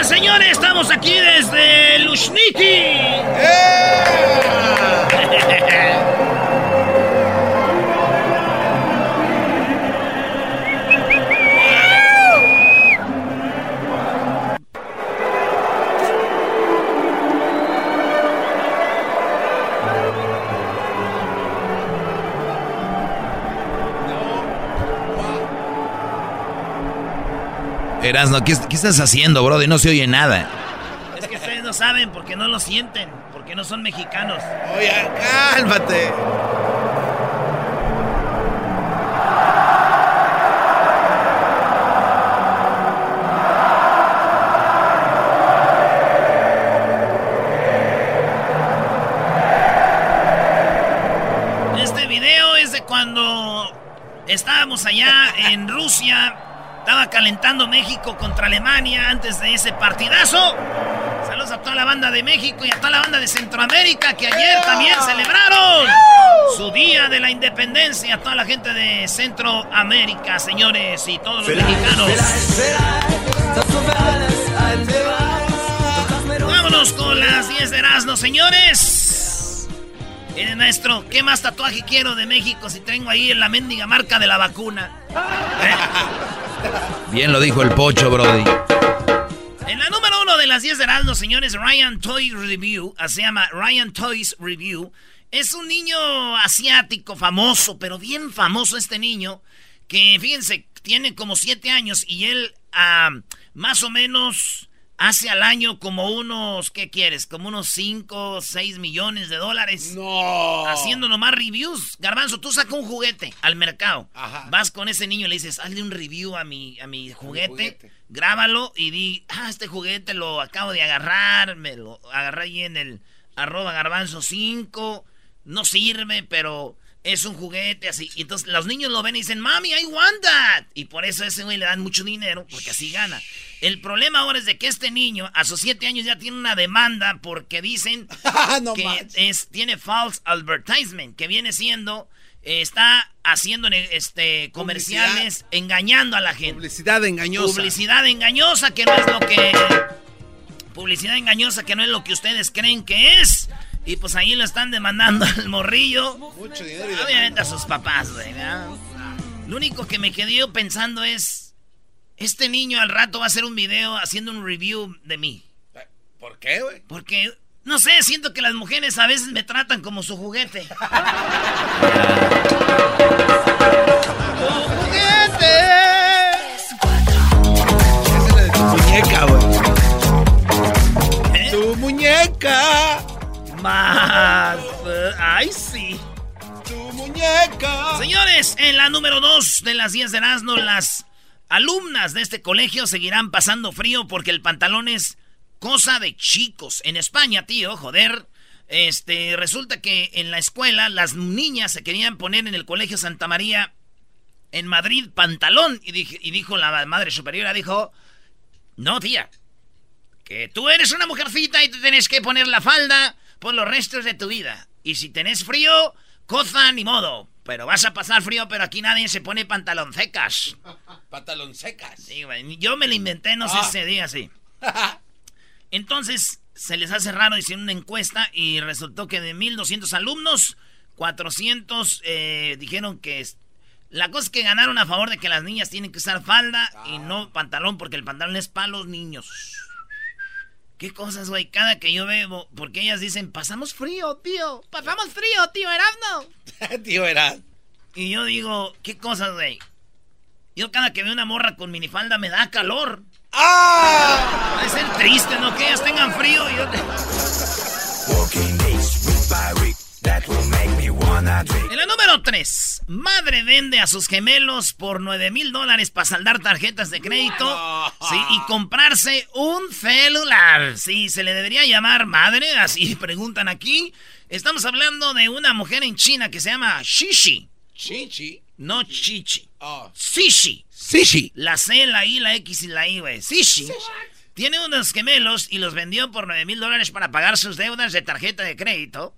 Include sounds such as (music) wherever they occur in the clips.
Señoras, señores, estamos aquí desde Lushniki. ¡Eh! (laughs) Erasno, ¿qué, ¿qué, estás haciendo, bro? no se oye nada. Es que ustedes no saben porque no lo sienten, porque no son mexicanos. Oye, cálmate. Este video es de cuando estábamos allá en Rusia estaba calentando México contra Alemania antes de ese partidazo. Saludos a toda la banda de México y a toda la banda de Centroamérica que ayer también celebraron su día de la independencia. A toda la gente de Centroamérica, señores, y todos los mexicanos. Vámonos con las 10 de Erasmo, señores. El maestro, ¿qué más tatuaje quiero de México si tengo ahí en la mendiga marca de la vacuna? (laughs) Bien lo dijo el pocho, Brody. En la número uno de las 10 de Erasmo, señores, Ryan Toys Review, ah, se llama Ryan Toys Review. Es un niño asiático famoso, pero bien famoso este niño, que fíjense, tiene como 7 años y él uh, más o menos hace al año como unos, ¿qué quieres? Como unos 5, 6 millones de dólares. No. Haciendo nomás reviews. Garbanzo, tú sacas un juguete al mercado. Ajá. Vas con ese niño y le dices, hazle un review a mi, a mi juguete, juguete, grábalo y di, ah, este juguete lo acabo de agarrar, me lo agarré ahí en el arroba garbanzo 5, no sirve, pero es un juguete así. Y entonces los niños lo ven y dicen, mami, I want that. Y por eso a ese güey le dan mucho dinero, porque así gana. El problema ahora es de que este niño a sus 7 años ya tiene una demanda porque dicen (laughs) no que es, tiene false advertisement, que viene siendo, eh, está haciendo este, comerciales Publicidad. engañando a la gente. Publicidad engañosa. Publicidad engañosa que no es lo que... Publicidad engañosa que no es lo que ustedes creen que es. Y pues ahí lo están demandando (laughs) al morrillo. Mucho dinero. Obviamente a sus papás, güey. Lo único que me quedé pensando es... Este niño al rato va a hacer un video haciendo un review de mí. ¿Por qué, güey? Porque, no sé, siento que las mujeres a veces me tratan como su juguete. ¡Tu juguete! Es muñeca, güey. ¿Eh? ¡Tu muñeca! Más. Uh, ¡Ay, sí! ¡Tu muñeca! Señores, en la número 2 de las 10 de Erasmo, las alumnas de este colegio seguirán pasando frío porque el pantalón es cosa de chicos. En España, tío, joder. Este, resulta que en la escuela las niñas se querían poner en el colegio Santa María en Madrid pantalón. Y, dijo la madre superiora, dijo, no, tía, que tú eres una mujercita y te tienes que poner la falda por los restos de tu vida. Y si tenés frío, coza ni modo. Pero vas a pasar frío, pero aquí nadie se pone pantalón secas. (laughs) ¿Pantalón secas? Sí, güey. Yo me lo inventé, no sé si se diga así. (laughs) Entonces, se les hace raro, hicieron una encuesta y resultó que de 1.200 alumnos, 400 eh, dijeron que... La cosa es que ganaron a favor de que las niñas tienen que usar falda y no ah. pantalón, porque el pantalón es para los niños. ¿Qué cosas, güey? Cada que yo veo, porque ellas dicen, pasamos frío, tío. Pasamos (laughs) frío, tío Erasmo. (laughs) tío Erasmo. Y yo digo, ¿qué cosas, güey? Yo cada que veo una morra con minifalda me da calor. ¡Ah! Puede ser triste, ¿no? Que ellas tengan frío y yo... En la número 3, madre vende a sus gemelos por 9 mil dólares para saldar tarjetas de crédito sí, y comprarse un celular. Sí, se le debería llamar madre, así (laughs) preguntan aquí. Estamos hablando de una mujer en China que se llama Shishi. Chichi. No Chichi. Oh. Shishi. Shishi. La C, la I, la X y la I, güey. Shishi. Tiene unos gemelos y los vendió por 9 mil dólares para pagar sus deudas de tarjeta de crédito.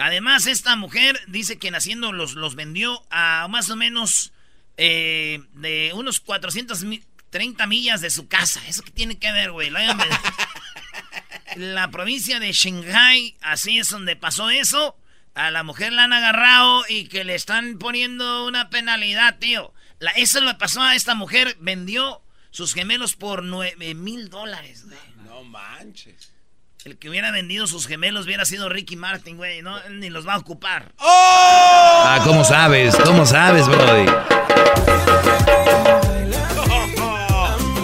Además, esta mujer dice que naciendo los, los vendió a más o menos eh, de unos 430 millas de su casa. ¿Eso qué tiene que ver, güey? La, (laughs) la provincia de Shanghai, así es donde pasó eso. A la mujer la han agarrado y que le están poniendo una penalidad, tío. La, eso le pasó a esta mujer. Vendió sus gemelos por 9 mil dólares, güey. No manches. El que hubiera vendido sus gemelos hubiera sido Ricky Martin, güey. No, ni los va a ocupar. ¡Oh! Ah, ¿cómo sabes? ¿Cómo sabes, Brody?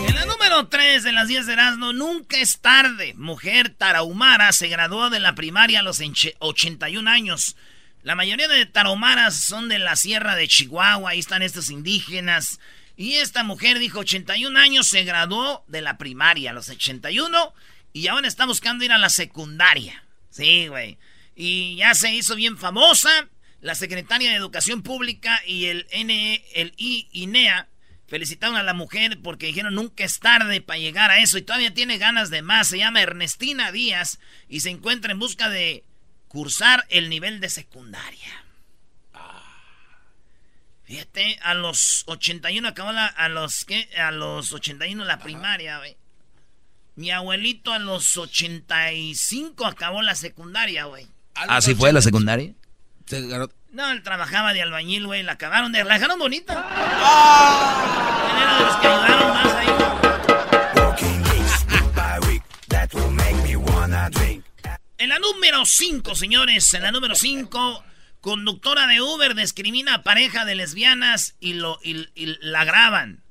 En la número 3 de las 10 de Erasmo, nunca es tarde. Mujer tarahumara se graduó de la primaria a los 81 años. La mayoría de tarahumaras son de la sierra de Chihuahua. Ahí están estos indígenas. Y esta mujer dijo 81 años, se graduó de la primaria a los 81 y ahora está buscando ir a la secundaria. Sí, güey. Y ya se hizo bien famosa. La secretaria de Educación Pública y el NE, el INEA felicitaron a la mujer porque dijeron nunca es tarde para llegar a eso y todavía tiene ganas de más. Se llama Ernestina Díaz y se encuentra en busca de cursar el nivel de secundaria. Fíjate, a los 81 acabó la, a los ¿qué? a los 81 la primaria, güey. Mi abuelito a los 85 acabó la secundaria, güey. ¿Así fue la secundaria? No, él trabajaba de albañil, güey. La acabaron de... La dejaron bonita. ¡Ah! Él era de los que ayudaron más ahí. En la número 5, señores. En la número 5, conductora de Uber discrimina a pareja de lesbianas y, lo, y la graban.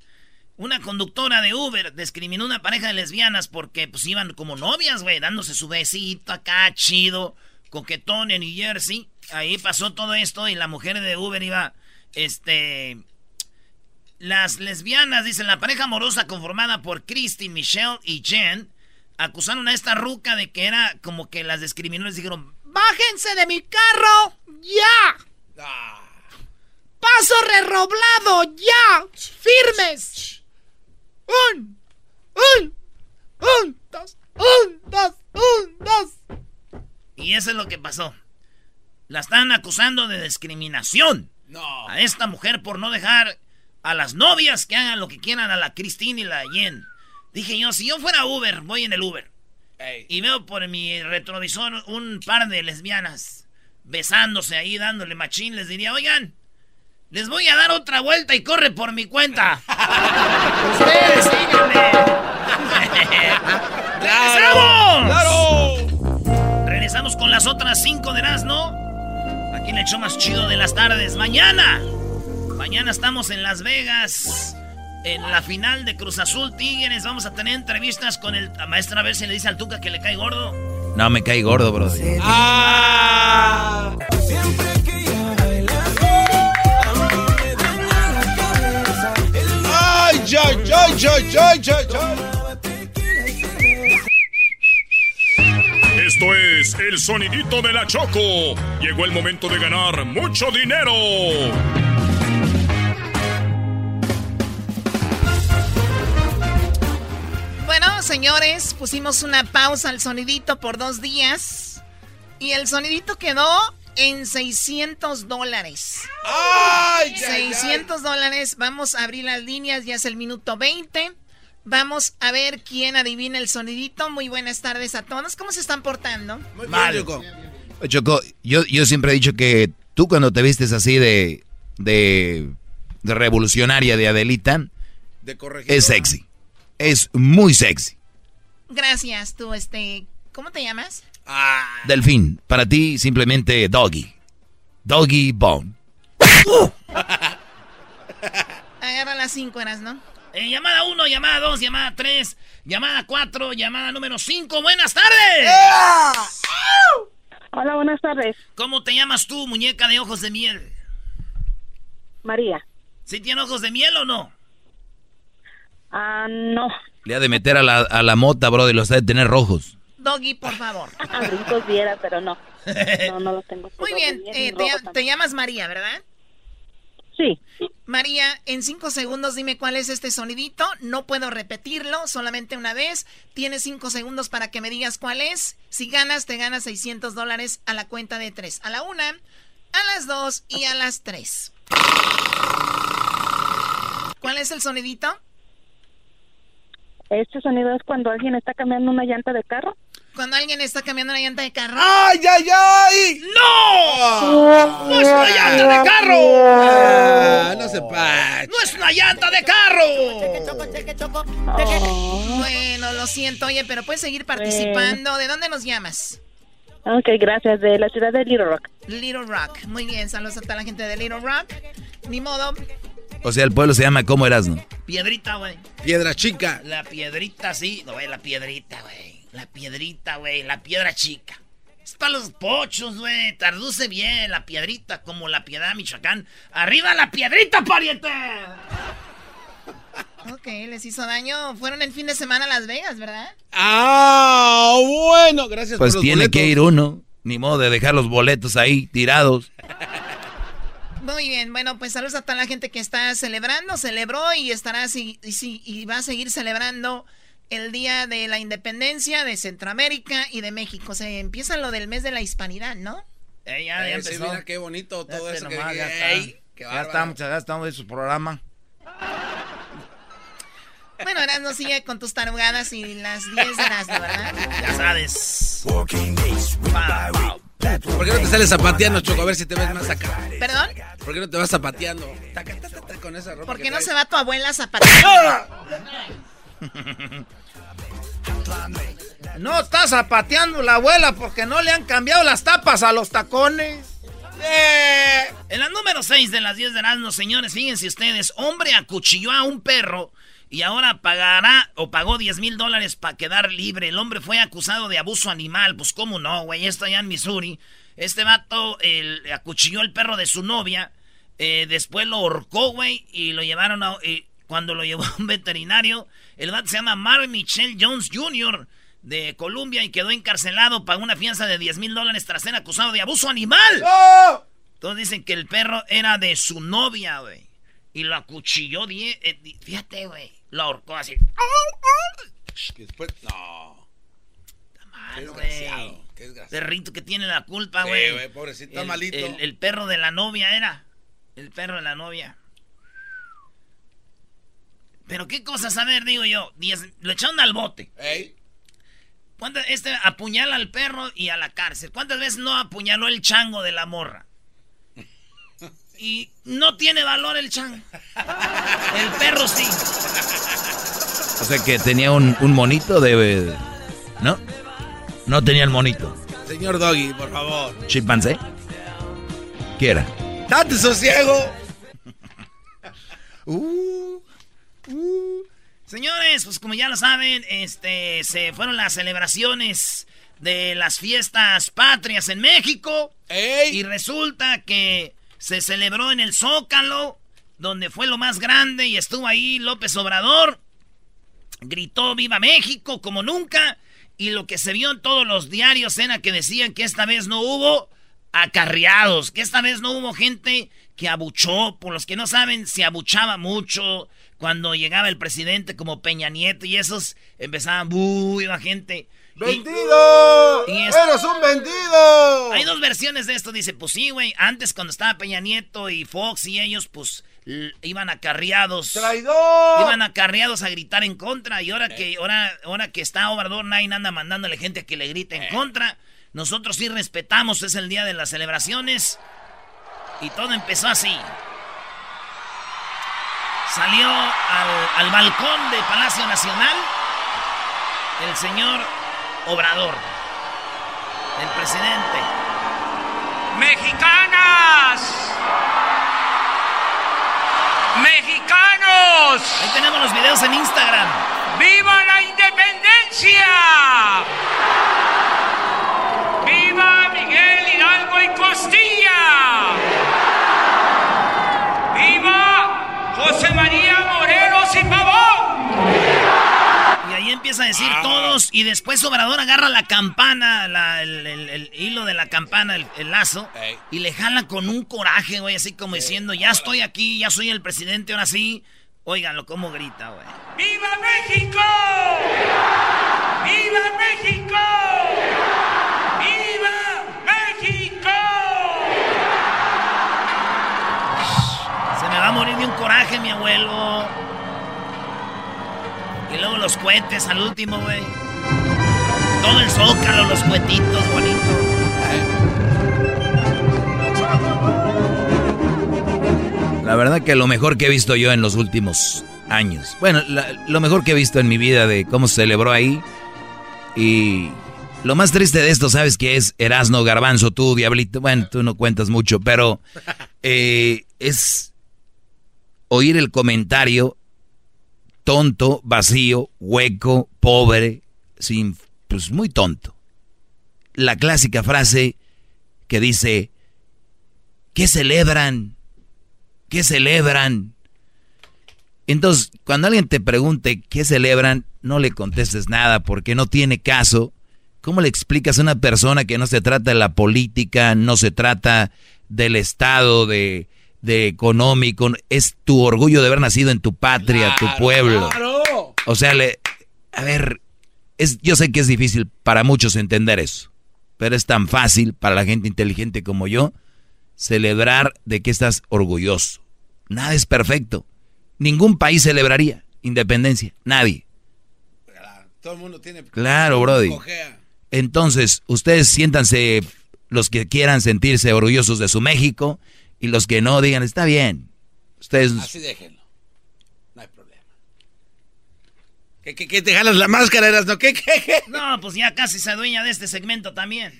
Una conductora de Uber discriminó a una pareja de lesbianas porque pues iban como novias, güey, dándose su besito acá, chido, coquetón en New Jersey. Ahí pasó todo esto y la mujer de Uber iba, este... Las lesbianas, dicen, la pareja amorosa conformada por Christy, Michelle y Jen, acusaron a esta ruca de que era como que las discriminó. Les dijeron, bájense de mi carro, ya. Ah. Paso reroblado, ya. Firmes. Un, un, un, dos, un, dos, un, dos. Y eso es lo que pasó. La están acusando de discriminación. No. A esta mujer por no dejar a las novias que hagan lo que quieran a la Cristina y la Jen. Dije yo, si yo fuera Uber, voy en el Uber. Y veo por mi retrovisor un par de lesbianas besándose ahí, dándole machín. Les diría, oigan, les voy a dar otra vuelta y corre por mi cuenta. (laughs) Ustedes síganme. (laughs) ¡Regresamos! ¡Claro! Regresamos con las otras cinco de ¿no? Aquí en el show más chido de las tardes. Mañana. Mañana estamos en Las Vegas. En la final de Cruz Azul Tigres vamos a tener entrevistas con el maestro a ver si le dice al Tuca que le cae gordo. No, me cae gordo, bro. Ah. Siempre Esto es el sonidito de la Choco. Llegó el momento de ganar mucho dinero. Bueno, señores, pusimos una pausa al sonidito por dos días. Y el sonidito quedó en 600 dólares. ¡Ay! 600 dólares. Vamos a abrir las líneas, ya es el minuto 20. Vamos a ver quién adivina el sonidito. Muy buenas tardes a todos. ¿Cómo se están portando? Muy Mal. bien, Choco. Choco, yo, yo siempre he dicho que tú cuando te vistes así de, de, de revolucionaria de Adelita, De es sexy. Es muy sexy. Gracias, tú, este. ¿Cómo te llamas? Ah, Delfín, para ti simplemente doggy. Doggy bone. (laughs) Agarra las cinco eras, ¿no? Eh, llamada 1, llamada 2, llamada 3, llamada 4, llamada número 5. Buenas tardes. Hola, buenas tardes. ¿Cómo te llamas tú, muñeca de ojos de miel? María. ¿Sí tiene ojos de miel o no? Ah, no. Le ha de meter a la, a la mota, bro, y los ha de tener rojos. Doggy, por favor. (laughs) Brincos viera, pero no. No, no los tengo. Muy bien, eh, te, te llamas María, ¿verdad? Sí. María, en cinco segundos dime cuál es este sonidito. No puedo repetirlo, solamente una vez. Tienes cinco segundos para que me digas cuál es. Si ganas, te ganas 600 dólares a la cuenta de tres. A la una, a las dos y a las tres. ¿Cuál es el sonidito? Este sonido es cuando alguien está cambiando una llanta de carro. Cuando alguien está cambiando una llanta de carro. ¡Ay, ay, ay! ¡No! ¡No es una llanta de carro! Ah, no se pache. ¡No es una llanta de carro! Bueno, lo siento, oye, pero puedes seguir participando. ¿De dónde nos llamas? Ok, gracias. De la ciudad de Little Rock. Little Rock. Muy bien, saludos a toda la gente de Little Rock. Ni modo, O sea, el pueblo se llama ¿Cómo eras, no? Piedrita, güey. Piedra chica. La piedrita, sí. No, güey, la piedrita, güey. La piedrita, güey. La piedra chica. Es para los pochos, güey. Tarduce bien la piedrita, como la piedad Michoacán. ¡Arriba la piedrita, pariente! (laughs) ok, les hizo daño. Fueron el fin de semana a Las Vegas, ¿verdad? Ah, bueno, gracias Pues por los tiene que ir uno. Ni modo de dejar los boletos ahí tirados. Muy bien, bueno, pues saludos a toda la gente que está celebrando, celebró y estará así, y, sí, y va a seguir celebrando el Día de la Independencia de Centroamérica y de México. Se empieza lo del mes de la hispanidad, ¿no? Eh, ya, ya Eh, sí, empezó. mira qué bonito todo Fíjate eso. Nomás, que- ya está. ey, qué Ya estamos, ya estamos de su programa. Bueno, ahora no sigue con tus tarugadas y las 10 de las, ¿verdad? (laughs) Ya sabes. ¿Por qué no te sales zapateando, Choco? A ver si te ves más acá. ¿Perdón? ¿Por qué no te vas zapateando? Taca, taca, taca, con esa ropa ¿Por que qué no traes. se va tu abuela zapateando? (laughs) (laughs) No está zapateando la abuela porque no le han cambiado las tapas a los tacones. Eh, En la número 6 de las 10 de Erasmo, señores, fíjense ustedes, hombre acuchilló a un perro y ahora pagará o pagó 10 mil dólares para quedar libre. El hombre fue acusado de abuso animal, pues cómo no, güey, esto allá en Missouri. Este vato el, acuchilló el perro de su novia, eh, después lo ahorcó, güey, y lo llevaron a... cuando lo llevó (laughs) a un veterinario, el vato se llama Mark Michelle Jones Jr., de Colombia y quedó encarcelado, pagó una fianza de 10 mil dólares tras ser acusado de abuso animal. Todos dicen que el perro era de su novia, güey. Y lo acuchilló, die- eh, fíjate, güey. Lo ahorcó así. Después- No. Qué Mal, desgraciado. güey. Qué desgraciado. Perrito que tiene la culpa, Sí, güey. güey, pobrecito, está El- malito. El, el perro de la novia era. El perro de la novia. Pero qué cosas, a ver, digo yo. diez- lo echaron al bote. ¿Cuántas, este apuñala al perro y a la cárcel. ¿Cuántas veces no apuñaló el chango de la morra? Y no tiene valor el chango. El perro sí. O sea que tenía un, un monito de... ¿No? No tenía el monito. Señor Doggy, por favor. ¿Chimpancé? ¿Qué era? ¡Date sosiego! (laughs) Uh, Señores, pues como ya lo saben, este se fueron las celebraciones de las fiestas patrias en México. Y resulta que se celebró en el Zócalo, donde fue lo más grande y estuvo ahí López Obrador. Gritó Viva México como nunca. Y lo que se vio en todos los diarios era que decían que esta vez no hubo acarreados, que esta vez no hubo gente que abuchó. Por los que no saben, se abuchaba mucho cuando llegaba el presidente como Peña Nieto y esos empezaban, ¡buh! iba gente. ¡Vendido! y es- ¡Eres un vendido! Hay dos versiones de esto. Dice, pues sí, güey. Antes cuando estaba Peña Nieto y Fox y ellos, pues iban acarreados. ¡Traidor! Iban acarreados a gritar en contra. Y ahora que, ahora, ahora que está Obrador, nadie anda mandándole gente a que le grite en contra. Nosotros sí respetamos, es el día de las celebraciones. Y todo empezó así. Salió al, al balcón de Palacio Nacional el señor Obrador, el presidente. ¡Mexicanas! ¡Mexicanos! Ahí tenemos los videos en Instagram. ¡Viva la independencia! ¡Viva Miguel Hidalgo y Costilla! ¡Viva José María Morelos y Pavón! Y ahí empieza a decir todos. Y después Obrador agarra la campana, la- el, el- el hilo de la campana, el, el lazo. Y le jala con un coraje, güey, así como diciendo, ya estoy aquí, ya soy el presidente, ahora sí. Óiganlo cómo grita, güey. ¡Viva México! ¡Viva México! ¡Viva morir de un coraje, mi abuelo. Y luego los cohetes al último, güey. Todo el zócalo, los cohetitos bonitos. La verdad que lo mejor que he visto yo en los últimos años. Bueno, lo mejor que he visto en mi vida de cómo se celebró ahí. Y lo más triste de esto, ¿sabes qué es? Erasno, Garbanzo, tú, Diablito. Bueno, tú no cuentas mucho, pero eh, es oír el comentario tonto, vacío, hueco, pobre, sin, pues muy tonto. La clásica frase que dice, ¿qué celebran? ¿Qué celebran? Entonces, cuando alguien te pregunte qué celebran, no le contestes nada porque no tiene caso. ¿Cómo le explicas a una persona que no se trata de la política, no se trata del estado de, de económico, es tu orgullo de haber nacido en tu patria, tu pueblo? O sea, le, a ver, es, yo sé que es difícil para muchos entender eso, pero es tan fácil para la gente inteligente como yo celebrar de que estás orgulloso. Nada es perfecto. Ningún país celebraría independencia. Nadie. Todo el mundo tiene. Claro, Brody. Entonces, ustedes siéntanse, los que quieran sentirse orgullosos de su México, y los que no digan, está bien. Ustedes, Así déjenlo. No hay problema. ¿Qué, qué, qué te jalas la máscara, eras no? ¿Qué, qué, qué? No, pues ya casi se adueña de este segmento también.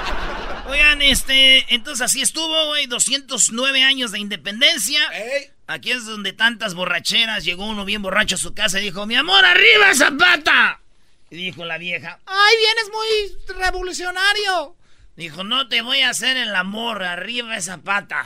(laughs) Oigan, este, entonces así estuvo, güey, 209 años de independencia. Aquí es donde tantas borracheras, llegó uno bien borracho a su casa y dijo, mi amor, arriba Zapata. Y dijo la vieja, ¡Ay, vienes muy revolucionario! Dijo, no te voy a hacer el amor, arriba esa pata.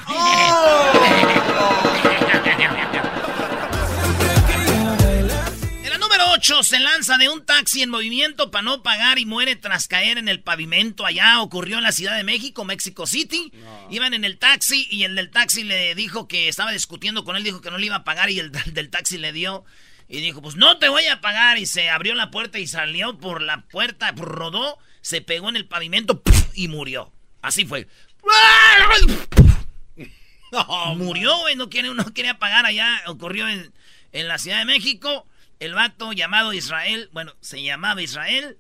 En (laughs) (laughs) la número 8 se lanza de un taxi en movimiento para no pagar y muere tras caer en el pavimento. Allá ocurrió en la Ciudad de México, México City. Iban en el taxi y el del taxi le dijo que estaba discutiendo con él, dijo que no le iba a pagar y el del taxi le dio. Y dijo, pues no te voy a pagar. Y se abrió la puerta y salió por la puerta, rodó, se pegó en el pavimento y murió. Así fue. (laughs) Murió, güey, no, quiere- no quería pagar allá. Ocurrió en, en la Ciudad de México. El vato llamado Israel, bueno, se llamaba Israel.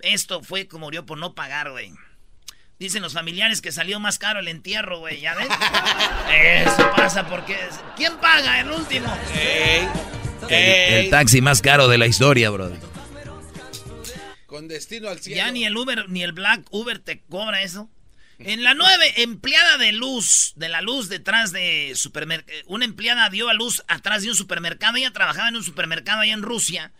Esto fue como murió por no pagar, güey. Dicen los familiares que salió más caro el entierro, güey, ¿ya ven? (laughs) Eso pasa porque... ¿Quién paga el último? el, el taxi más caro de la historia, Brody. Con destino al cielo. Ya ni el Uber, ni el Black Uber te cobra eso. En la 9, empleada de luz, de la luz detrás de supermercado. Una empleada dio a luz atrás de un supermercado. Ella trabajaba en un supermercado allá en Rusia.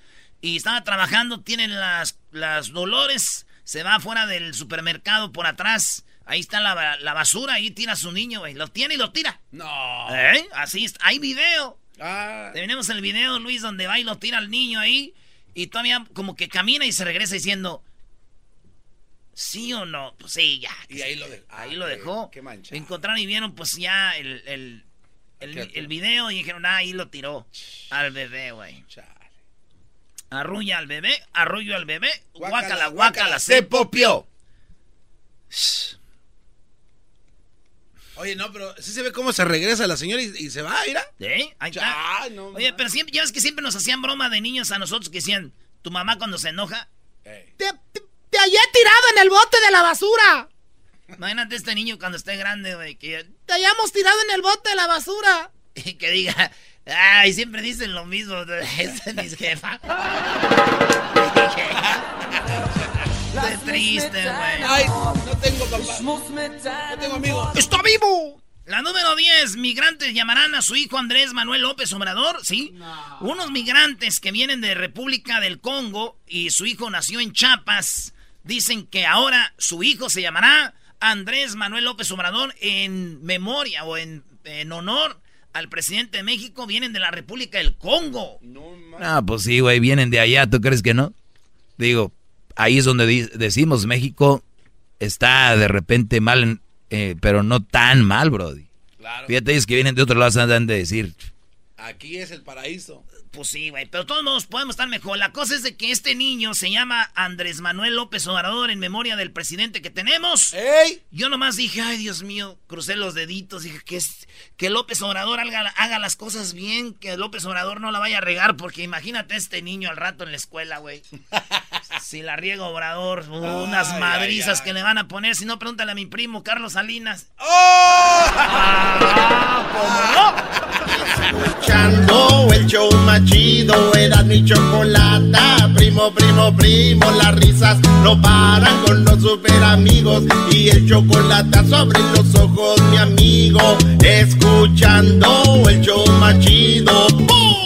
Y estaba trabajando, tienen las, las dolores. Se va afuera del supermercado por atrás. Ahí está la, la basura, ahí tira a su niño, güey. Lo tiene y lo tira. No. ¿Eh? Así. Hay video. Ah. Tenemos el video, Luis, donde va y lo tira al niño ahí. Y todavía como que camina y se regresa diciendo, ¿sí o no? Pues sí, ya. Y ahí lo dejó. Ahí lo dejó. Qué mancha. Encontraron y vieron pues ya el, el- el, el video y dijeron, ah, ahí lo tiró al bebé, güey. Arrulla al bebé, arrullo al bebé, guácala, guácala, se popió. Oye, no, pero sí se ve cómo se regresa la señora y, y se va, mira. ¿Eh? Ahí está. Ay, no, Oye, pero siempre, ya ves que siempre nos hacían broma de niños a nosotros que decían, tu mamá cuando se enoja, Te, te, te hallé tirado en el bote de la basura. imagínate este niño cuando esté grande, güey, que, Te hallamos tirado en el bote de la basura. (laughs) y que diga, ay, siempre dicen lo mismo, esa es mi jefa. Qué triste, güey. Ay, no tengo papá. No tengo amigos. ¡Está vivo! La número 10, migrantes llamarán a su hijo Andrés Manuel López Obrador, ¿sí? Unos migrantes que vienen de República del Congo y su hijo nació en Chiapas, dicen que ahora su hijo se llamará Andrés Manuel López Obrador en memoria o en, en honor al presidente de México, vienen de la República del Congo. Ah, pues sí, güey, vienen de allá, ¿tú crees que no? Digo, ahí es donde decimos México está de repente mal, eh, pero no tan mal, brody. Claro. Fíjate, ellos que vienen de otro lado se han de decir, Aquí es el paraíso. Pues sí, güey, pero todos modos podemos estar mejor. La cosa es de que este niño se llama Andrés Manuel López Obrador en memoria del presidente que tenemos. ¡Ey! Yo nomás dije, ay, Dios mío, crucé los deditos, dije que, es, que López Obrador haga, haga las cosas bien, que López Obrador no la vaya a regar, porque imagínate este niño al rato en la escuela, güey. (laughs) si la riega Obrador, unas Ay, madrizas ay, ay. que le van a poner, si no, pregúntale a mi primo Carlos Salinas. ¡Oh! Escuchando el show más chido, era mi chocolata. Primo, primo, primo, las risas no paran con los super amigos. Y el chocolate sobre los ojos, mi amigo. Escuchando el show más chido. ¡Bum!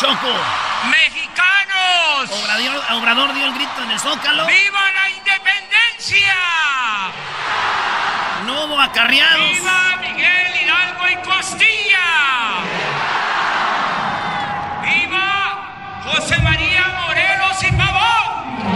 Choco, mexicanos, Obrador, Obrador dio el grito en el Zócalo, ¡viva la independencia! no hubo acarreados. ¡Viva Miguel Hidalgo y Costilla! ¡Viva José María Morelos y Pavón!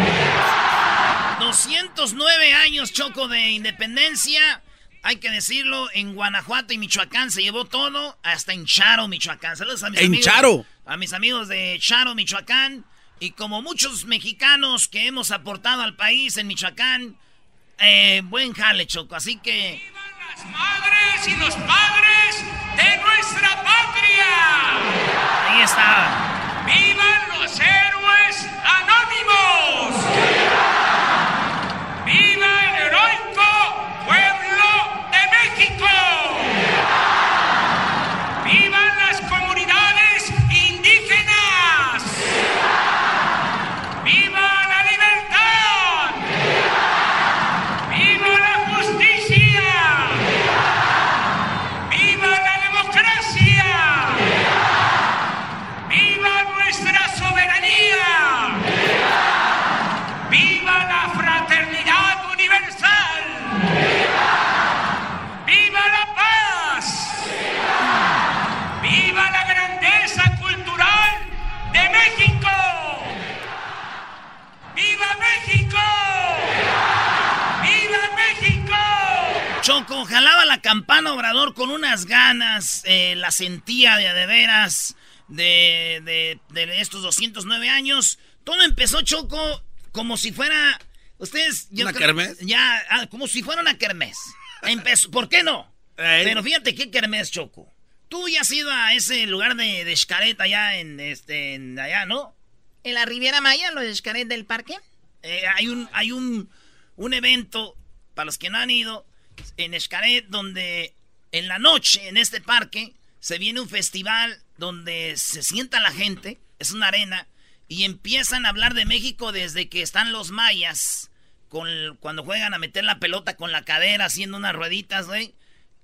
209 años, Choco, de independencia. Hay que decirlo, en Guanajuato y Michoacán se llevó todo, hasta en Charo, Michoacán. Saludos a mis ¿En amigos. Charo? A mis amigos de Charo, Michoacán. Y como muchos mexicanos que hemos aportado al país en Michoacán, eh, buen jale, Choco. Así que ¡Vivan las madres y los padres de nuestra patria! ahí está. ¡Vivan los héroes anónimos! ¡Viva el heroico de México! México! ¡Viva México! ¡Viva México! Choco, jalaba la campana Obrador con unas ganas, eh, la sentía de de veras de, de, de estos 209 años. Todo empezó, Choco, como si fuera... Ustedes... yo ¿Una creo- kermés? Ya, ah, como si fuera una kermés. Empezó, ¿Por qué no? Ey. Pero fíjate qué kermés, Choco. Tú ya has ido a ese lugar de, de Xcaret allá en, este, en allá, ¿no? En la Riviera Maya, lo de Xcaret del Parque. Eh, hay un, hay un, un evento, para los que no han ido, en Xcaret, donde en la noche, en este parque, se viene un festival donde se sienta la gente, es una arena, y empiezan a hablar de México desde que están los mayas con, cuando juegan a meter la pelota con la cadera, haciendo unas rueditas, güey.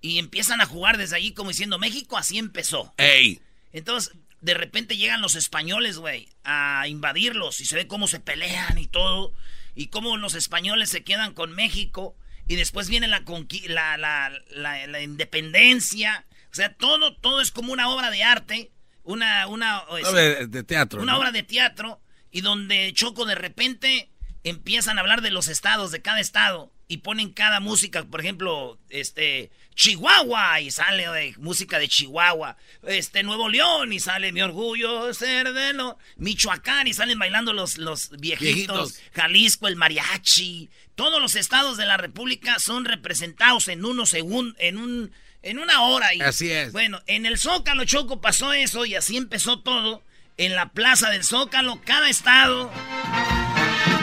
Y empiezan a jugar desde allí como diciendo, México así empezó. ¡Ey! Entonces, de repente llegan los españoles, güey, a invadirlos y se ve cómo se pelean y todo. Y cómo los españoles se quedan con México. Y después viene la, la, la, la, la independencia. O sea, todo, todo es como una obra de arte. Una, una, de, teatro. Una obra de teatro. Y donde Choco de repente empiezan a hablar de los estados, de cada estado. Y ponen cada música, por ejemplo, este, Chihuahua, y sale de música de Chihuahua. Este, Nuevo León, y sale Mi Orgullo ser de no. Michoacán, y salen bailando los, los viejitos. Jalisco, el mariachi. Todos los estados de la República son representados en unos segundos, en un en una hora. Y, así es. Bueno, en el Zócalo Choco pasó eso y así empezó todo. En la plaza del Zócalo, cada estado.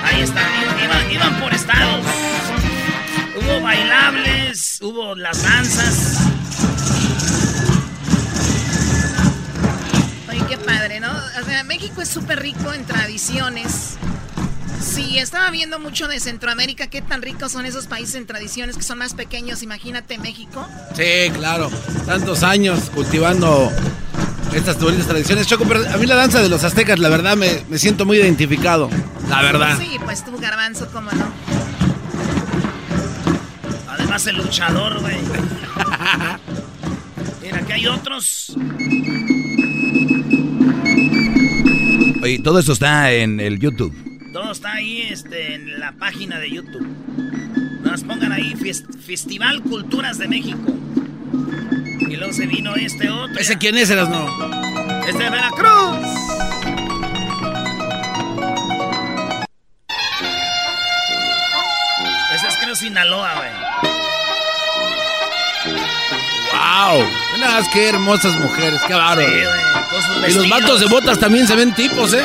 Ahí está, iban, por estados. Hubo bailables, hubo las danzas. Oye, qué padre, ¿no? O sea, México es súper rico en tradiciones. Sí, estaba viendo mucho de Centroamérica, qué tan ricos son esos países en tradiciones que son más pequeños, imagínate México. Sí, claro, tantos años cultivando estas bonitas tradiciones. Choco, pero a mí la danza de los aztecas, la verdad, me, siento muy identificado, la verdad. Sí, pues tú, garbanzo, cómo no. El luchador, güey. Mira, aquí hay otros. Oye, todo esto está en el YouTube. Todo está ahí este, en la página de YouTube. Nos pongan ahí Festival Culturas de México. Y luego se vino este otro. ¿Ese quién es, Erasno? Este de Veracruz. Ese es creo Sinaloa, güey. ¡Wow! Mira, qué hermosas mujeres, qué bárbaro. Sí, y los vatos de botas también se ven tipos, ¿eh?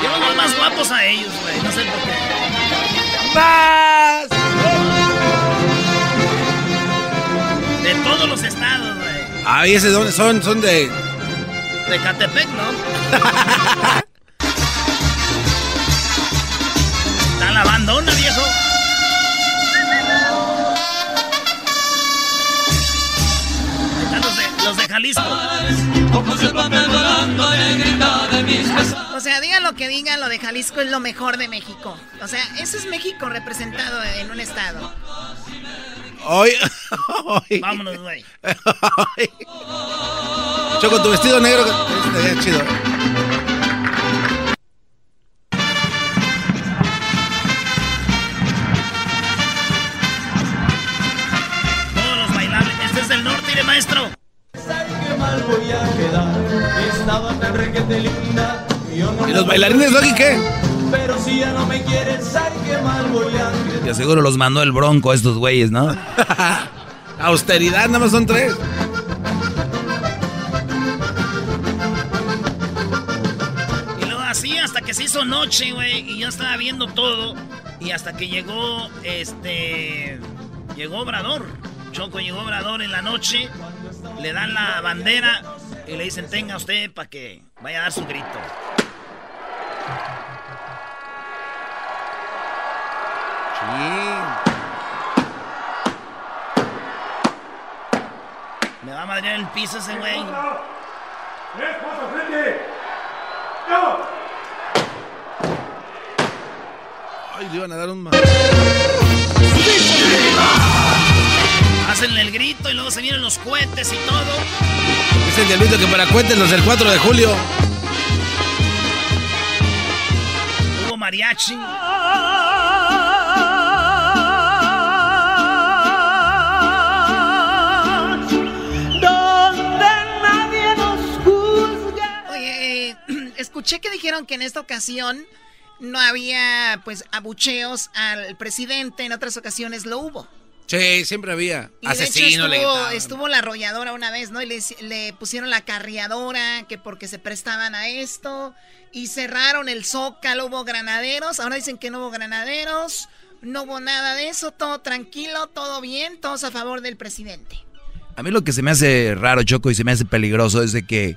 Llevan los más guapos a ellos, güey. No sé por qué. ¡Más! De todos los estados, güey. Ah, ¿y ese de dónde son? Son de. De Catepec, ¿no? (laughs) O sea, digan lo que digan, lo de Jalisco es lo mejor de México. O sea, eso es México representado en un estado. Hoy, (laughs) Vámonos, güey. (laughs) Choco, tu vestido negro estaría chido. Todos los bailables. Este es del norte, de maestro voy a quedar. Estaba tan requete linda. ¿Y los bailarines, Logi, qué? Pero si ya no me quieren, ¿sabes qué mal voy a quedar? Te aseguro los mandó el bronco a estos güeyes, ¿no? (laughs) Austeridad, nada más son tres. Y luego así hasta que se hizo noche, güey. Y yo estaba viendo todo. Y hasta que llegó, este... Llegó Obrador. Choco llegó Obrador en la noche le dan la bandera y le dicen, tenga usted para que vaya a dar su grito. Me va a madrear el piso ese güey. Ay, le iban a dar un... Hacen el grito y luego se vienen los cohetes y todo. Es el diablito que para cohetes los del 4 de julio. Hubo mariachi. Donde nadie nos Oye, eh, (clears throat) escuché que dijeron que en esta ocasión no había pues abucheos al presidente, en otras ocasiones lo hubo. Sí, siempre había. Y Asesino, de hecho estuvo, estuvo, la arrolladora una vez, ¿no? Y le, le, pusieron la carriadora, que porque se prestaban a esto. Y cerraron el zócalo, hubo granaderos. Ahora dicen que no hubo granaderos. No hubo nada de eso, todo tranquilo, todo bien, todos a favor del presidente. A mí lo que se me hace raro, Choco, y se me hace peligroso es de que,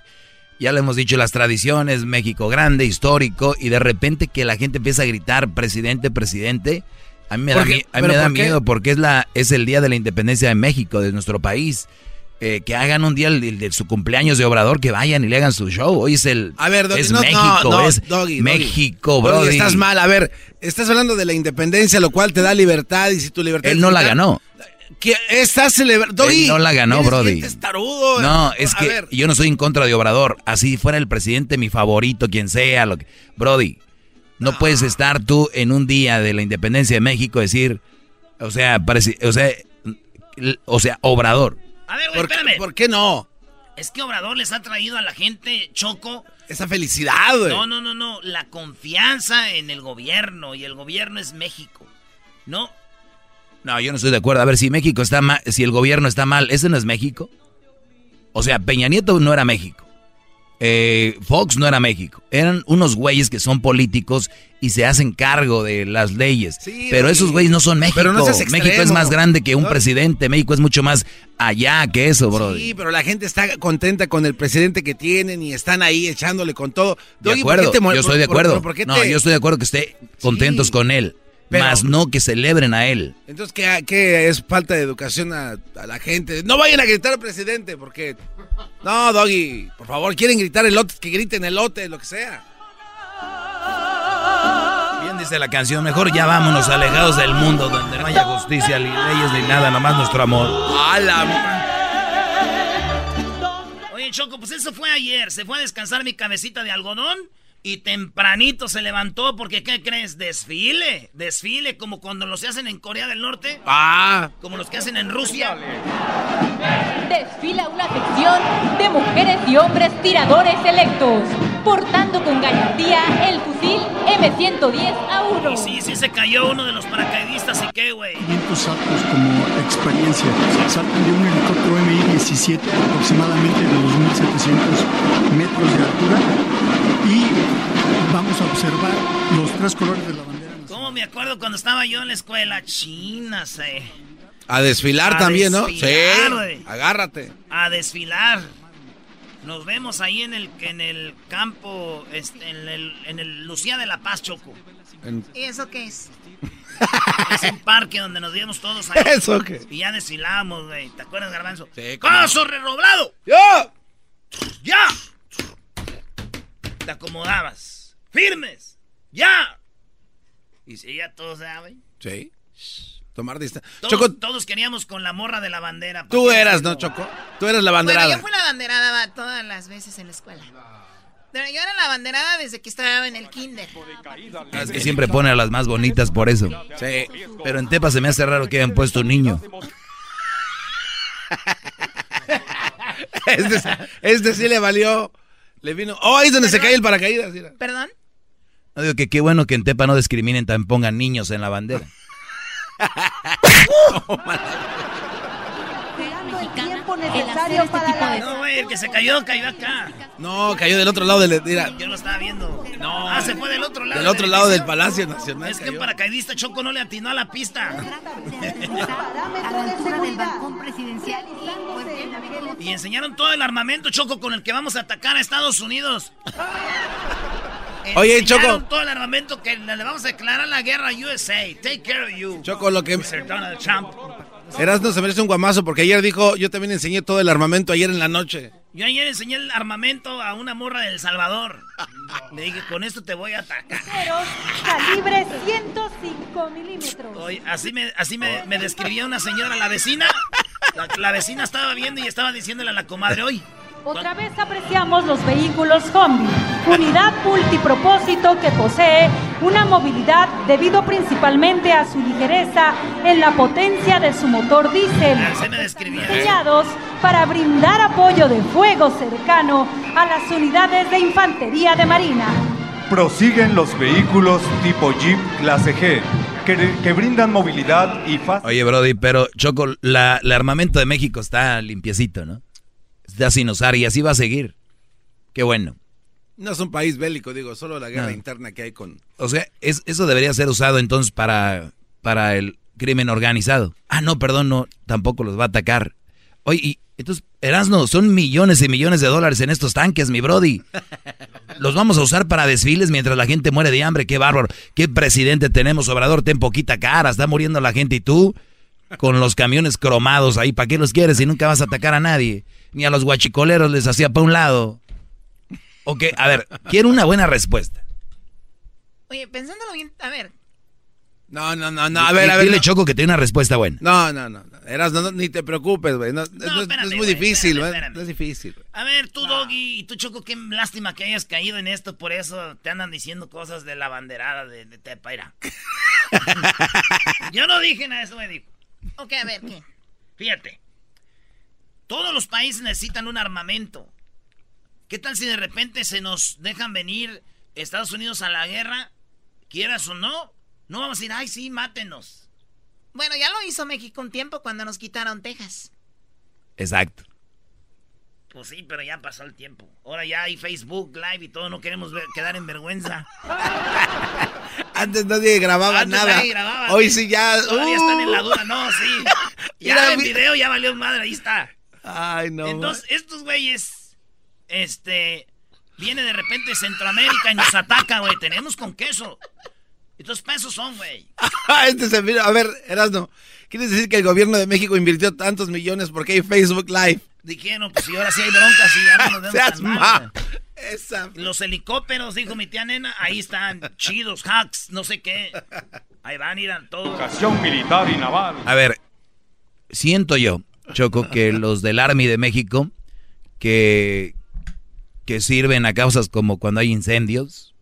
ya lo hemos dicho, las tradiciones, México grande, histórico, y de repente que la gente empieza a gritar, presidente, presidente A mí me da, a mí me da miedo porque es, la, es el día de la independencia de México, de nuestro país. Eh, que hagan un día de, su cumpleaños de Obrador, que vayan y le hagan su show. Hoy es el. A ver, es México, es México, bro. Estás mal, a ver, estás hablando de la independencia, lo cual te da libertad y si tu libertad. Él no la ganó. ¿Qué estás celebrando? Él no la ganó, Brody. Tarudo, no, es que yo no soy en contra de Obrador. Así fuera el presidente, mi favorito, quien sea. Lo que... Brody, no puedes estar tú en un día de la independencia de México decir, o sea, parece, o sea, o sea, Obrador. A ver, güey, espérame. ¿Por qué no? Es que Obrador les ha traído a la gente, Choco. Esa felicidad, güey. No, no, no, no. La confianza en el gobierno. Y el gobierno es México. ¿No? No, yo no estoy de acuerdo. A ver, si México está mal, si el gobierno está mal, ¿ese no es México? O sea, Peña Nieto no era México. Eh, Fox no era México. Eran unos güeyes que son políticos y se hacen cargo de las leyes. pero esos güeyes no son México. Pero no México es más grande que un presidente. México es mucho más allá que eso, bro. Sí, pero la gente está contenta con el presidente que tienen y están ahí echándole con todo. De acuerdo, yo estoy de acuerdo. no, yo estoy de acuerdo que esté contentos con él más no que celebren a él. Entonces, ¿qué, es falta de educación a, la gente? No vayan a gritar al presidente, porque... No, Doggy, por favor, quieren gritar elote, que griten elote, lo que sea. Bien dice la canción, mejor ya vámonos alejados del mundo donde no haya justicia, ni leyes, ni nada, nomás nuestro amor. Oye, Choco, pues eso fue ayer, se fue a descansar mi cabecita de algodón y tempranito se levantó porque, ¿qué crees? Desfile. Desfile como cuando los hacen en Corea del Norte. Ah. Como los que hacen en Rusia. Desfila una sección de mujeres y hombres tiradores electos. Portando con gallardía el fusil M110 a 1 Y sí, sí se cayó uno de los paracaidistas. ¿Y qué, güey? 500 saltos como experiencia. Saltan de un helicóptero Mi-17 aproximadamente de 2.700 metros de altura. Y vamos a observar los tres colores de la bandera. ¿Cómo me acuerdo cuando estaba yo en la escuela? China, sé. A desfilar también, ¿no? Sí. Agárrate. A desfilar. Nos vemos ahí en el, en el campo, este, en, el, en el Lucía de la Paz, Choco. ¿Y eso qué es? (laughs) es un parque donde nos vimos todos ahí. ¿Eso qué? Y ya desfilamos, güey. ¿Te acuerdas, Garbanzo? Sí, ¡Paso redoblado! ¡Ya! ¡Ya! Te acomodabas. ¡Firmes! ¡Ya! Y si ya todos saben. Sí. Tomar distancia. Todos, todos queríamos con la morra de la bandera. Tú eras, ¿no, Choco? Tú eras la banderada. Bueno, yo fui la banderada todas las veces en la escuela. Pero yo era la banderada desde que estaba en el kinder. Es que siempre pone a las más bonitas por eso. Sí. Pero en Tepa se me hace raro que hayan puesto un niño. (laughs) este, este sí le valió. Le vino. Oh, ahí es donde se cae el paracaídas. ¿Perdón? No digo que qué bueno que en Tepa no discriminen, también pongan niños en la bandera. (laughs) (laughs) necesario para No, güey, el que se cayó, cayó acá. No, cayó del otro lado del... Mira. Yo lo estaba viendo. No. Ah, se fue del otro lado. Del otro lado del Palacio Nacional. Es que un paracaidista Choco no le atinó a la pista. y enseñaron todo el armamento Choco con el que vamos a atacar a Estados Unidos. (laughs) Oye, Choco. todo el armamento que le vamos a declarar la guerra a USA. Take care of you. Choco, lo que. Donald Trump. Erasno se merece un guamazo porque ayer dijo, yo también enseñé todo el armamento ayer en la noche. Yo ayer enseñé el armamento a una morra del Salvador. Le dije, con esto te voy a atacar. Calibre 105 milímetros. Oye, así me, así me, me describía una señora, la vecina. La, la, vecina estaba viendo y estaba diciéndole a la comadre, hoy otra vez apreciamos los vehículos Combi, unidad multipropósito que posee una movilidad debido principalmente a su ligereza en la potencia de su motor diésel, diseñados para brindar apoyo de fuego cercano a las unidades de infantería de marina. Prosiguen los vehículos tipo Jeep clase G, que, brindan movilidad y fácil. Oye, Brody, pero Choco, la, el armamento de México está limpiecito, ¿no? Está sin usar y así va a seguir. Qué bueno. No es un país bélico, digo, solo la guerra interna que hay con... O sea, es, eso debería ser usado entonces para, para el crimen organizado. Ah, no, perdón, no, tampoco los va a atacar. Oye, y entonces, Erasno, son millones y millones de dólares en estos tanques, mi brody. (laughs) los vamos a usar para desfiles mientras la gente muere de hambre. Qué bárbaro. Qué presidente tenemos, Obrador. Ten poquita cara. Está muriendo la gente y tú con los camiones cromados ahí. ¿Para qué los quieres si nunca vas a atacar a nadie? Ni a los guachicoleros les hacía para un lado. Ok, a ver, quiero una buena respuesta. Oye, pensándolo bien, a ver. No, no, no, no, a ver, a ver. Dile Choco que tiene una respuesta buena. No, no, no. Eras, no, ni te preocupes, güey. No, es, muy difícil, güey. No es difícil. A ver, tú, Doggy, y tú, Choco, qué lástima que hayas caído en esto. Por eso te andan diciendo cosas de la banderada de, de Tepaira. (laughs) Yo no dije nada, eso me dijo. Ok, a ver, ¿qué? Fíjate. Todos los países necesitan un armamento. ¿Qué tal si de repente se nos dejan venir Estados Unidos a la guerra? Quieras o no, no vamos a decir, ay, sí, mátenos. Bueno, ya lo hizo México un tiempo cuando nos quitaron Texas. Exacto. Pues sí, pero ya pasó el tiempo. Ahora ya hay Facebook Live y todo, no queremos quedar en vergüenza. (laughs) Antes nadie grababa nada. Hoy sí ya. Todavía están en la uh. duda, no, sí. (laughs) Ya en video ya valió madre, ahí está. Ay, no. Entonces, estos güeyes, este, viene de repente Centroamérica y nos ataca, güey. Tenemos con queso. Estos pesos son, güey. (laughs) este se mira, a ver, Erasno, ¿quieres decir que el gobierno de México invirtió tantos millones porque hay Facebook Live? Dijeron, pues si ahora sí hay broncas y ya no nos vemos mal, Esa... Los helicópteros, dijo mi tía nena, ahí están, chidos, hacks, no sé qué. Ahí van, irán todos. Educación militar y naval. A ver, siento yo, Choco, que (laughs) los del Army de México, que, que sirven a causas como cuando hay incendios,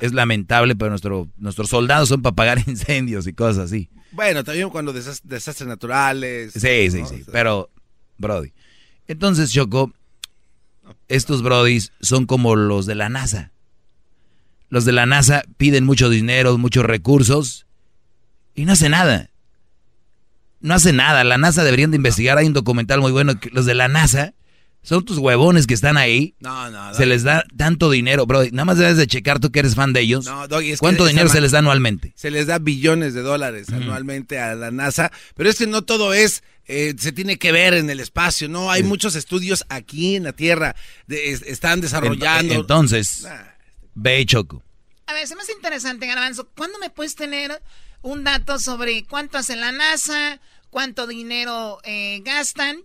es lamentable, pero nuestro, nuestros soldados son para pagar (laughs) incendios y cosas así. Bueno, también cuando desastres naturales. Sí, sí, sí. Pero, Brody. Entonces, Choco, estos Brodis son como los de la NASA. Los de la NASA piden mucho dinero, muchos recursos y no hace nada. No hace nada. La NASA deberían de investigar. Hay un documental muy bueno que los de la NASA son tus huevones que están ahí. No, no, Se les da tanto dinero, bro. Nada más debes de checar tú que eres fan de ellos. No, Doggy, es ¿Cuánto dinero se les da anualmente? Se les da billones de dólares anualmente a la NASA. Pero es que no todo es, eh, se tiene que ver en el espacio, ¿no? Hay muchos estudios aquí en la Tierra. están desarrollando. Entonces, ve Choco. A ver, se me hace interesante, Garbanzo. ¿Cuándo me puedes tener un dato sobre cuánto hace la NASA? ¿Cuánto dinero eh, gastan?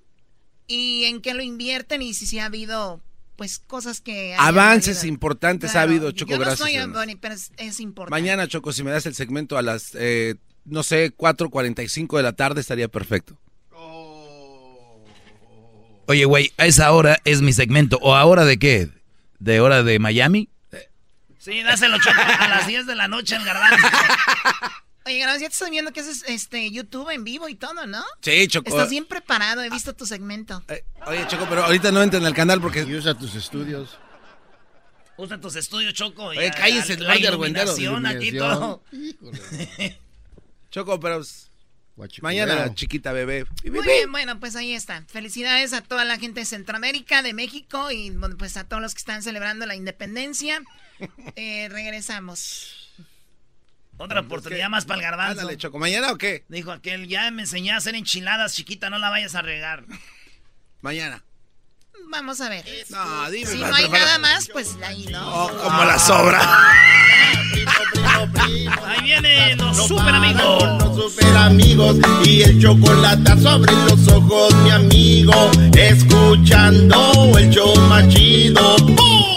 y en qué lo invierten y si, ha habido pues cosas que avances importantes ha habido Choco Yo no gracias soy pero es, importante. Mañana Choco si me das el segmento a las eh, no sé 4:45 de la tarde estaría perfecto. Oye güey a esa hora es mi segmento. O ahora de qué de hora de Miami sí dáselo Choco a las 10 de la noche en garbanzo (laughs) Oye, ya te estoy viendo que haces este, YouTube en vivo y todo, ¿no? Sí, Choco. Estás bien preparado, he visto tu segmento. Eh, oye, Choco, pero ahorita no entra en el canal porque... Y usa tus estudios. Usa tus estudios, Choco. Oye, cállese el la iluminación aquí todo. (laughs) Choco, pero... Mañana, chiquita bebé. Muy bien, bueno, pues ahí está. Felicidades a toda la gente de Centroamérica, de México y pues a todos los que están celebrando la independencia. (laughs) Eh, regresamos. Otra oportunidad más para el garbanzo. Ándale, Choco. ¿Mañana o qué? Dijo aquel, ya me enseñé a hacer enchiladas, chiquita, no la vayas a regar. Mañana. Vamos a ver. No, dime. Si no hay nada más, pues ahí, ¿no? Oh, como la sobra. ahí vienen los super amigos. Los super amigos y el chocolate sobre los ojos, mi amigo. Escuchando el show machido.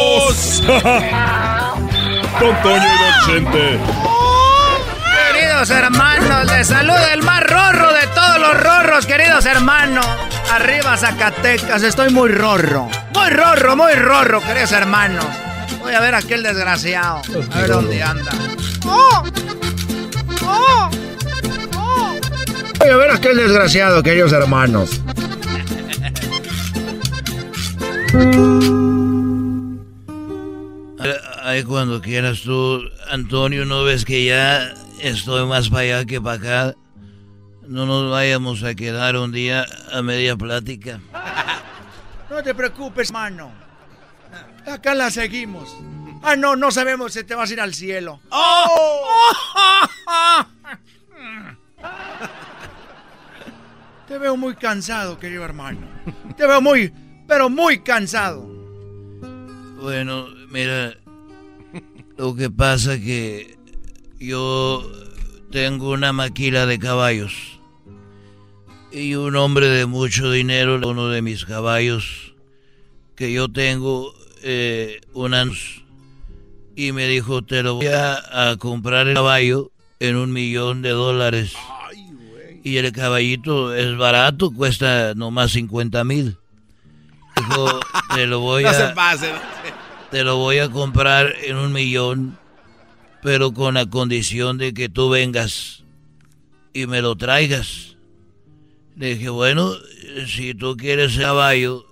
(laughs) Con Toño y Chente. Queridos hermanos, les saluda el más rorro de todos los rorros, queridos hermanos. Arriba Zacatecas, estoy muy rorro. Muy rorro, muy rorro, queridos hermanos. Voy a ver a aquel desgraciado. A ver dónde anda. ¡Oh! ¡Oh! ¡Oh! Voy a ver a aquel desgraciado, queridos hermanos. (laughs) Ahí cuando quieras tú, Antonio, ¿no ves que ya estoy más para allá que para acá? No nos vayamos a quedar un día a media plática. (laughs) No te preocupes, hermano. Acá la seguimos. Ah, no, no sabemos si te vas a ir al cielo. ¡Oh! (laughs) (laughs) Te veo muy cansado, querido hermano. Te veo muy, pero muy cansado. Bueno, mira, lo que pasa que yo tengo una maquila de caballos y un hombre de mucho dinero, uno de mis caballos que yo tengo, eh, y me dijo, te lo voy a, comprar el caballo en un millón de dólares. y el caballito es barato, cuesta nomás 50 mil. Dijo, te lo voy (laughs) a... Te lo voy a comprar en un millón, pero con la condición de que tú vengas y me lo traigas. Le dije, bueno, si tú quieres caballo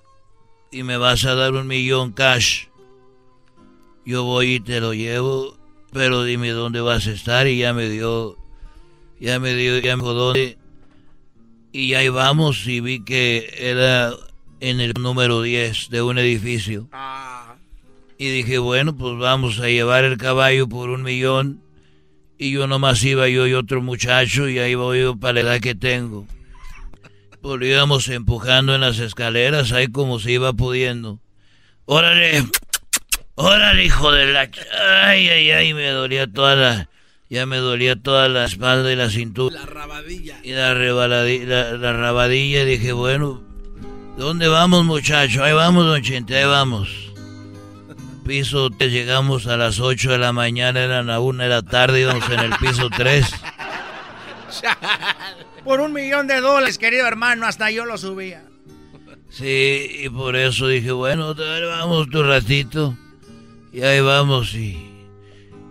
y me vas a dar un millón cash, yo voy y te lo llevo, pero dime dónde vas a estar y ya me dio, ya me dio, ya me dijo dónde. Y ahí vamos y vi que era en el número 10 de un edificio. Ah. Y dije, bueno, pues vamos a llevar el caballo por un millón. Y yo nomás iba yo y otro muchacho y ahí voy yo para la edad que tengo. Pues íbamos empujando en las escaleras, ahí como se iba pudiendo. Órale, órale, hijo de la... Ay, ay, ay, me dolía toda la... Ya me dolía toda la espalda y la cintura. La rabadilla. Y la, la, la rabadilla. Dije, bueno, ¿dónde vamos, muchacho? Ahí vamos, don Chente, ahí vamos piso llegamos a las 8 de la mañana, eran la 1 de la tarde, íbamos en el piso 3. (laughs) Por un millón de dólares, querido hermano, hasta yo lo subía. Sí, y por eso dije, bueno, vamos tu ratito. Y ahí vamos, y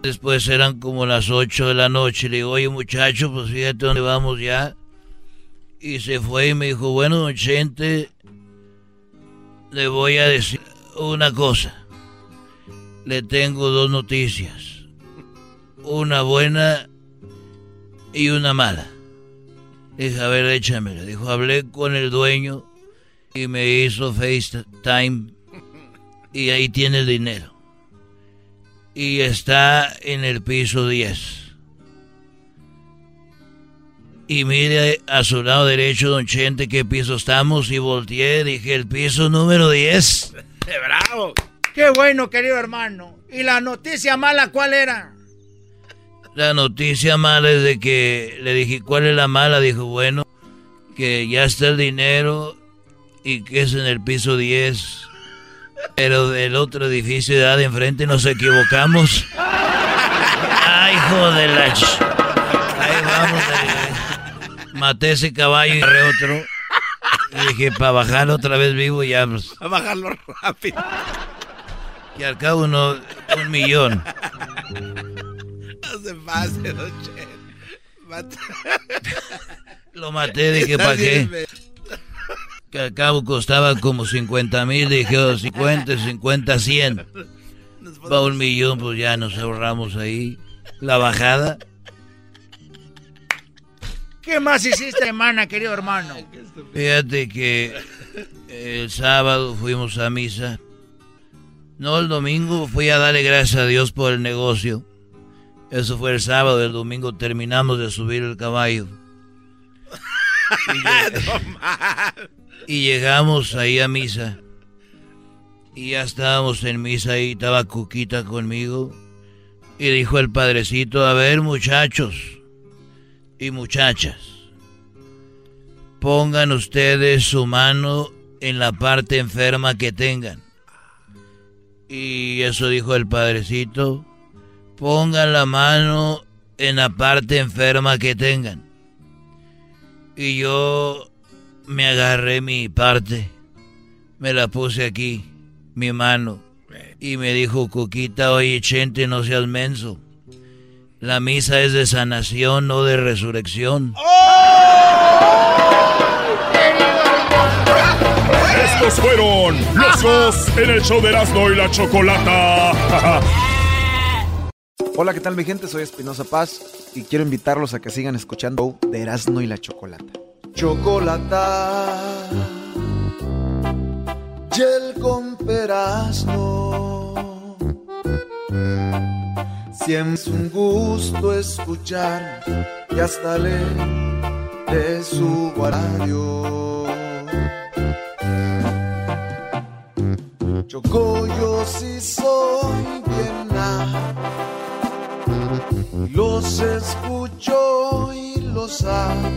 después eran como las 8 de la noche. Le digo, oye muchacho, pues fíjate dónde vamos ya. Y se fue y me dijo, bueno, don Chente, le voy a decir una cosa le tengo dos noticias. Una buena y una mala. Dije, a ver, échamela. Dijo, hablé con el dueño y me hizo FaceTime y ahí tiene el dinero. Y está en el piso 10. Y mire a su lado derecho, don Chente, qué piso estamos. Y volteé, dije, el piso número 10. (laughs) ¡Bravo! Qué bueno, querido hermano. ¿Y la noticia mala cuál era? La noticia mala es de que le dije, ¿cuál es la mala? Dijo, bueno, que ya está el dinero y que es en el piso 10. Pero del otro edificio de edad de enfrente nos equivocamos. Ay, hijo de la... Ahí vamos. Maté ese caballo y agarré otro. Y dije, para bajarlo otra vez vivo ya. Pues. Para bajarlo rápido. Y al cabo uno, un millón. No se pase, don Lo maté, dije, ¿para qué? Que al cabo costaba como 50 mil, dije, 50, 50, 100. Va un millón, pues ya nos ahorramos ahí. La bajada. ¿Qué más hiciste, hermana, querido hermano? Fíjate que el sábado fuimos a misa no, el domingo fui a darle gracias a Dios por el negocio. Eso fue el sábado, el domingo terminamos de subir el caballo. (laughs) Y, llegamos ahí a misa. Y ya estábamos en misa y estaba Cuquita conmigo. Y dijo el padrecito, a ver muchachos y muchachas, pongan ustedes su mano en la parte enferma que tengan. Y eso dijo el padrecito. Pongan la mano en la parte enferma que tengan. Y yo me agarré mi parte. Me la puse aquí, mi mano. Y me dijo Coquita, oye Chente, no seas menso. La misa es de sanación, no de resurrección. Estos fueron los dos en el show de Erasmo y la Chocolata. (laughs) Hola, ¿qué tal mi gente? Soy Espinosa Paz y quiero invitarlos a que sigan escuchando de Erasmo y la Chocolata. Chocolata, gel con perazno. Siempre es un gusto escuchar y hasta leer de su radio. Yo sí soy bien los escucho y los amo.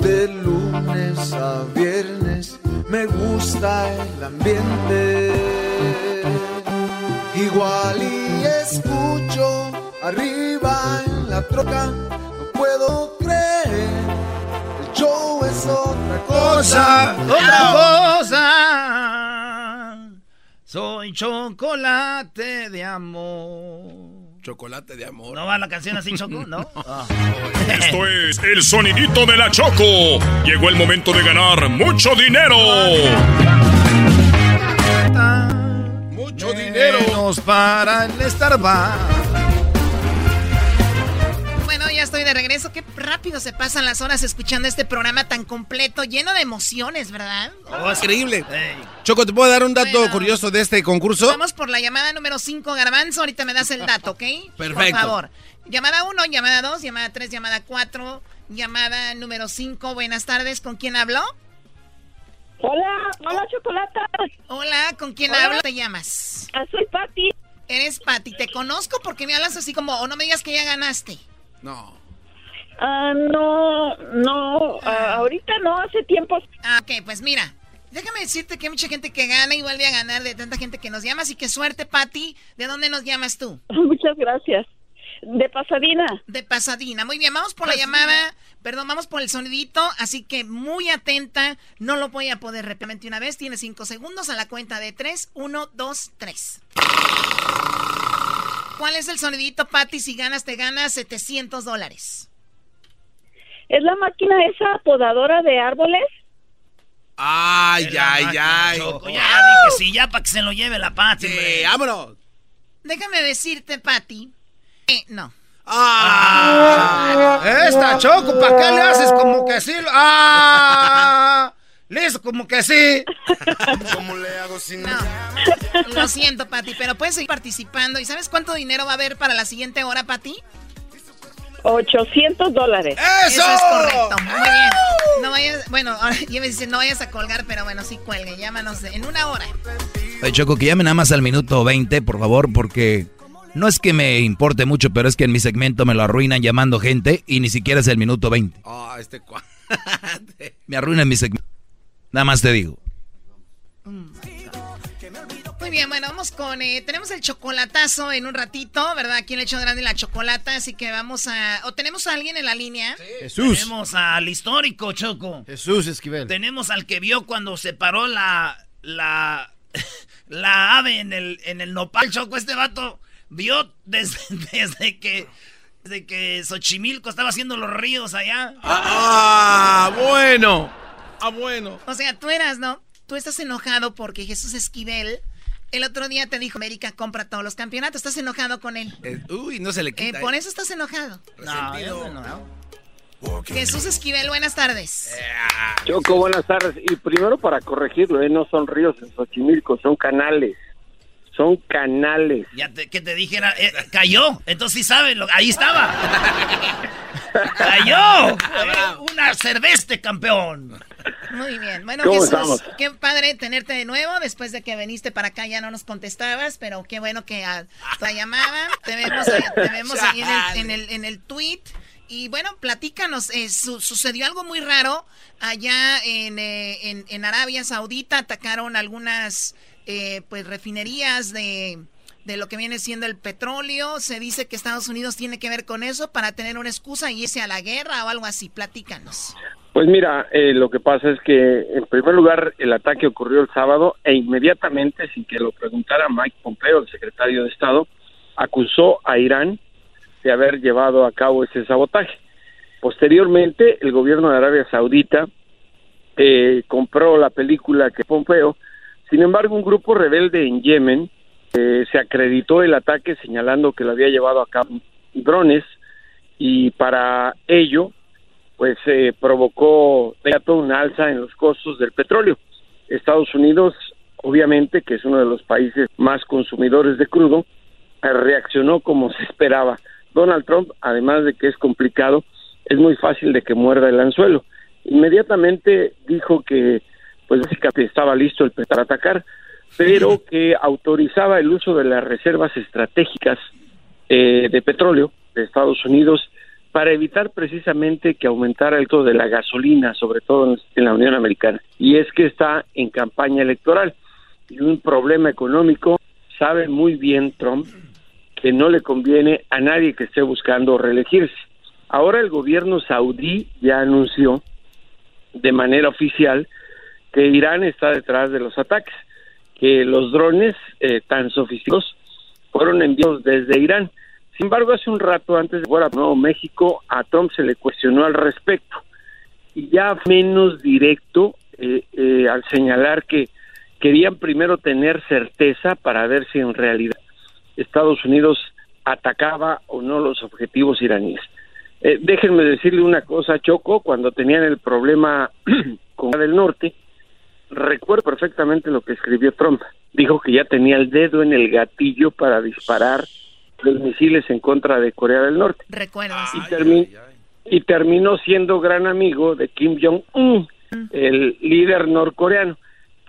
De lunes a viernes me gusta el ambiente. Igual y escucho arriba en la troca, no puedo creer. El show es otra cosa. Otra cosa. Soy chocolate de amor. Chocolate de amor. ¿No va la canción así, Choco? (laughs) ¿No? Ah. Esto es el sonidito de la Choco. Llegó el momento de ganar mucho dinero. Mucho dinero. Menos para el Starbucks. Ya estoy de regreso. Qué rápido se pasan las horas escuchando este programa tan completo, lleno de emociones, ¿verdad? Oh, es increíble. Choco, ¿te puedo dar un dato curioso de este concurso? Vamos por la llamada número 5, Garbanzo. Ahorita me das el dato, ¿ok? (laughs) Perfecto. Por favor. Llamada 1, llamada 2, llamada 3, llamada 4, llamada número 5. Buenas tardes. ¿Con quién hablo? Hola, hola Chocolata. Hola, ¿con quién Hola. hablo? ¿Te llamas? Ah, soy Patti. Eres Patti. Te conozco porque me hablas así como, o no me digas que ya ganaste. No. Ah, no, no, ah, ahorita no, hace tiempo. Ah, ok, pues mira. Déjame decirte que hay mucha gente que gana y vuelve a ganar de tanta gente que nos llama. Así que suerte, Patti. ¿De dónde nos llamas tú? (laughs) Muchas gracias. De Pasadena. De Pasadena. Muy bien, vamos por la llamada. Perdón, vamos por el sonidito. Así que muy atenta. No lo voy a poder repetir una vez. Tiene cinco segundos a la cuenta de tres. Uno, dos, tres. ¿Cuál es el sonidito, Patti? Si ganas, te ganas 700 dólares. ¿Es la máquina esa podadora de árboles? Ay, ay, ay. Choco, ya dije sí, ya para que se lo lleve la Pati, hombre. vámonos. Déjame decirte, Patti. que no. Ah, esta Choco, ¿para qué le haces como que sí? Ah, le hizo como que sí. (laughs) ¿Cómo le hago sin No. Lo siento, Pati, pero puedes seguir participando. ¿Y sabes cuánto dinero va a haber para la siguiente hora, Pati? 800 dólares. Eso es correcto. Muy bien. No vayas, bueno, ahora (laughs) ya me dicen no vayas a colgar, pero bueno, sí cuelgue. Llámanos en una hora. Oye, Choco, que llame nada más al minuto 20, por favor, porque no es que me importe mucho, pero es que en mi segmento me lo arruinan llamando gente y ni siquiera es el minuto 20. Ah, este cua- (laughs) Me arruinan mi segmento. Nada más te digo. Muy bien, bueno, vamos con. eh, tenemos el chocolatazo en un ratito, ¿verdad? Aquí en el hecho grande la chocolata, así que vamos a. ¿O tenemos a alguien en la línea? Jesús. Tenemos al histórico, Choco. Jesús Esquivel. Tenemos al que vio cuando se paró la. La. (laughs) La ave en el, en el nopal, Choco. Este vato vio desde, (laughs) desde que. Desde que Xochimilco estaba haciendo los ríos allá. Ah, bueno. Ah, bueno. O sea, tú eras, ¿no? Tú estás enojado porque Jesús Esquivel el otro día te dijo, América compra todos los campeonatos. ¿Estás enojado con él? Eh, uy, no se le Eh, quita. por eh. eso estás enojado. Resentido. Jesús Esquivel, buenas tardes. Choco, buenas tardes. Y primero para corregirlo, ¿eh? no son ríos en Xochimilco, son canales. Son canales. Ya te, que te dijera, eh, cayó. Entonces sí sabe, lo- ahí estaba. (laughs) cayó. Eh, Una cerveste, campeón. Muy bien. Bueno, ¿Cómo Jesús, estamos? qué padre tenerte de nuevo. Después de que viniste para acá ya no nos contestabas, pero qué bueno que a la llamada. Te vemos te (laughs) vemos ahí en, el, en, el, en el tweet. Y bueno, platícanos, eh, su- sucedió algo muy raro allá en, eh, en, en Arabia Saudita, atacaron algunas eh, pues refinerías de, de lo que viene siendo el petróleo, se dice que Estados Unidos tiene que ver con eso para tener una excusa y irse a la guerra o algo así, platícanos. Pues mira, eh, lo que pasa es que en primer lugar el ataque ocurrió el sábado e inmediatamente, sin que lo preguntara Mike Pompeo, el secretario de Estado, acusó a Irán de haber llevado a cabo ese sabotaje. Posteriormente, el gobierno de Arabia Saudita eh, compró la película que Pompeo. Sin embargo, un grupo rebelde en Yemen, eh, se acreditó el ataque señalando que lo había llevado a cabo drones y para ello pues se provocó una alza en los costos del petróleo. Estados Unidos, obviamente, que es uno de los países más consumidores de crudo, reaccionó como se esperaba. Donald Trump, además de que es complicado, es muy fácil de que muerda el anzuelo. Inmediatamente dijo que pues estaba listo el para atacar, pero que autorizaba el uso de las reservas estratégicas eh, de petróleo de Estados Unidos para evitar precisamente que aumentara el costo de la gasolina, sobre todo en la Unión Americana. Y es que está en campaña electoral y un problema económico, sabe muy bien Trump que no le conviene a nadie que esté buscando reelegirse. Ahora el gobierno saudí ya anunció de manera oficial que Irán está detrás de los ataques, que los drones eh, tan sofisticados fueron enviados desde Irán. Sin embargo, hace un rato antes de jugar a Nuevo México, a Trump se le cuestionó al respecto y ya menos directo eh, eh, al señalar que querían primero tener certeza para ver si en realidad Estados Unidos atacaba o no los objetivos iraníes. Eh, déjenme decirle una cosa, Choco, cuando tenían el problema (clears throat) con del Norte, recuerdo perfectamente lo que escribió Trump. Dijo que ya tenía el dedo en el gatillo para disparar los misiles en contra de Corea del Norte. Recuerdo. Y, y terminó siendo gran amigo de Kim Jong-un, mm. el líder norcoreano.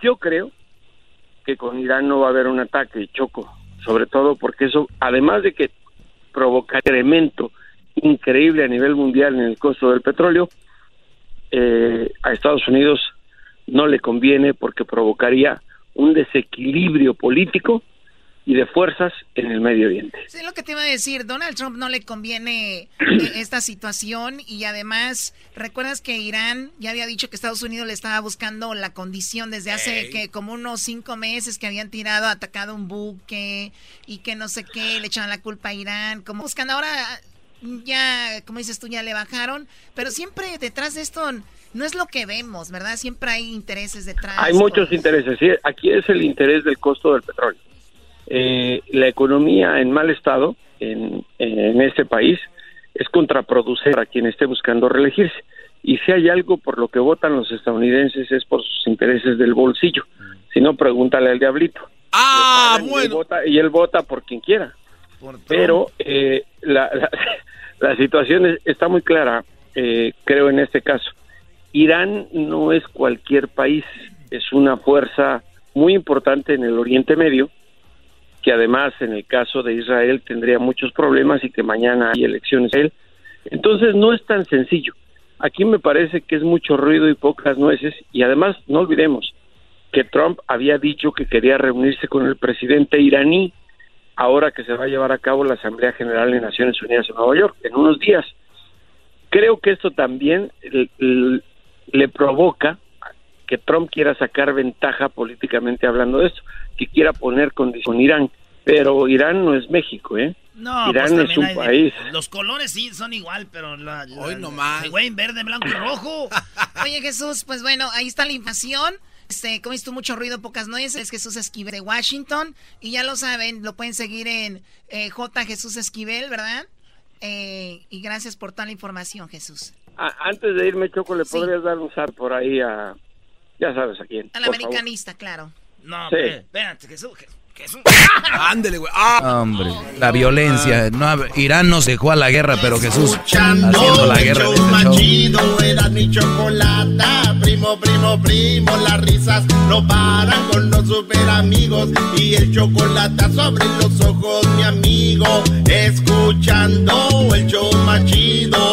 Yo creo que con Irán no va a haber un ataque, Choco sobre todo porque eso, además de que provoca incremento increíble a nivel mundial en el costo del petróleo, eh, a Estados Unidos no le conviene porque provocaría un desequilibrio político y de fuerzas en el Medio Oriente. Sí, lo que te iba a decir, Donald Trump no le conviene (clears throat) eh, esta situación y además, ¿recuerdas que Irán ya había dicho que Estados Unidos le estaba buscando la condición desde hace que como unos cinco meses que habían tirado, atacado un buque y que no sé qué, le echaban la culpa a Irán, como buscando ahora ya, como dices tú, ya le bajaron, pero siempre detrás de esto no es lo que vemos, ¿verdad? Siempre hay intereses detrás. Hay muchos intereses, sí. Aquí es el interés del costo del petróleo eh, la economía en mal estado en, en este país es contraproducente para quien esté buscando reelegirse. Y si hay algo por lo que votan los estadounidenses es por sus intereses del bolsillo. Si no, pregúntale al diablito. Ah, bueno. Y él, vota, y él vota por quien quiera. Pero eh, la, la, situación está muy clara, eh, creo, en este caso. Irán no es cualquier país, es una fuerza muy importante en el Oriente Medio que además en el caso de Israel tendría muchos problemas y que mañana hay elecciones. Entonces no es tan sencillo. Aquí me parece que es mucho ruido y pocas nueces y además no olvidemos que Trump había dicho que quería reunirse con el presidente iraní ahora que se va a llevar a cabo la Asamblea General de Naciones Unidas en Nueva York en unos días. Creo que esto también le provoca que Trump quiera sacar ventaja políticamente hablando de esto, que quiera poner condición Irán, pero Irán no es México, ¿eh? No, Irán pues es un país. Los colores sí son igual, pero la, Hoy nomás. güey, verde, blanco y rojo. (laughs) Oye, Jesús, pues bueno, ahí está la invasión. Este, como tú mucho ruido, pocas nueces, es Jesús Esquivel de Washington. Y ya lo saben, lo pueden seguir en eh, J. Jesús Esquivel, ¿verdad? Eh, y gracias por toda la información, Jesús. antes de irme, Choco, ¿le podrías dar un zar por ahí a, ya sabes a quién. Al americanista, claro. No, sí. espérate, Jesús. Jesús. (laughs) Ándele, güey. Ah. Hombre, la violencia. No, Irán nos dejó a la guerra, pero Jesús haciendo la guerra. El show chido era mi chocolata. Primo, primo, primo, las risas no paran con los super amigos. Y el chocolate sobre los ojos, mi amigo. Escuchando el show más chido.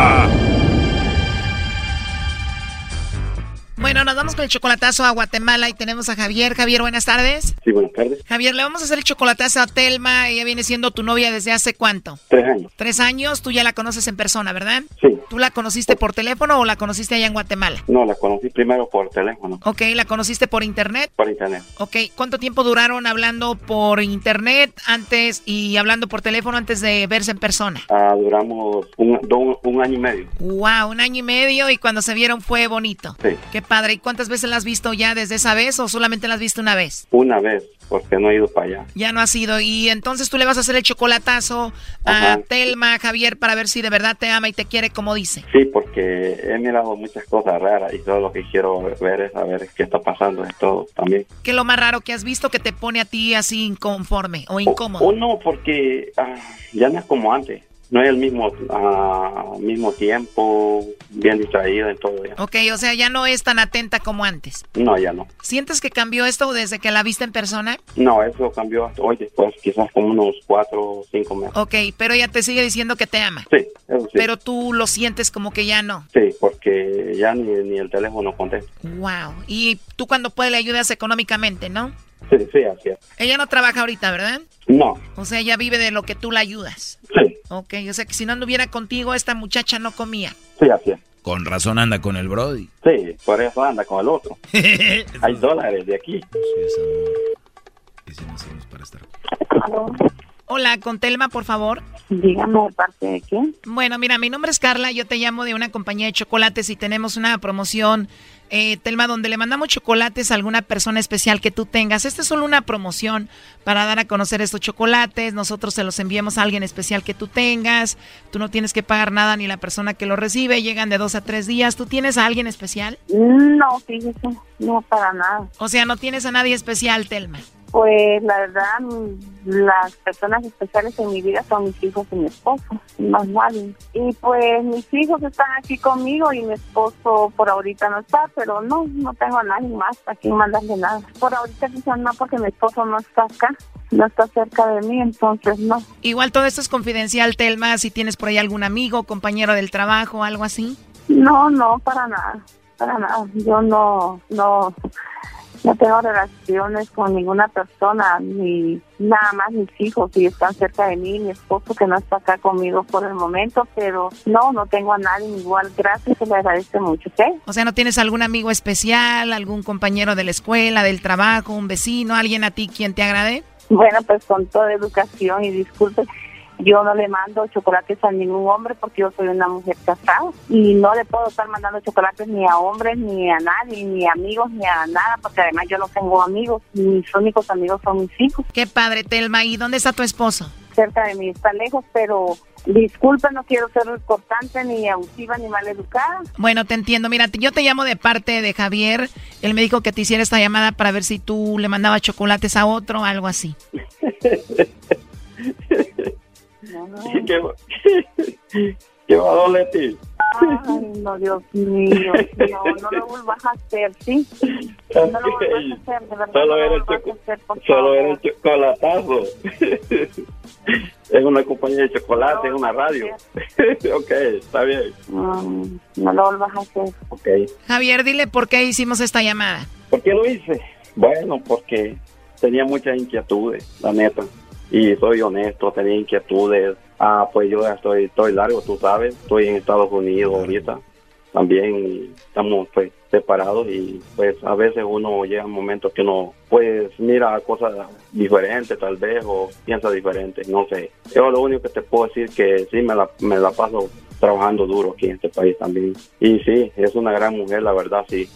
Bueno, nos vamos con el chocolatazo a Guatemala y tenemos a Javier. Javier, buenas tardes. Sí, buenas tardes. Javier, le vamos a hacer el chocolatazo a Telma. Ella viene siendo tu novia desde hace cuánto? Tres años. Tres años. Tú ya la conoces en persona, ¿verdad? Sí. ¿Tú la conociste por teléfono o la conociste allá en Guatemala? No, la conocí primero por teléfono. Ok, ¿la conociste por internet? Por internet. Ok, ¿cuánto tiempo duraron hablando por internet antes y hablando por teléfono antes de verse en persona? Ah, duramos un, un año y medio. Wow, un año y medio y cuando se vieron fue bonito. Sí. Qué padre. ¿Y cuántas veces la has visto ya desde esa vez o solamente la has visto una vez? Una vez, porque no he ido para allá. Ya no ha sido. Y entonces tú le vas a hacer el chocolatazo a Telma, Javier, para ver si de verdad te ama y te quiere como dice. Sí, porque he mirado muchas cosas raras y todo lo que quiero ver es saber qué está pasando en todo también. ¿Qué es lo más raro que has visto que te pone a ti así inconforme o incómodo? O, o no, porque ah, ya no es como antes no es el mismo uh, mismo tiempo, bien distraído en todo. Ya. Ok, o sea, ya no es tan atenta como antes. No, ya no. ¿Sientes que cambió esto desde que la viste en persona? No, eso cambió hoy después, quizás como unos cuatro o cinco meses. Ok, pero ella te sigue diciendo que te ama. Sí, eso sí. Pero tú lo sientes como que ya no. Sí, porque ya ni, ni el teléfono contesta. Wow. Y tú cuando puedes le ayudas económicamente, ¿no? Sí, sí, así es. Ella no trabaja ahorita, ¿verdad? No. O sea, ella vive de lo que tú la ayudas. Sí. Ok, o sea que si no anduviera contigo, esta muchacha no comía. Sí, así es. Con razón anda con el Brody. Sí, por eso anda con el otro. (laughs) Hay dólares de aquí. Hola, con Telma, por favor. Dígame de parte de quién. Bueno, mira, mi nombre es Carla, yo te llamo de una compañía de chocolates y tenemos una promoción, eh, Telma, donde le mandamos chocolates a alguna persona especial que tú tengas. Esta es solo una promoción para dar a conocer estos chocolates. Nosotros se los enviamos a alguien especial que tú tengas. Tú no tienes que pagar nada ni la persona que lo recibe. Llegan de dos a tres días. ¿Tú tienes a alguien especial? No, fíjese, no para nada. O sea, no tienes a nadie especial, Telma. Pues la verdad, las personas especiales en mi vida son mis hijos y mi esposo, más nadie. Y pues mis hijos están aquí conmigo y mi esposo por ahorita no está, pero no, no tengo a nadie más a quien mandarle nada. Por ahorita quizás no, porque mi esposo no está acá, no está cerca de mí, entonces no. Igual todo esto es confidencial, Telma, si tienes por ahí algún amigo, compañero del trabajo, algo así. No, no, para nada, para nada. Yo no, no no tengo relaciones con ninguna persona, ni nada más mis hijos, y están cerca de mí, mi esposo que no está acá conmigo por el momento, pero no, no tengo a nadie igual. Gracias, se le agradece mucho, ¿ok? O sea, ¿no tienes algún amigo especial, algún compañero de la escuela, del trabajo, un vecino, alguien a ti quien te agrade? Bueno, pues con toda educación y disculpe, yo no le mando chocolates a ningún hombre porque yo soy una mujer casada y no le puedo estar mandando chocolates ni a hombres, ni a nadie, ni a amigos, ni a nada, porque además yo no tengo amigos. Mis únicos amigos son mis hijos. Qué padre, Telma. ¿Y dónde está tu esposo? Cerca de mí, está lejos, pero Disculpe, no quiero ser cortante, ni abusiva, ni maleducada. Bueno, te entiendo. Mira, yo te llamo de parte de Javier. Él me dijo que te hiciera esta llamada para ver si tú le mandabas chocolates a otro o algo así. (laughs) No, no. ¿Qué, (laughs) ¿Qué va a doler ti? Ay, no, Dios mío. No, no lo vuelvas a hacer, ¿sí? No lo vuelvas a hacer, de verdad. Solo no era el, hacer, solo era el chocolatazo. (laughs) es una compañía de chocolate, es una radio. (laughs) ok, está bien. Mm, no lo vuelvas a hacer. Ok. Javier, dile por qué hicimos esta llamada. ¿Por qué lo hice? Bueno, porque tenía muchas inquietudes, la neta. Y soy honesto, tenía inquietudes. Ah, pues yo ya estoy, estoy largo, tú sabes. Estoy en Estados Unidos ahorita. También estamos pues separados y pues a veces uno llega a momentos que uno pues mira cosas diferentes tal vez o piensa diferente, no sé. Yo lo único que te puedo decir que sí me la, me la paso trabajando duro aquí en este país también. Y sí, es una gran mujer, la verdad, sí.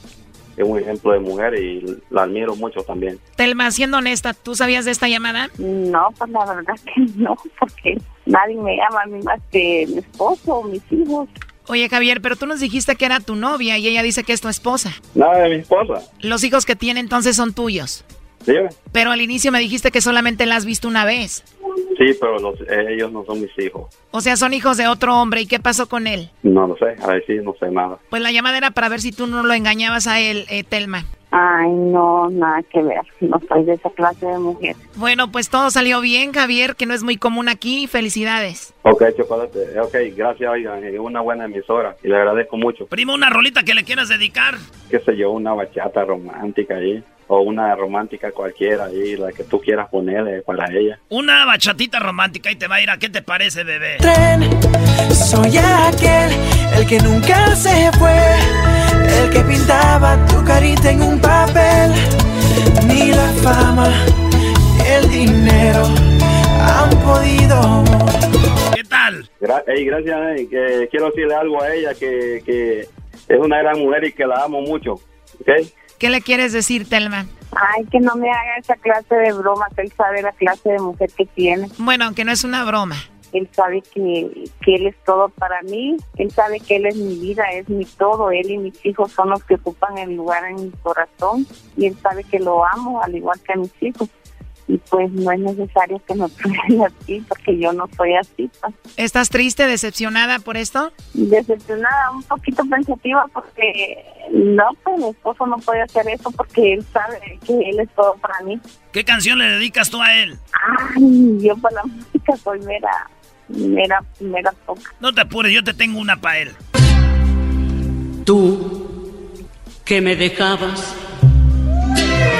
Es un ejemplo de mujer y la admiro mucho también. Telma, siendo honesta, ¿tú sabías de esta llamada? No, pues la verdad que no, porque nadie me llama a mí más que mi esposo o mis hijos. Oye, Javier, pero tú nos dijiste que era tu novia y ella dice que es tu esposa. Nada de mi esposa. Los hijos que tiene entonces son tuyos. Dime. Pero al inicio me dijiste que solamente la has visto una vez. Sí, pero los- ellos no son mis hijos. O sea, son hijos de otro hombre. ¿Y qué pasó con él? No lo sé, a ver si no sé nada. Pues la llamada era para ver si tú no lo engañabas a él, eh, Telma. Ay, no, nada que ver. No soy de esa clase de mujer. Bueno, pues todo salió bien, Javier, que no es muy común aquí. Felicidades. Ok, chocolate. Ok, gracias, oigan. Es una buena emisora y le agradezco mucho. Primo, una rolita que le quieras dedicar. Qué sé yo, una bachata romántica ahí. O una romántica cualquiera ahí, la que tú quieras ponerle para ella. Una bachatita romántica y te va a ir a qué te parece, bebé. Tren, soy aquel, el que nunca se fue, el que pintaba tu carita en un papel. Ni la fama, ni el dinero han podido. ¿Qué tal? Gra ey, gracias, ey, que quiero decirle algo a ella, que, que es una gran mujer y que la amo mucho. ¿Ok? ¿Qué le quieres decir, Telma? Ay, que no me haga esa clase de bromas. Él sabe la clase de mujer que tiene. Bueno, aunque no es una broma. Él sabe que, que él es todo para mí. Él sabe que él es mi vida, es mi todo. Él y mis hijos son los que ocupan el lugar en mi corazón. Y él sabe que lo amo, al igual que a mis hijos. Y pues no es necesario que me (laughs) prueben así, porque yo no soy así. pues. ¿Estás triste, decepcionada por esto? Decepcionada, un poquito pensativa, porque no, pues mi esposo no puede hacer eso porque él sabe que él es todo para mí. ¿Qué canción le dedicas tú a él? Ay, yo para la música soy mera, mera, mera poca. No te apures, yo te tengo una para él. Tú que me dejabas,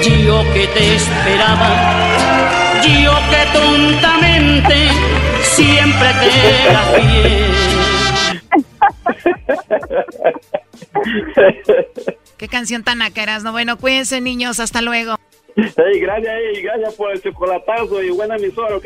yo que te esperaba, yo que tontamente siempre te era fiel. ¿Qué canción tan acaras? No, bueno, cuídense, niños. Hasta luego. Hey, gracias, hey, gracias por el chocolatazo y buena emisora, ¿ok?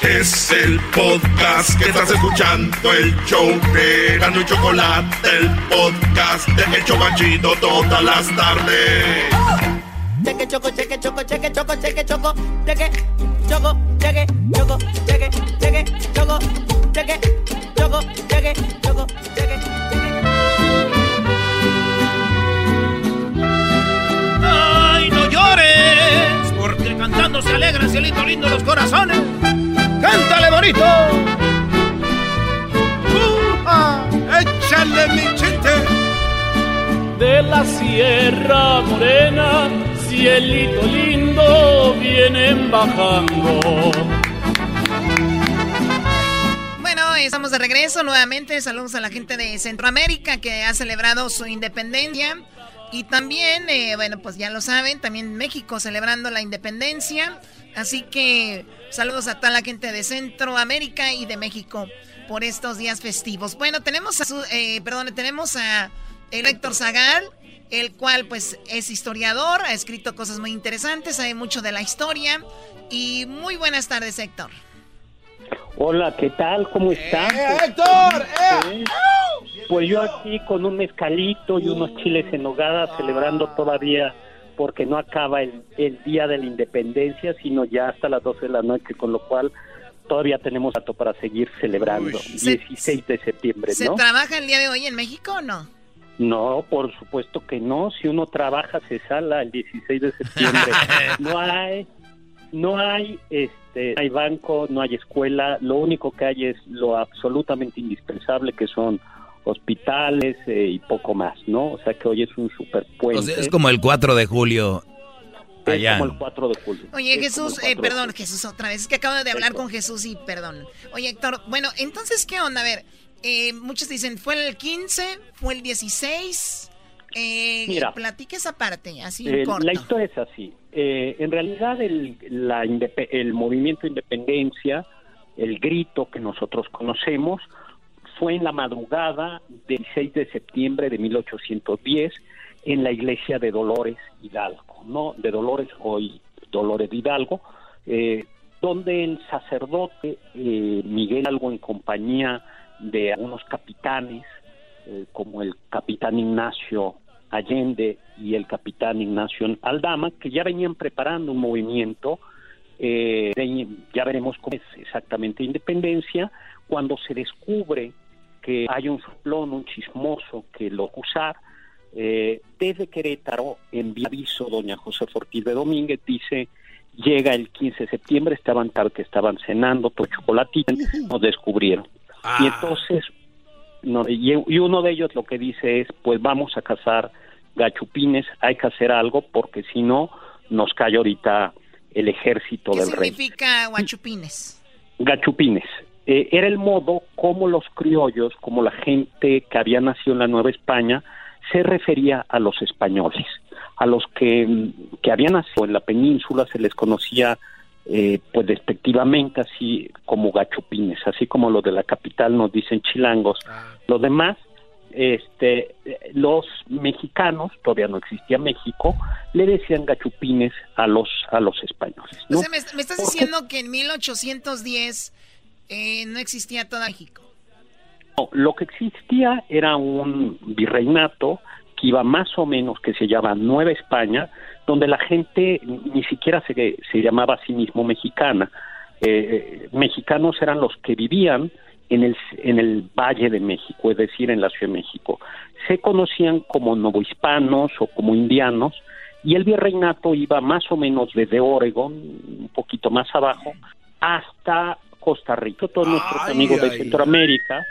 Es el podcast que estás escuchando, el show de Gano y Chocolate, el podcast de El Chobachito todas las tardes. Cheque, choco, cheque, choco, cheque, choco, cheque, choco, cheque, choco, cheque, choco, cheque, cheque, choco, cheque, choco, cheque, choco, cheque. ¡Ay, no llores! Porque cantando se alegra, cielito lindo los corazones. ¡Cántale bonito! ¡Échale mi chiste! De la Sierra Morena, cielito lindo, vienen bajando. Bueno, estamos de regreso nuevamente. Saludos a la gente de Centroamérica que ha celebrado su independencia. Y también, eh, bueno, pues ya lo saben, también México celebrando la independencia. Así que saludos a toda la gente de Centroamérica y de México por estos días festivos. Bueno, tenemos a su, eh, perdón, tenemos a el Héctor Zagal, el cual pues es historiador, ha escrito cosas muy interesantes, sabe mucho de la historia. Y muy buenas tardes, Héctor. Hola, ¿qué tal? ¿Cómo están? Héctor! Sí. Pues yo aquí con un mezcalito y unos chiles en nogada celebrando todavía porque no acaba el, el día de la independencia, sino ya hasta las 12 de la noche, con lo cual todavía tenemos rato para seguir celebrando. 16 de septiembre, ¿Se ¿no? trabaja el día de hoy en México o no? No, por supuesto que no. Si uno trabaja, se sala el 16 de septiembre. (laughs) no hay, no hay, este, no hay banco, no hay escuela. Lo único que hay es lo absolutamente indispensable, que son hospitales eh, y poco más, ¿no? O sea que hoy es un super puente. O sea, es como el 4 de julio Es allá. como el 4 de julio. Oye, Es Jesús, eh, 4 de perdón, Jesús, otra vez. Es que acabo de hablar con Jesús y perdón. Oye, Héctor, bueno, entonces, ¿qué onda? A ver, eh, muchos dicen, ¿fue el 15? ¿Fue el 16? Eh, Mira. platique esa parte, así Eh, corto. la historia es así. Eh, en realidad el, la indepe- el movimiento de independencia, el grito que nosotros conocemos, fue en la madrugada del 6 de septiembre de 1810 en la iglesia de Dolores Hidalgo, ¿no? De Dolores, hoy Dolores de Hidalgo, eh, donde el sacerdote eh, Miguel Algo en compañía de algunos capitanes, eh, como el capitán Ignacio Allende y el capitán Ignacio Aldama, que ya venían preparando un movimiento eh, ya veremos cómo es exactamente independencia, cuando se descubre que hay un soplón, un chismoso que lo usar, eh, desde Querétaro envía aviso doña José Ortiz de Domínguez, dice, llega el 15 de septiembre, estaban tal que estaban cenando por chocolatito, nos descubrieron. Y Ah. entonces, no, y, y uno de ellos lo que dice es, pues vamos a cazar gachupines, hay que hacer algo porque si no, nos cae ahorita el ejército ¿Qué del rey. significa guachupines? Gachupines. Eh, era el modo como los criollos, como la gente que había nacido en la Nueva España, se refería a los españoles. A los que, mm, que habían nacido en la península se les conocía eh, pues despectivamente así como gachupines, así como los de la capital nos dicen chilangos. Los demás, este, los mexicanos, todavía no existía México, le decían gachupines a los, a los españoles. ¿no? O sea, me, me estás diciendo que en 1810 eh, no existía todo México. No, lo que existía era un virreinato que iba más o menos, que se llama Nueva España, donde la gente ni siquiera se, se llamaba a sí mismo mexicana. Eh, eh, mexicanos eran los que vivían en el, en el Valle de México, es decir, en la Ciudad de México. Se conocían como novohispanos o como indianos, y el virreinato iba más o menos desde Oregon, un poquito más abajo, hasta Costa Rica. Todos nuestros Ay, amigos de ay, Centroamérica,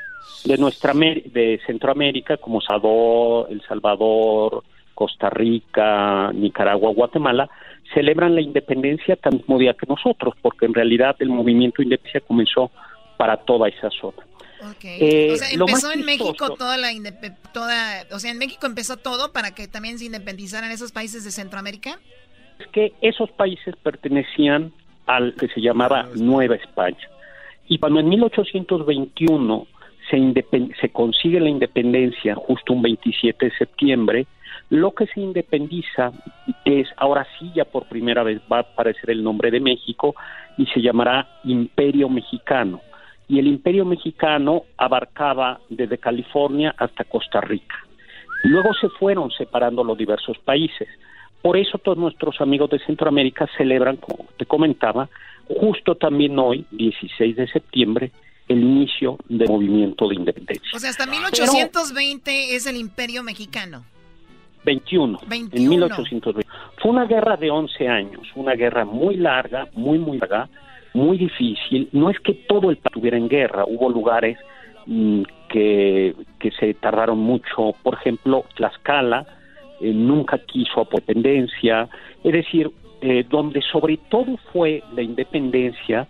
de nuestra de Centroamérica, como Salvador, El Salvador, Costa Rica, Nicaragua, Guatemala, celebran la independencia tan mismo día que nosotros, porque en realidad el movimiento de independencia comenzó para toda esa zona. Eh, o sea, empezó en México toda la toda, o sea, en México empezó todo para que también se independizaran esos países de Centroamérica. es que esos países pertenecían al que se llamaba Nueva España. Y cuando en 1821 se, se consigue la independencia, justo un 27 de septiembre, lo que se independiza es, ahora sí ya por primera vez va a aparecer el nombre de México y se llamará Imperio Mexicano. Y el Imperio Mexicano abarcaba desde California hasta Costa Rica. Luego se fueron separando los diversos países. Por eso todos nuestros amigos de Centroamérica celebran, como te comentaba, justo también hoy, 16 de septiembre, el inicio del movimiento de independencia. O sea, hasta 1820 es el Imperio Mexicano. 21, 21. en 1820. Fue una guerra de 11 años, una guerra muy larga, muy, muy larga, muy difícil. No es que todo el país estuviera en guerra, hubo lugares mm, que, que se tardaron mucho. Por ejemplo, Tlaxcala eh, nunca quiso independencia, es decir, eh, donde sobre todo fue la independencia,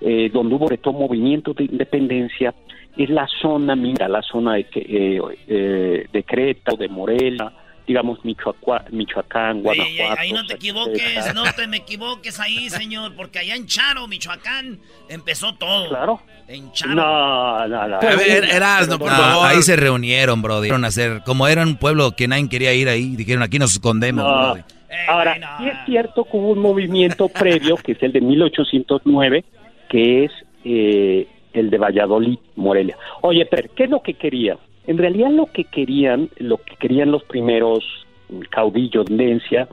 eh, donde hubo sobre todo movimientos de independencia, es la zona, mira, la zona de, que- eh, eh, de Creta, de Morelia, digamos Michoacua- Michoacán, Ey, ey, ey, Guanajuato. ahí no te equivoques, no te me equivoques ahí, señor, porque allá en Charo, Michoacán, empezó todo. Claro. En Charo. No, no, no. A ver, Erasno, por No, favor. ahí se reunieron, Brody. Fueron a hacer, como era un pueblo que nadie quería ir ahí, dijeron aquí nos escondemos, No. Brody. Ahora, sí es cierto que hubo un movimiento (laughs) previo, que es el de 1809, que es eh, el de Valladolid, Morelia. Oye, pero ¿qué es lo que querían? En realidad lo que querían, lo que querían los primeros caudillos de Independencia,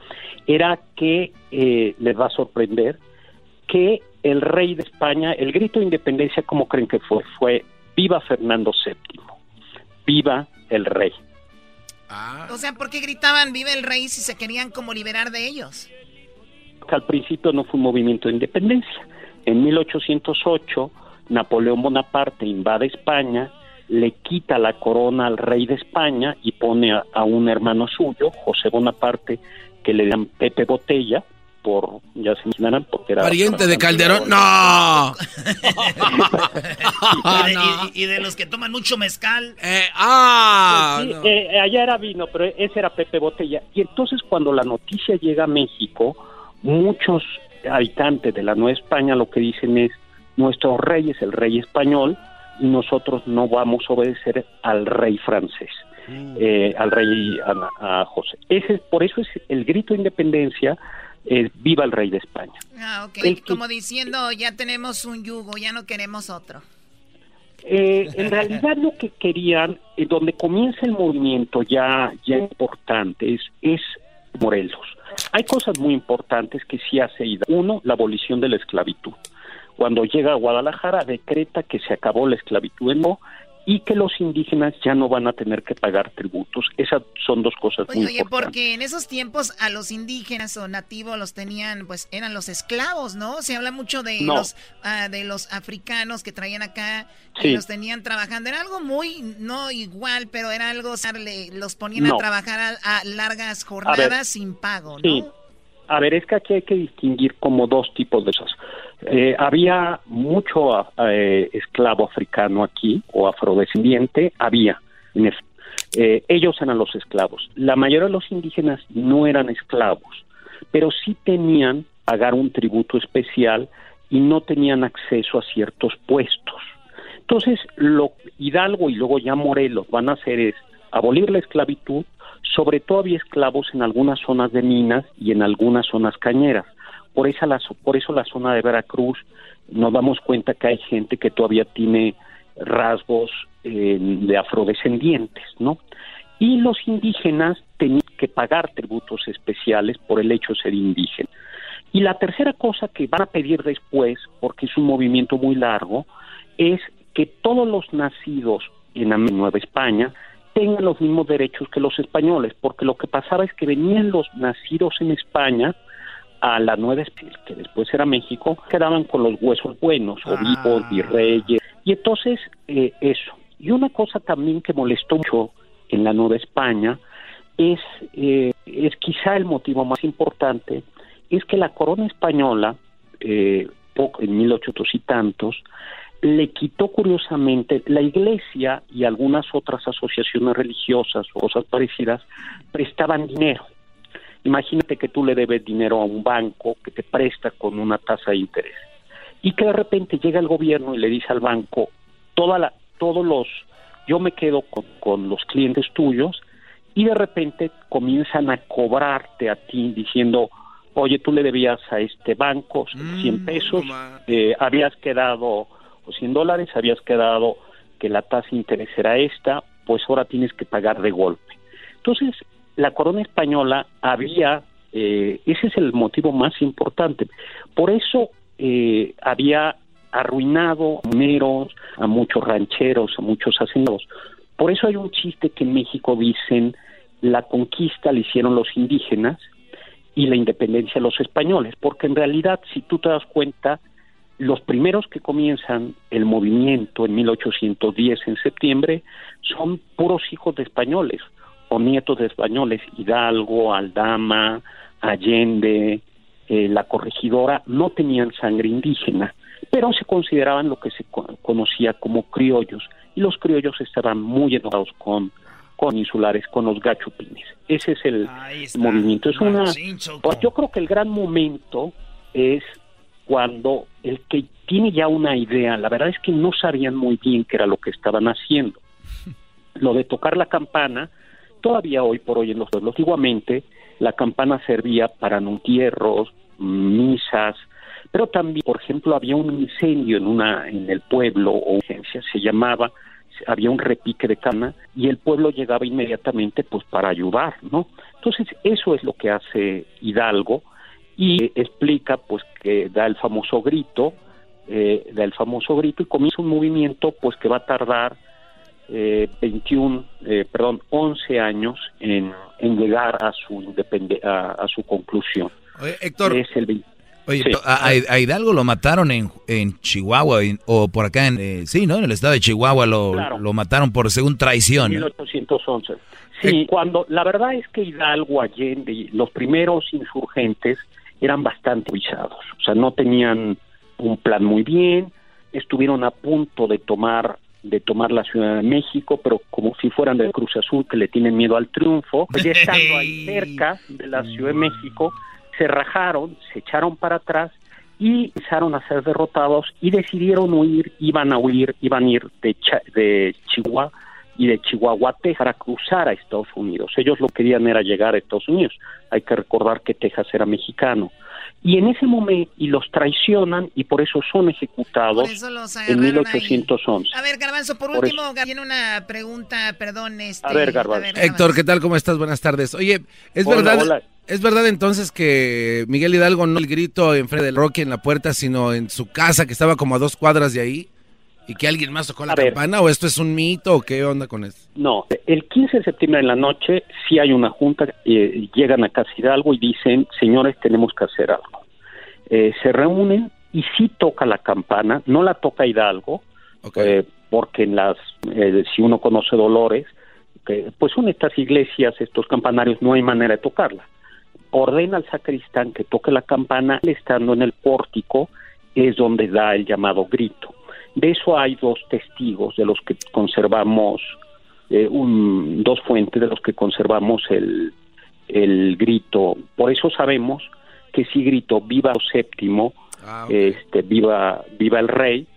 era que, eh, les va a sorprender, que el rey de España, el grito de independencia, ¿cómo creen que fue? Fue viva Fernando VII, viva el rey. O sea, ¿por qué gritaban vive el rey si se querían como liberar de ellos? al principio no fue un movimiento de independencia. En 1808, Napoleón Bonaparte invade España, le quita la corona al rey de España y pone a, a un hermano suyo, José Bonaparte, que le dan Pepe Botella, por, ya se imaginarán, porque era... Pariente de Calderón. (laughs) ¡No! y, de, y- y de los que toman mucho mezcal. ¡Ah! Sí, eh, allá era vino, pero ese era Pepe Botella. Y entonces cuando la noticia llega a México, muchos habitantes de la Nueva España lo que dicen es, nuestro rey es el rey español y nosotros no vamos a obedecer al rey francés, eh, al rey a, a José. Ese, por eso es el grito de independencia, es viva el rey de España. Ah, ok. El Como diciendo, ya tenemos un yugo, ya no queremos otro. Eh, en realidad lo que querían, eh, donde comienza el movimiento ya, ya importante, es, es Morelos. Hay cosas muy importantes que sí hace Hidalgo. Uno, la abolición de la esclavitud. Cuando llega a Guadalajara, decreta que se acabó la esclavitud en México y que los indígenas ya no van a tener que pagar tributos. Esas son dos cosas oye, muy oye, importantes. porque en esos tiempos a los indígenas o nativos los tenían, pues eran los esclavos, ¿no? Se habla mucho de No. los ah, de los africanos que traían acá y los tenían trabajando. Era algo muy, no igual, pero era algo, o sea, le- los ponían a trabajar a, a largas jornadas sin pago, ¿no? Sí. A ver, es que aquí hay que distinguir como dos tipos de cosas. Eh, había mucho eh, esclavo africano aquí, o afrodescendiente, había. Eh, ellos eran los esclavos. La mayoría de los indígenas no eran esclavos, pero sí tenían pagar un tributo especial y no tenían acceso a ciertos puestos. Entonces, lo Hidalgo y luego ya Morelos van a hacer es abolir la esclavitud, sobre todo había esclavos en algunas zonas de minas y en algunas zonas cañeras. Por, esa, la, por eso la zona de Veracruz nos damos cuenta que hay gente que todavía tiene rasgos eh, de afrodescendientes, ¿no? Y los indígenas tenían que pagar tributos especiales por el hecho de ser indígena. Y la tercera cosa que van a pedir después, porque es un movimiento muy largo, es que todos los nacidos en la Nueva España tengan los mismos derechos que los españoles, porque lo que pasaba es que venían los nacidos en España a la Nueva España, que después era México, quedaban con los huesos buenos, obispos, virreyes, y entonces eh, eso. Y una cosa también que molestó mucho en la Nueva España es, eh, es quizá el motivo más importante, es que la corona española, eh, poco, en 1800 y tantos, le quitó curiosamente la iglesia y algunas otras asociaciones religiosas o cosas parecidas prestaban dinero. Imagínate que tú le debes dinero a un banco que te presta con una tasa de interés y que de repente llega el gobierno y le dice al banco toda la, todos los yo me quedo con, con los clientes tuyos y de repente comienzan a cobrarte a ti diciendo oye tú le debías a este banco 100 pesos eh, habías quedado o 100 dólares habías quedado que la tasa de interés era esta pues ahora tienes que pagar de golpe entonces la corona española había eh, ese es el motivo más importante por eso eh, había arruinado a a muchos rancheros, a muchos hacendados. Por eso hay un chiste que en México dicen la conquista la hicieron los indígenas y la independencia los españoles, porque en realidad, si tú te das cuenta, los primeros que comienzan el movimiento en 1810 en septiembre son puros hijos de españoles o nietos de españoles, Hidalgo, Aldama, Allende, eh, la corregidora, no tenían sangre indígena, pero se consideraban lo que se co conocía como criollos, y los criollos estaban muy enojados con, con insulares, con los gachupines. Ese es el movimiento. Es una, pues yo creo que el gran momento es cuando el que tiene ya una idea, la verdad es que no sabían muy bien qué era lo que estaban haciendo. (laughs) Lo de tocar la campana, todavía hoy por hoy en los pueblos, antiguamente la campana servía para entierros, misas, pero también, por ejemplo, había un incendio en una en el pueblo o urgencia, se llamaba, había un repique de cana y el pueblo llegaba inmediatamente pues para ayudar, ¿no? Entonces, eso es lo que hace Hidalgo y explica pues que da el famoso grito, eh, da el famoso grito y comienza un movimiento pues que va a tardar eh, 21, eh, perdón, 11 años en, en llegar a su a, a, su conclusión. Oye, Héctor. Es el 20. Oye, sí. a, a, Hidalgo lo mataron en, en Chihuahua en, o por acá en, eh, sí, ¿no? En el estado de Chihuahua lo, claro. lo mataron por según traición. 1811. Sí, eh, cuando la verdad es que Hidalgo, Allende, los primeros insurgentes eran bastante visados, o sea, no tenían un plan muy bien, estuvieron a punto de tomar de tomar la Ciudad de México, pero como si fueran del Cruz Azul que le tienen miedo al triunfo, (laughs) ya estando ahí cerca de la Ciudad de México, se rajaron, se echaron para atrás y empezaron a ser derrotados y decidieron huir, iban a huir, iban a ir de, Ch de Chihuahua y de Chihuahua, Texas, para cruzar a Estados Unidos. Ellos lo querían era llegar a Estados Unidos. Hay que recordar que Texas era mexicano. Y en ese momento, y los traicionan y por eso son ejecutados eso en 1811. Ahí. A ver, Garbanzo, por, por último, eso. tiene una pregunta, perdón. Este, a ver, Garbanzo. A ver, Héctor, ¿qué tal? ¿Cómo estás? Buenas tardes. Oye, es hola, verdad... Hola. ¿Es verdad entonces que Miguel Hidalgo no el grito enfrente del Rocky en la puerta, sino en su casa que estaba como a dos cuadras de ahí? ¿Y que alguien más tocó la campana? ¿O esto es un mito? ¿O qué onda con eso? No, el 15 de septiembre en la noche sí hay una junta, eh, llegan a Casa Hidalgo y dicen, señores, tenemos que hacer algo. Eh, se reúnen y sí toca la campana, no la toca Hidalgo, eh, porque en las, eh, si uno conoce Dolores, que, pues son estas iglesias, estos campanarios, no hay manera de tocarla. Ordena al sacristán que toque la campana, estando en el pórtico, es donde da el llamado grito. De eso hay dos testigos de los que conservamos, eh, un, dos fuentes de los que conservamos el, el grito. Por eso sabemos que sí gritó viva séptimo, Ah, este, viva, viva el rey,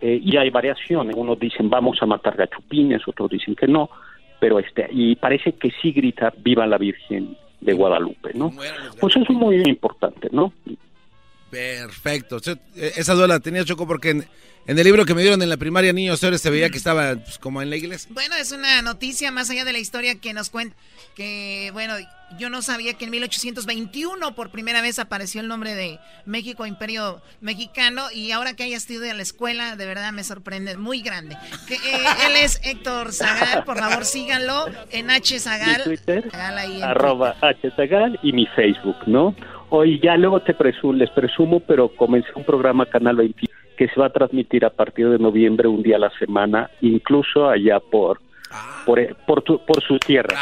eh, y hay variaciones. Unos dicen vamos a matar gachupines, otros dicen que no, pero este, y parece que sí grita viva la Virgen de Guadalupe, ¿no? Pues eso es muy importante, ¿no? Perfecto. Esa duda la tenía Choco porque en, el libro que me dieron en la primaria Niños Héroes se veía que estaba pues, como en la iglesia. Bueno, es una noticia más allá de la historia que nos cuenta que, bueno, yo no sabía que en 1821 por primera vez apareció el nombre de México Imperio Mexicano y ahora que haya estudiado en la escuela, de verdad me sorprende, muy grande. Que, eh, él es Héctor Zagal, por favor síganlo en H Zagal. Twitter, Zagal ahí en arroba hzagal y mi Facebook, ¿no? Hoy ya luego te presumo, les presumo, pero comencé un programa Canal 20 que se va a transmitir a partir de noviembre un día a la semana, incluso allá por por, por, tu- por su tierra.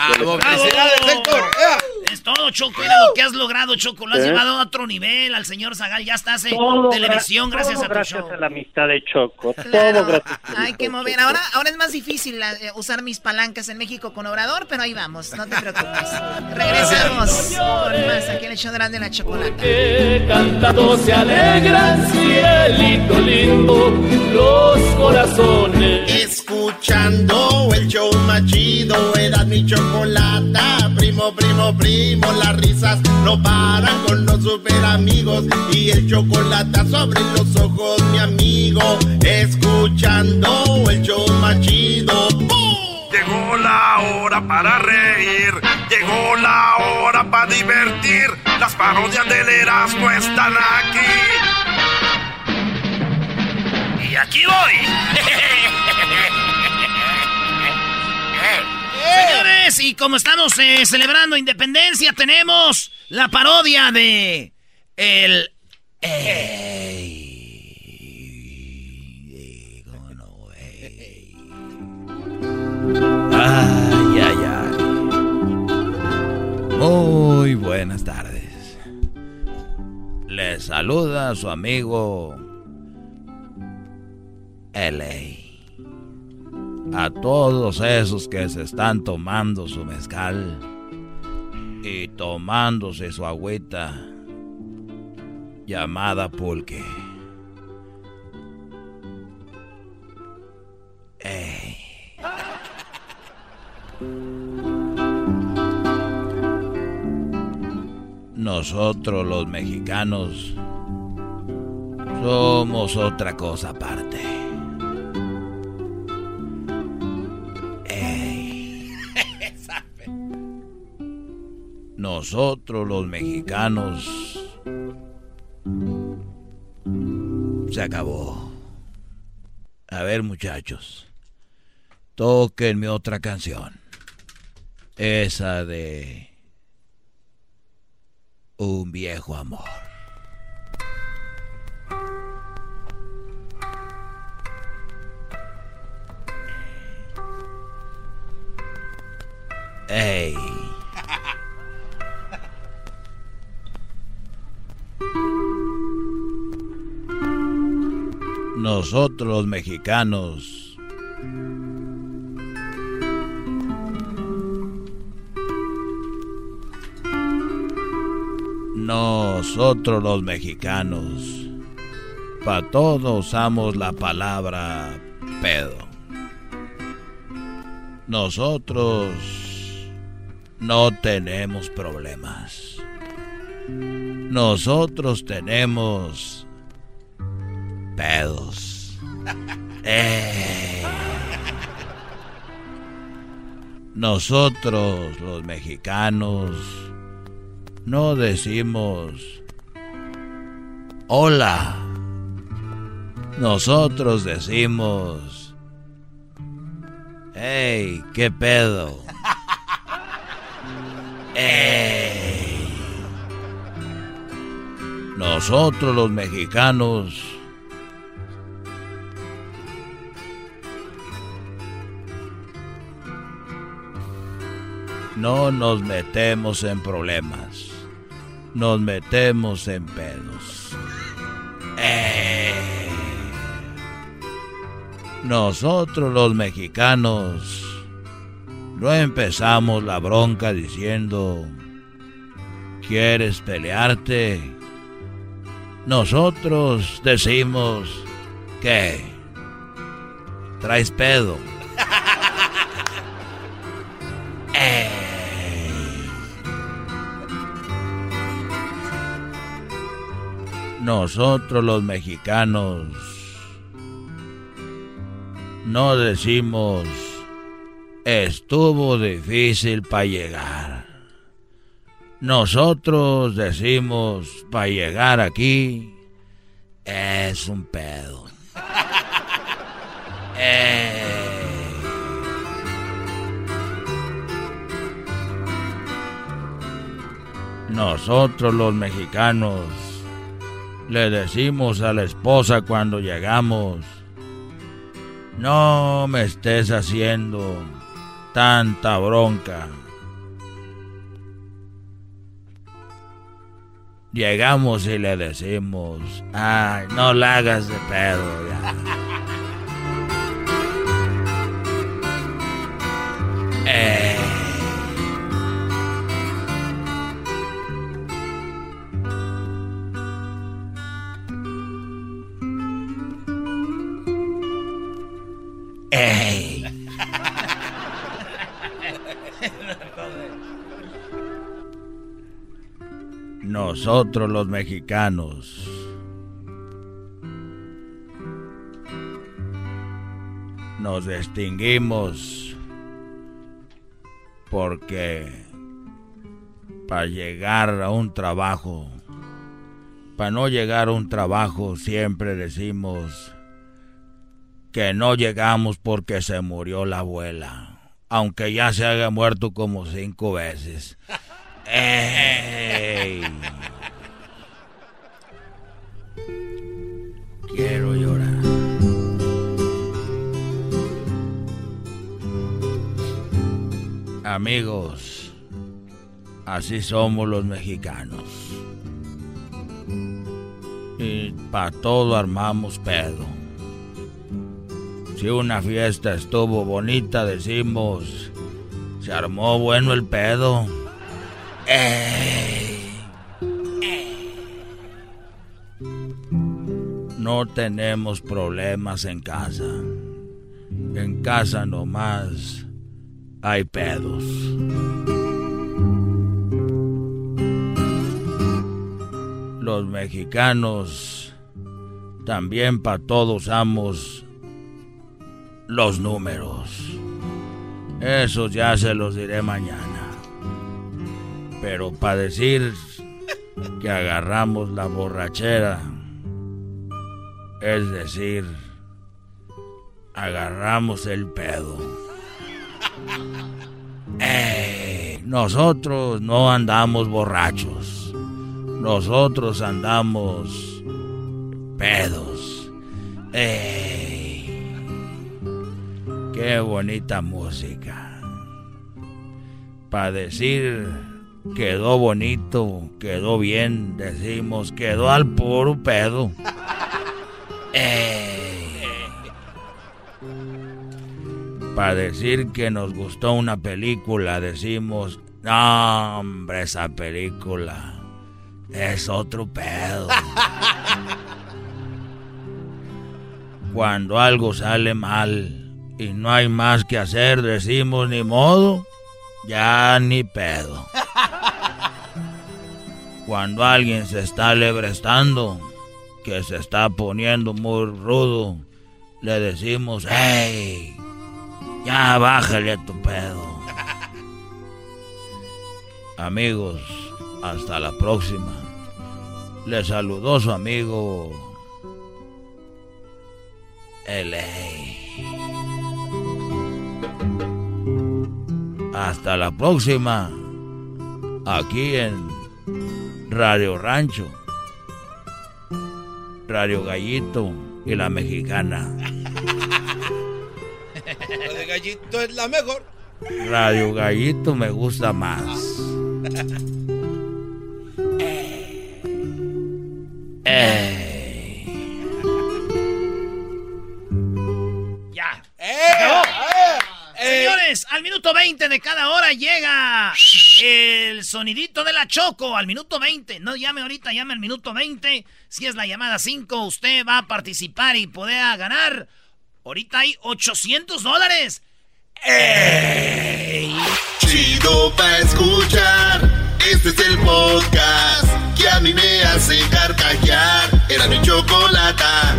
Es todo, Choco. Mira lo que has logrado, Choco. Lo has ¿Eh? llevado a otro nivel al señor Zagal. Ya estás en Todo televisión gra- gracias todo a tu gracias show. a la amistad de Choco. Claro, Todo gracias. hay que mover. Ahora, ahora es más difícil la- eh, usar mis palancas en México con Obrador, pero ahí vamos, no te preocupes. (laughs) Regresamos con más aquí en el show de Grande la Chocolata. que cantando se alegran, cielito lindo, los corazones. Escuchando el show más chido, mi chocolata. Primo, primo, primo, las risas no paran con los super amigos. Y el chocolate sobre los ojos, mi amigo. Escuchando el show más chido. Llegó la hora para reír, llegó la hora para divertir. Las parodias del Erasmo están aquí. Y aquí voy. (laughs) Señores, y como estamos eh, celebrando independencia, tenemos la parodia de el Ay, ay, ay. Muy buenas tardes. Les saluda su amigo LA. A todos esos que se están tomando su mezcal y tomándose su agüita llamada pulque. Nosotros los mexicanos somos otra cosa aparte. Nosotros los mexicanos se acabó. A ver muchachos, tóquenme otra canción. Esa de un viejo amor. Ey. Nosotros los mexicanos Nosotros los mexicanos, para todo usamos la palabra pedo. Nosotros no tenemos problemas. Nosotros tenemos pedos. Eh. Nosotros los mexicanos no decimos hola. Nosotros decimos, hey, ¿qué pedo? Hey. (laughs) Nosotros los mexicanos no nos metemos en problemas, nos metemos en pedos. Eh. Nosotros los mexicanos no empezamos la bronca diciendo, ¿quieres pelearte? Nosotros decimos que traes pedo. Nosotros los mexicanos no decimos estuvo difícil para llegar. Nosotros decimos para llegar aquí es un pedo. (laughs) Eh. Nosotros los mexicanos le decimos a la esposa cuando llegamos, no me estés haciendo tanta bronca. Llegamos y le decimos, ay, no la hagas de pedo. Nosotros los mexicanos nos distinguimos porque para llegar a un trabajo, para no llegar a un trabajo siempre decimos que no llegamos porque se murió la abuela, aunque ya se haya muerto como cinco veces. (laughs) ¡Ey! Quiero llorar. Amigos, así somos los mexicanos. Y para todo armamos pedo. Si una fiesta estuvo bonita, decimos, se armó bueno el pedo. No tenemos problemas en casa. En casa nomás hay pedos. Los mexicanos también para todos usamos los números. Esos ya se los diré mañana. Pero para decir que agarramos la borrachera, es decir, agarramos el pedo. Eh, nosotros no andamos borrachos. Nosotros andamos pedos. Eh, qué bonita música. Para decir quedó bonito, quedó bien, decimos quedó al puro pedo. Eh, para decir que nos gustó una película, decimos, no, hombre, esa película es otro pedo. (laughs) Cuando algo sale mal y no hay más que hacer, decimos, ni modo, ya ni pedo. (laughs) Cuando alguien se está lebrestando, que se está poniendo muy rudo, le decimos, hey, ya bájale tu pedo. (laughs) Amigos, Hasta la próxima. Le saludó su amigo LA. Hasta la próxima. Aquí en Radio Rancho. Radio Gallito y la Mexicana. La de gallito es la mejor. Radio Gallito me gusta más. Ey. Señores, al minuto 20 de cada hora llega el sonidito de la Choco. Al minuto 20. No llame ahorita, llame al minuto 20. Si es la llamada 5, usted va a participar y poder ganar. Ahorita hay 800 dólares. ¡Ey! Chido pa' escuchar. Este es el podcast que a mí me hace carcajear. Era mi chocolata.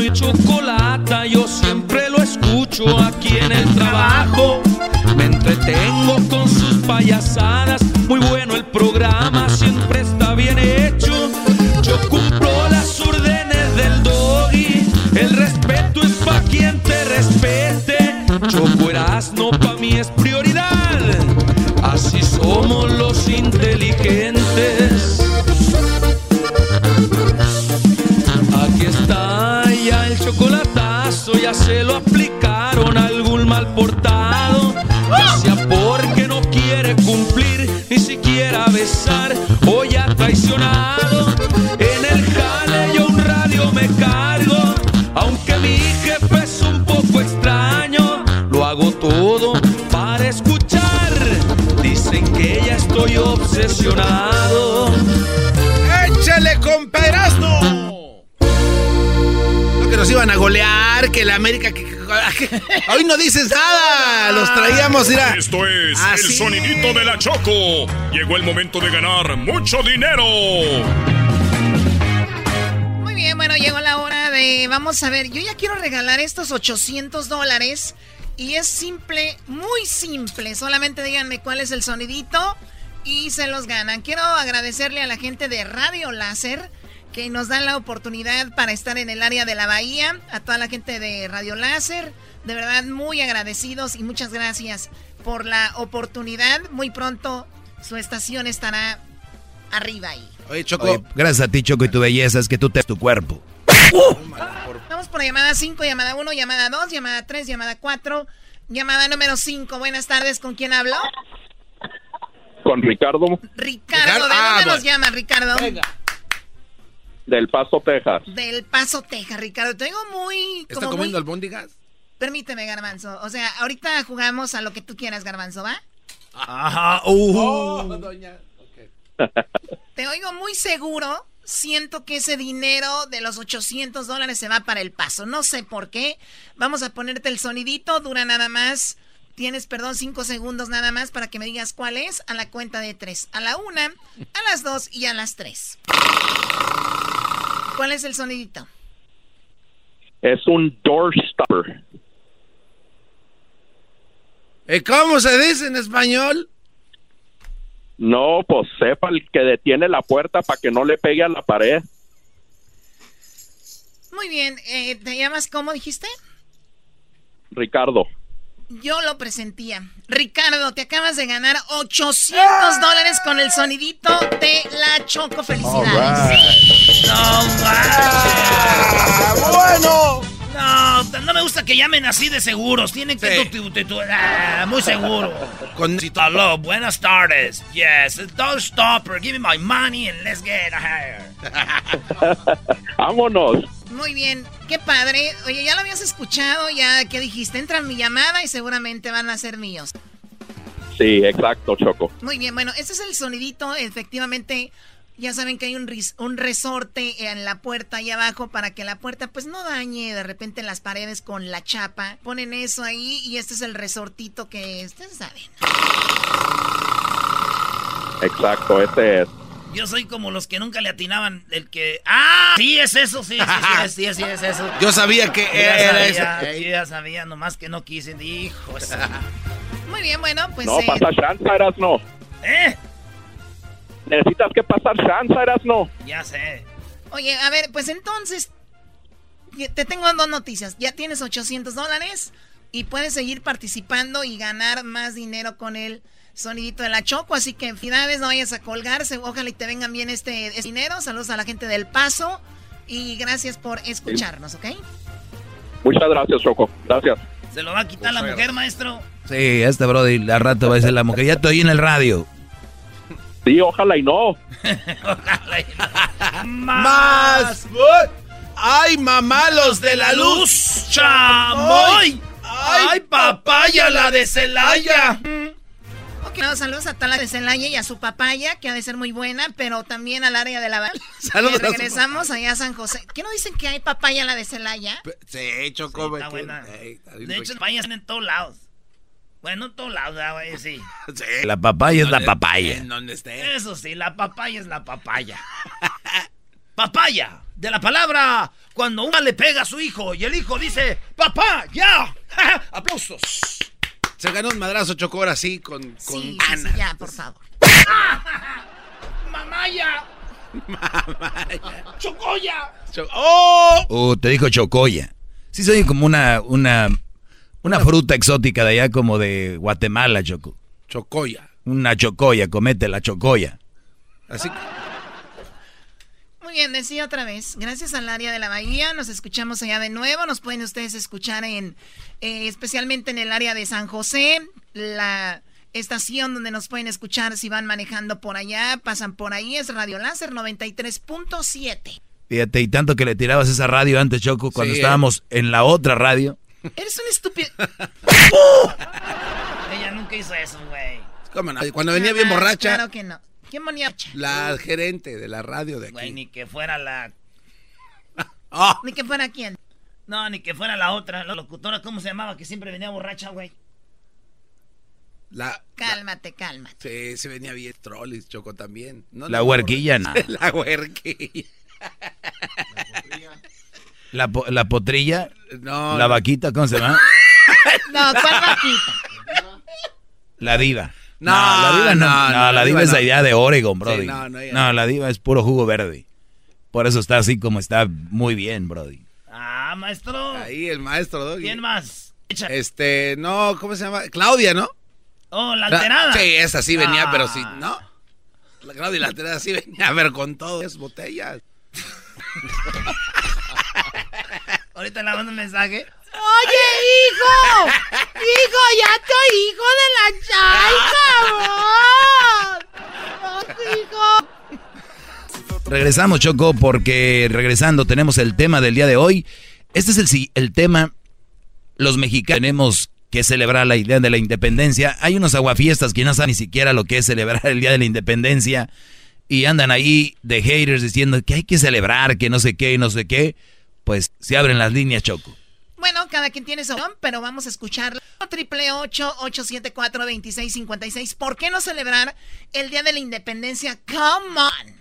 Y Chocolata, yo siempre lo escucho aquí en el trabajo. Me entretengo con sus payasadas, muy bueno el programa, siempre está bien hecho. Yo cumplo las órdenes del doggy, el respeto es pa' quien te respete. Choco Erasmo pa' mí es prioridad, así somos los inteligentes. Ya se lo aplicaron a algún mal portado. Ya sea porque no quiere cumplir, ni siquiera besar, o ya traicionado. En el jale yo un radio me cargo, aunque mi jefe es un poco extraño, lo hago todo para escuchar. Dicen que ya estoy obsesionado. ¡Échale con Perasno! No, que nos iban a golear, que la América... Que, que- hoy no dices nada, los traíamos, mira. Esto es Así. el sonidito de la Choco. Llegó el momento de ganar mucho dinero. Muy bien, bueno, llegó la hora de... Vamos a ver, yo ya quiero regalar estos 800 dólares. Y es simple, muy simple. Solamente díganme cuál es el sonidito y se los ganan. Quiero agradecerle a la gente de Radio Láser que nos dan la oportunidad para estar en el área de la bahía. A toda la gente de Radio Láser. De verdad, muy agradecidos y muchas gracias por la oportunidad. Muy pronto su estación estará arriba ahí. Oye, Choco. Oye, gracias a ti, Choco, y tu belleza es que tú te tu cuerpo. Vamos por la llamada 5, llamada 1, llamada 2, llamada 3, llamada 4, llamada número 5. Buenas tardes, ¿con quién hablo? Con Ricardo Ricardo, ¿de Ah, dónde nos bueno. llama, Ricardo? Del Paso, Texas. Del Paso, Texas, Ricardo. Te digo muy... ¿Está como comiendo muy- albóndigas? Permíteme, Garbanzo. O sea, ahorita jugamos a lo que tú quieras, Garbanzo, ¿va? Ajá. Oh, doña. (laughs) Te oigo muy seguro. Siento que ese dinero de los 800 dólares se va para el paso. No sé por qué. Vamos a ponerte el sonidito. Dura nada más. Tienes, perdón, 5 segundos nada más para que me digas cuál es a la cuenta de 3. A la 1, a las 2 y a las 3. ¿Cuál es el sonidito? Es un doorstopper. ¿Y ¿Cómo se dice en español? No, pues sepa el que detiene la puerta para que no le pegue a la pared. Muy bien. eh, ¿Te llamas cómo dijiste? Ricardo. Yo lo presentía. Ricardo, te acabas de ganar 800 dólares con el sonidito de la Choco. Felicidades. No, bueno. No, no me gusta que llamen así de seguros. Tienen que... tu- tu- tu- ah, muy seguro. Con... Aló, buenas tardes. Yes, don't stop her. Give me my money and let's get here. (laughs) Vámonos. Muy bien, qué padre. Oye, ya lo habías escuchado, ya que dijiste, entra mi llamada y seguramente van a ser míos. Sí, exacto, Choco. Muy bien, bueno, este es el sonidito, efectivamente, ya saben que hay un, ris- un resorte en la puerta ahí abajo para que la puerta pues no dañe de repente las paredes con la chapa. Ponen eso ahí y este es el resortito que ustedes saben. Exacto, ese es. Yo soy como los que nunca le atinaban el que... ¡Ah! Sí, es eso, sí, sí, sí, sí, sí, es eso. Yo sabía que Yo era ya eso. sabía, yo ya sabía, nomás que no quise. Hijo. Muy bien, bueno, pues... no, eh, pasa chance, Erasno. ¿Eh? Necesitas que pasar chance, Erasno. Ya sé. Oye, a ver, pues entonces, te tengo dos noticias. Ya tienes 800 dólares y puedes seguir participando y ganar más dinero con el sonidito de la Choco. Así que felicidades, no vayas a colgarse. Ojalá y te vengan bien este, este dinero. Saludos a la gente del Paso y gracias por escucharnos, ¿ok? Muchas gracias, Choco. Gracias. ¿Se lo va a quitar la mujer, maestro? Sí, este Brody, al rato va a decir la mujer, ya estoy en el radio. Sí, ojalá y no. (laughs) ¡Más! ¡Ay, mamá, los de la luz! ¡Chamoy! ¡Ay, papaya, la de Celaya! Ok, no, saludos a Tala de Celaya y a su papaya, que ha de ser muy buena, pero también al área de la (laughs) Saludos a su regresamos allá a San José. ¿Qué no dicen que hay papaya en la de Celaya? Sí, está que- buena. Ey, está bien De hecho, papayas en todos lados. Bueno, en todos lados, ah, güey, sí. (laughs) La papaya es la papaya. En donde esté. Eso sí, la papaya es la papaya. (laughs) papaya, de la palabra cuando una le pega a su hijo y el hijo dice, papá, ya. Aplausos. Se ganó un madrazo Choco ahora sí, con, con Sí, ya, por favor. (laughs) Mamaya. Chocoya. Cho- ¡Oh! Uh, te dijo chocoya. Sí, soy como una, una, una fruta exótica de allá, como de Guatemala, Choco. Chocoya. Una chocoya, comete la chocoya. Así Muy bien, decía otra vez. Gracias al área de la bahía, nos escuchamos allá de nuevo. Nos pueden ustedes escuchar en, eh, especialmente en el área de San José, la estación donde nos pueden escuchar si van manejando por allá, pasan por ahí, es Radio Láser 93.7. Fíjate, y tanto que le tirabas esa radio antes, Choco, cuando Sí, estábamos en la otra radio. Eres un estúpido. (laughs) Ella nunca hizo eso, güey. ¿Cómo no? Cuando venía bien borracha, Claro que no. ¿Quién la gerente de la radio de Güey, aquí. ni que fuera la... ¡Oh! (laughs) Ni que fuera quién. No, ni que fuera la otra, la locutora, ¿cómo se llamaba? Que siempre venía borracha, güey. La, Cálmate, cálmate. sí, se venía bien Trollis, Choco también. No, La no, huerquilla, no. (laughs) La huerquilla. (laughs) La, po- la potrilla, No. la vaquita, ¿cómo se llama? No, ¿cuál vaquita? La diva. No, la diva no. no, la diva es no. allá de Oregon, Brody. Sí, no, no, ella no, no. la diva es puro jugo verde. Por eso está así como está muy bien, Brody. Ah, maestro. Ahí el maestro Doggy. ¿Quién más? Echa- Este, no, ¿cómo se llama? Claudia, ¿no? Oh, la alterada. Sí, esa sí venía, Ah. pero sí, ¿no? La Claudia la alterada sí venía a ver con todas botellas. (laughs) Ahorita le mando un mensaje. Oye, hijo. Hijo, ya estoy hijo de la chay, cabrón. hijo. Regresamos, Choco, porque regresando tenemos el tema del día de hoy. Este es el, el tema. Los mexicanos tenemos que celebrar la idea de la independencia. Hay unos aguafiestas que no saben ni siquiera lo que es celebrar el día de la independencia. Y andan ahí de haters diciendo que hay que celebrar, que no sé qué no sé qué. Pues se abren las líneas, Choco. Bueno, cada quien tiene su opinión, pero vamos a escucharla. Triple 874 2656 ¿Por qué no celebrar el Día de la Independencia? Come on.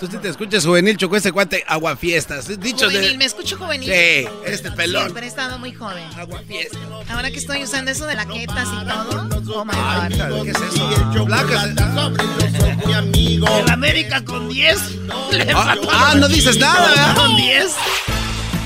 Tú sí te escuchas juvenil, Choco, ese cuate, aguafiestas. Dicho Juvenil, de... me escucho juvenil. Sí, este pelón. Siempre he estado muy joven. Ahora que estoy usando eso de laquetas y todo. Oh my God. ¿Qué es eso? Placas. El América con 10. Le Ah, ah, no dices nada, ¿verdad? Con 10.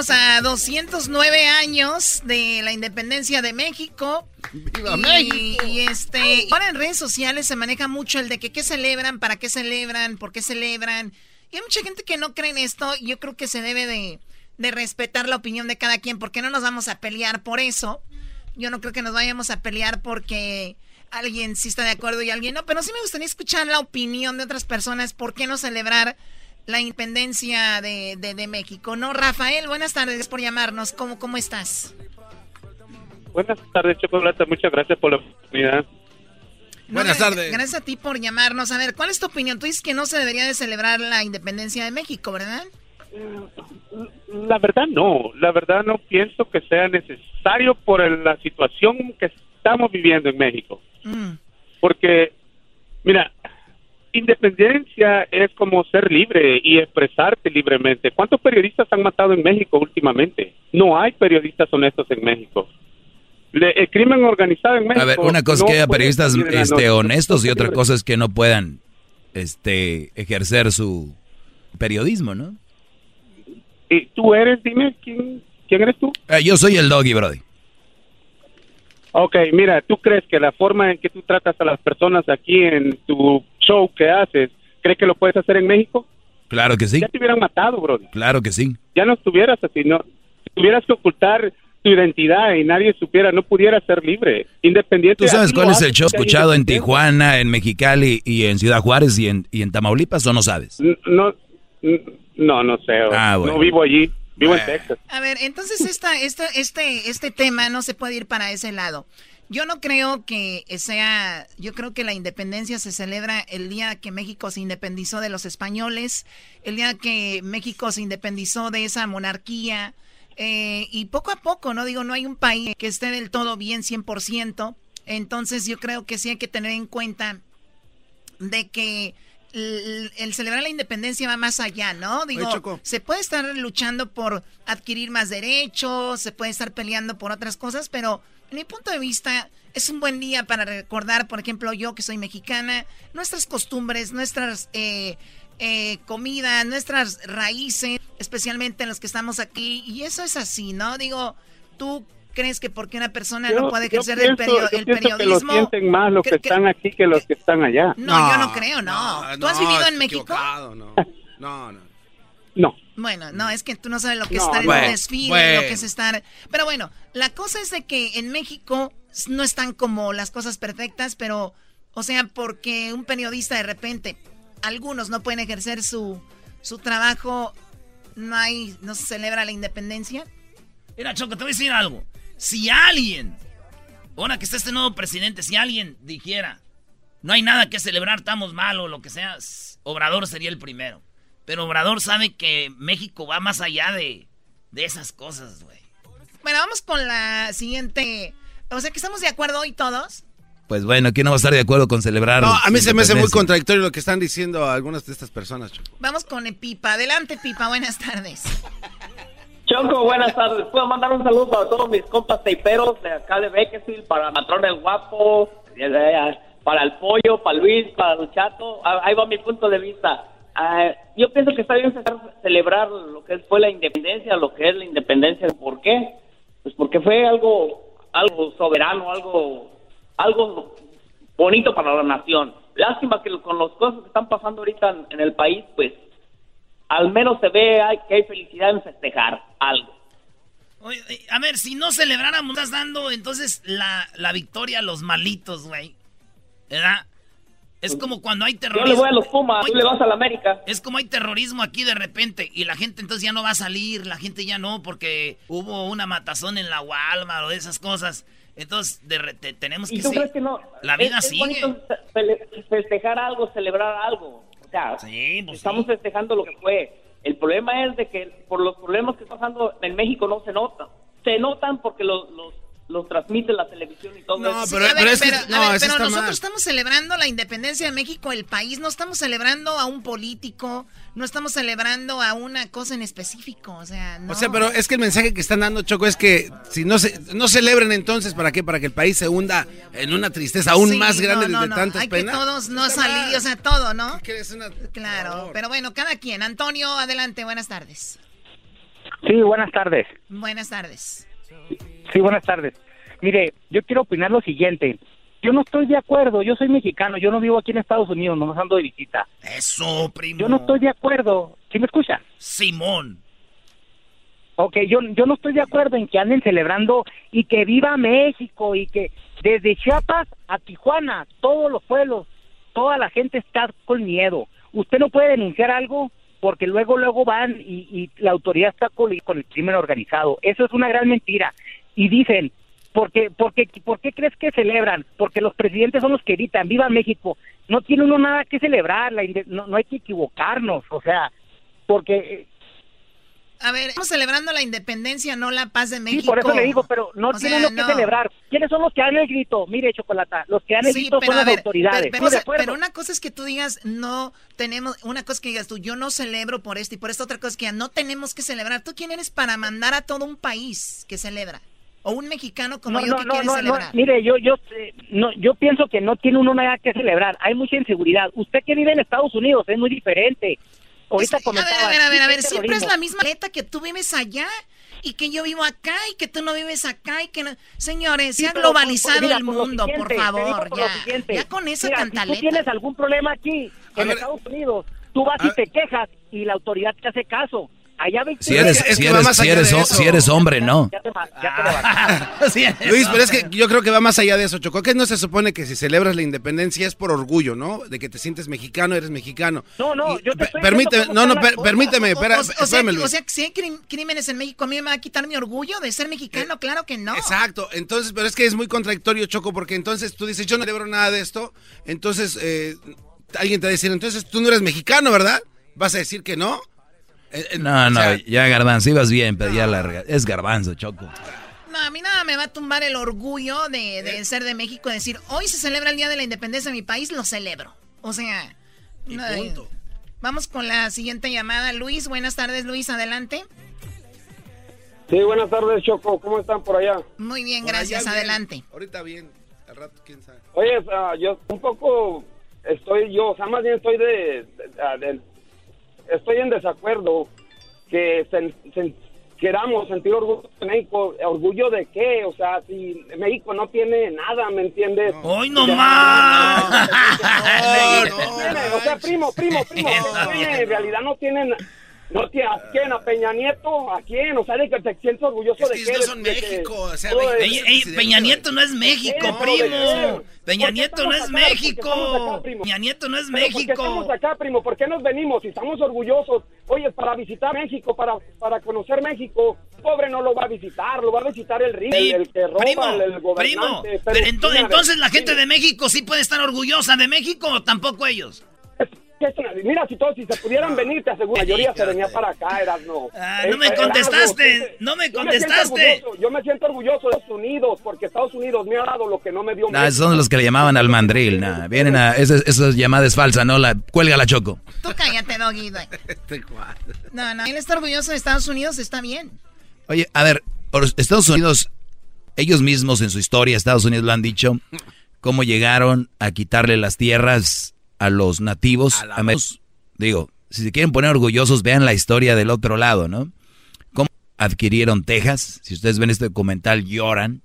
Estamos a 209 años de la independencia de México. ¡Viva y, México! y, este, ahora en redes sociales se maneja mucho el de que qué celebran, para qué celebran, por qué celebran. Y hay mucha gente que no cree en esto. y Yo creo que se debe de, de respetar la opinión de cada quien, porque no nos vamos a pelear por eso. Yo no creo que nos vayamos a pelear porque alguien sí está de acuerdo y alguien no, pero sí me gustaría escuchar la opinión de otras personas. ¿Por qué no celebrar la independencia de, de- de México? No, Rafael, buenas tardes por llamarnos. ¿Cómo, cómo estás? Buenas tardes, Chocolata. Muchas gracias por la oportunidad. Buenas tardes. Gracias a ti por llamarnos. A ver, ¿cuál es tu opinión? Tú dices que no se debería de celebrar la independencia de México, ¿verdad? La verdad no, la verdad no pienso que sea necesario por la situación que estamos viviendo en México. Mm. Porque, mira, independencia es como ser libre y expresarte libremente. ¿Cuántos periodistas han matado en México últimamente? No hay periodistas honestos en México. Le- el crimen organizado en México. A ver, una cosa es que haya periodistas este, honestos y otra cosa es que no puedan este, ejercer su periodismo, ¿no? ¿Y tú eres? Dime, ¿quién, quién eres tú? Eh, yo soy el doggy, Brody. Ok, mira, ¿tú crees que la forma en que tú tratas a las personas aquí en tu show que haces, crees que lo puedes hacer en México? Claro que sí, Ya te hubieran matado, bro. claro que sí. Ya no estuvieras así, no. Tuvieras que ocultar tu identidad y nadie supiera, no pudieras ser libre, independiente. ¿Tú sabes cuál es el show escuchado en. Tijuana, en Mexicali y en Ciudad Juárez y en, y en Tamaulipas o no sabes? No, no, no sé. Ah, bueno. No vivo allí, vivo en Texas. A ver, entonces esta, esta, este, este tema no se puede ir para ese lado. Yo no creo que sea, yo creo que la independencia se celebra el día que México se independizó de los españoles, el día que México se independizó de esa monarquía, eh, y poco a poco, no digo, no hay un país que esté del todo bien 100%, entonces yo creo que sí hay que tener en cuenta de que el, el celebrar la independencia va más allá, ¿no? Digo, Oye, se puede estar luchando por adquirir más derechos, se puede estar peleando por otras cosas, pero en mi punto de vista es un buen día para recordar, por ejemplo, yo que soy mexicana, nuestras costumbres, nuestras eh, eh, comidas, nuestras raíces, especialmente los que estamos aquí, y eso es así, ¿no? Digo, tú crees que porque una persona no puede ejercer el, perio- yo el pienso que lo periodismo... sienten más los que, están aquí que los que están allá. no, yo no creo, no. ¿Tú has no, vivido en México? no. (laughs) No, no. No. Bueno, no, es que tú no sabes lo que es No, estar en un desfile, bueno. lo que es estar... Pero bueno, la cosa es de que en México no están como las cosas perfectas, pero, o sea, porque un periodista de repente, algunos no pueden ejercer su, su trabajo, no hay, no se celebra la independencia. Mira, Choco, te voy a decir algo. Si alguien, ahora que está este nuevo presidente, si alguien dijera, no hay nada que celebrar, estamos mal o lo que sea, Obrador sería el primero. Pero Obrador sabe que México va más allá de, de esas cosas, güey. Bueno, vamos con la siguiente... O sea, que estamos de acuerdo hoy todos. Pues bueno, ¿quién no va a estar de acuerdo con celebrar? No, a mí se me hace muy contradictorio lo que están diciendo algunas de estas personas, Choco. Vamos con Pipa. Adelante, Pipa. Buenas tardes. Choco, buenas tardes. Puedo mandar un saludo para todos mis compas teiperos de acá de Bakersfield, para Matrón el Guapo, eh, para el Pollo, para Luis, para Luchato. Ah, Ahí va mi punto de vista. Ah, yo pienso que está bien celebrar- lo que fue la independencia, lo que es la independencia. ¿Por qué? Pues porque fue algo, algo soberano, algo, algo bonito para la nación. Lástima que con las cosas que están pasando ahorita en el país, pues al menos se ve hay- que hay felicidad en festejar algo. Oye, eh, a ver, si no celebráramos, estás dando entonces la, la victoria a los malitos, güey. ¿Verdad? Es como cuando hay terrorismo. Yo le voy a los Pumas, tú le vas a la América. Es como hay terrorismo aquí de repente y la gente entonces ya no va a salir, la gente ya no, porque hubo una matazón en la Walmart o de esas cosas. Entonces, de re- te- tenemos ¿Y que tú sí, crees que no? La vida es, es sigue. festejar algo, celebrar algo. O sea, pues estamos festejando lo que fue. El problema es de que por los problemas que están pasando en México no se notan. Se notan porque los, los, los transmite la televisión y todo eso. Sí, a ver, pero, a ver, pero nosotros estamos celebrando la independencia de México, el país, no estamos celebrando a un político, no estamos celebrando a una cosa en específico, o sea, no. O sea, pero es que el mensaje que están dando, Choco, es que si no se no celebren entonces, ¿para qué? Para que el país se hunda en una tristeza aún Sí, más grande no, no, de no, tantas Hay que penas. todos no salir, o sea, todo, ¿no? una- Claro, pero bueno, cada quien. Antonio, adelante, buenas tardes. Sí, buenas tardes. Buenas tardes. Sí, buenas tardes. Mire, yo quiero opinar lo siguiente. Yo no estoy de acuerdo, yo soy mexicano, yo no vivo aquí en Estados Unidos, no ando de visita. Eso, primo. Yo no estoy de acuerdo. ¿Sí me escucha? Simón. Ok, yo, yo no estoy de acuerdo en que anden celebrando y que viva México y que desde Chiapas a Tijuana, todos los pueblos, toda la gente está con miedo. Usted no puede denunciar algo porque luego, luego van y, y la autoridad está con, con el crimen organizado. Eso es una gran mentira. Y dicen, Porque, porque, ¿Por qué crees que celebran? Porque los presidentes son los que gritan, ¡Viva México! No tiene uno nada que celebrar, la no, no hay que equivocarnos, o sea, porque eh, A ver, estamos celebrando la independencia, no la paz de México. Sí, por eso le digo, pero no O sea, lo que celebrar. ¿Quiénes son los que dan el grito? Mire, Chocolata, los que dan el Sí, grito son las ver, autoridades. Pero, una cosa es que tú digas, no tenemos, una cosa es que digas tú, yo no celebro por esto y por esto otra cosa es que ya no tenemos que celebrar. ¿Tú quién eres para mandar a todo un país que celebra? O un mexicano como no, yo no, que no, quiere no, no, celebrar. mire, yo, yo, no, yo pienso que no tiene uno nada que celebrar. Hay mucha inseguridad. Usted que vive en Estados Unidos es muy diferente. Ahorita a ver, comentaba, a ver, a ver, a ver, sí, siempre es la misma letra que tú vives allá y que yo vivo acá y que tú no vives acá y que no... Señores, Sí, se ha globalizado mira, el mundo, por favor, por ya. Ya con esa Mira, cantaleta. Si tú tienes algún problema aquí, en Estados Unidos, tú vas y te quejas y la autoridad te hace caso. Allá Si eres, si eres, si eres, ho- si eres hombre, no. Ya te, ya te levantaste. (laughs) Luis, pero es que yo creo que va más allá de eso, Choco. Que no se supone que si celebras la independencia es por orgullo, ¿no? De que te sientes mexicano, eres mexicano. No, no, yo te estoy Permíteme, no, no, per- permíteme, O- espera, o- o sea, Luis. o sea, si hay crímenes en México, ¿a mí me va a quitar mi orgullo de ser mexicano? Claro que no. Exacto, entonces, pero es que es muy contradictorio, Choco, porque entonces tú dices, yo no celebro nada de esto, entonces eh, alguien te va a decir, entonces tú no eres mexicano, ¿verdad? ¿Vas a decir que no? Eh, eh, No, o no, sea, ya garbanzo, ibas bien, pero ya larga. Es garbanzo, Choco. No, a mí nada me va a tumbar el orgullo de, de ser de México, de decir, hoy se celebra el Día de la Independencia de mi país, lo celebro. O sea, no, vamos con la siguiente llamada. Luis, buenas tardes, Luis, adelante. Sí, buenas tardes, Choco. ¿Cómo están por allá? Muy bien, por gracias, bien. adelante. Ahorita bien, al rato quién sabe. Oye, ah, yo un poco estoy yo, o sea, más bien estoy de, de- de- estoy en desacuerdo que sen- sen- queramos sentir orgullo de México. ¿Orgullo de qué? O sea, si México no tiene nada, ¿me entiendes? ¡Hoy no más! o sea, primo, primo, primo, no en realidad no tienen... No tiene, ¿A quién? ¿A Peña Nieto? ¿A quién? O sea, de que te sientes orgulloso de qué. no son de que- México, o sea, México- Ey, ey, Peña Nieto no es México, No, ¿de primo. Peña ¿Por qué Nieto no es México. acá, primo? Peña Nieto no es Pero ¿Por qué México. estamos acá, primo? ¿Por qué nos venimos? Si estamos orgullosos. Oye, para visitar México, para, para conocer México, pobre no lo va a visitar, lo va a visitar el Sí, el, el que roba, primo, el, el primo. gobernante. Pero ento- entonces la gente de México sí puede estar orgullosa de México o tampoco ellos. ¿Qué es una- Mira, si todos, si se pudieran venir, te aseguro, la mayoría se venía para acá, eras no. Ah, no me contestaste, no me contestaste. Yo me siento orgulloso de Estados Unidos, porque Estados Unidos me ha dado lo que no me dio No, México. esos son los que le llamaban al mandril. nah, vienen a. Esa, esa llamada es falsa, ¿no? La, cuelga la Choco. Tú cállate, Doggy. Este No, no, él está orgulloso de Estados Unidos, está bien. Oye, a ver, Estados Unidos, ellos mismos en su historia, Estados Unidos lo han dicho, cómo llegaron a quitarle las tierras a los nativos. A Digo, si se quieren poner orgullosos, vean la historia del otro lado, ¿no? Cómo adquirieron Texas. Si ustedes ven este documental, lloran.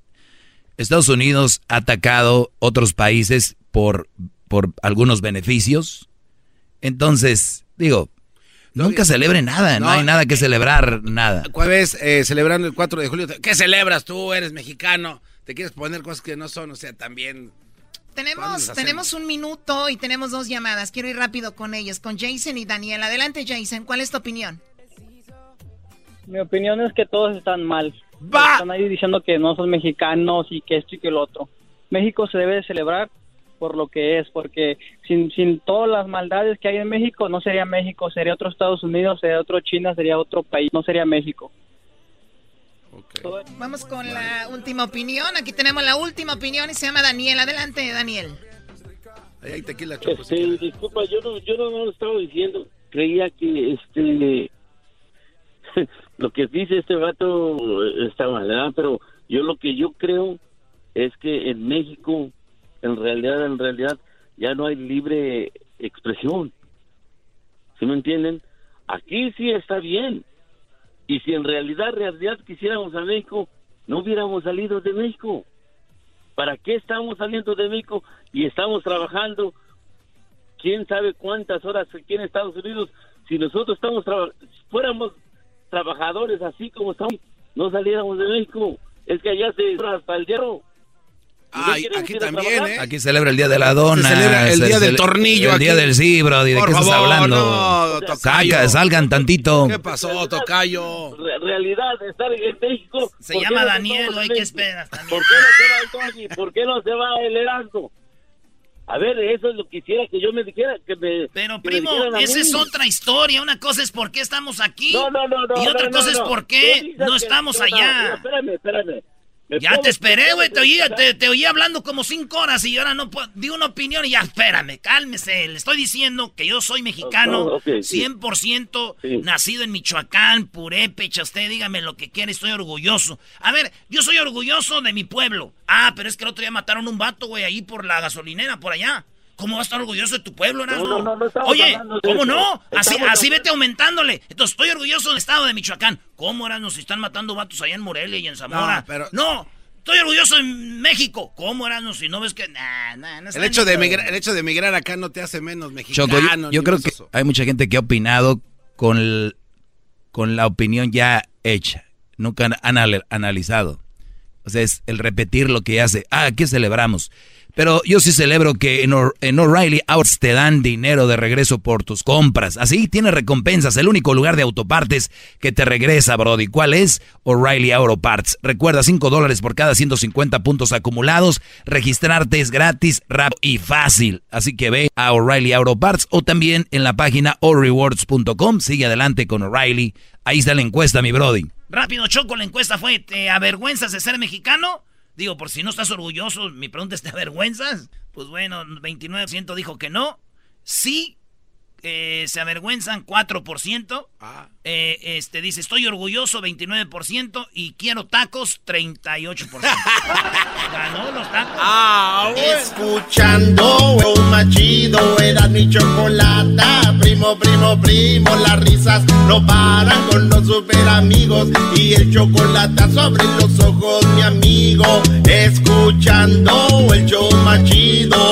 Estados Unidos ha atacado otros países por, por algunos beneficios. Entonces, digo, nunca celebre nada, no, no, hay nada que celebrar, nada. ¿Cuál vez eh, celebrando el 4 de julio? ¿Qué celebras tú? Eres mexicano. Te quieres poner cosas que no son, o sea, también... ¿Cuándo Tenemos, tenemos un minuto y tenemos dos llamadas. Quiero ir rápido con ellos, con Jason y Daniel. Adelante, Jason. ¿Cuál es tu opinión? Mi opinión es que todos están mal. Están ahí diciendo que no son mexicanos y que esto y que lo otro. México se debe de celebrar por lo que es, porque sin, sin todas las maldades que hay en México, no sería México, sería otro Estados Unidos, sería otro China, sería otro país, no sería México. Vamos con la última opinión. Aquí tenemos la última opinión y se llama Daniel. Adelante, Daniel. Ahí hay tequila, Choco. Este, disculpa, yo no, yo no, no lo estaba diciendo. Creía que este (laughs) lo que dice este vato está mal, ¿verdad? Pero yo lo que yo creo es que en México, en realidad, en realidad, ya no hay libre expresión. ¿Sí me entienden? Aquí sí está bien. Y si en realidad, realidad quisiéramos a México, no hubiéramos salido de México. ¿Para qué estamos saliendo de México y estamos trabajando quién sabe cuántas horas aquí en Estados Unidos? Si nosotros estamos fuéramos trabajadores así como estamos, no saliéramos de México. Es que allá se hasta. Ay, aquí también, ¿eh? Aquí celebra el día de la dona. Se celebra el se día del tornillo El día del sí. ¿De Por qué estás hablando? no, tocayo. Saca, salgan tantito. ¿Qué pasó, tocayo? Re- realidad, estar en México. Se ¿por qué llama no Daniel, güey, ¿qué esperas también? ¿Por qué no se va el Tony? ¿Por qué no se va el Erasmo? A ver, eso es lo que quisiera que yo me dijera, que me... Pero que me primo, a esa es otra historia. Una cosa es por qué estamos aquí. No, no, no, no. y otra no, cosa no, es por qué no estamos allá. no, espérame, espérame. Ya te esperé, güey, te oí, puedo (laughs) te, te oí hablando como cinco horas y ahora no puedo, di una opinión y ya, espérame, cálmese, le estoy diciendo que yo soy mexicano, Oh, ok, sí. 100% Sí. nacido en Michoacán, purépecha, usted dígame lo que quiere, estoy orgulloso. A ver, yo soy orgulloso de mi pueblo. Ah, pero es que el otro día mataron un vato, güey, ahí por la gasolinera, por allá. ¿Cómo vas a estar orgulloso de tu pueblo, Erasmo? No, no, no, no Oye, ¿cómo eso. no? Así, así vete aumentándole. Entonces, estoy orgulloso del estado de Michoacán. ¿Cómo, Erasmo, si están matando vatos allá en Morelia y en Zamora? No, pero- No, estoy orgulloso de México. ¿Cómo, Erasmo, si no ves que... Nah, nah, no El hecho, de emigrar, el hecho de emigrar acá no te hace menos mexicano. Choco, yo, creo que eso. hay mucha gente que ha opinado con, el- con la opinión ya hecha. Nunca han anal- analizado. O sea, es el repetir lo que hace. Ah, ¿qué celebramos? Pero yo sí celebro que en, O'R- en O'Reilly Autos te dan dinero de regreso por tus compras. Así tienes recompensas. El único lugar de autopartes que te regresa, Brody. ¿Cuál es? O'Reilly Auto Parts. Recuerda, 5 dólares por cada 150 puntos acumulados. Registrarte es gratis, rápido y fácil. Así que ve a O'Reilly Auto Parts o también en la página allrewards.com. Sigue adelante con O'Reilly. Ahí está la encuesta, mi Brody. Rápido, Choco, la encuesta fue, ¿te avergüenzas de ser mexicano? Digo, por si no estás orgulloso, mi pregunta es, ¿te avergüenzas? Pues bueno, 29% dijo que no. Sí, eh, se avergüenzan 4%. Eh, este dice, estoy orgulloso 29% y quiero tacos 38%. (laughs) Ganó los tacos. Ah, Escuchando el más chido era mi chocolata. Primo, primo, primo, las risas no paran con los super amigos. Y el chocolate sobre los ojos, mi amigo. Escuchando el show más chido.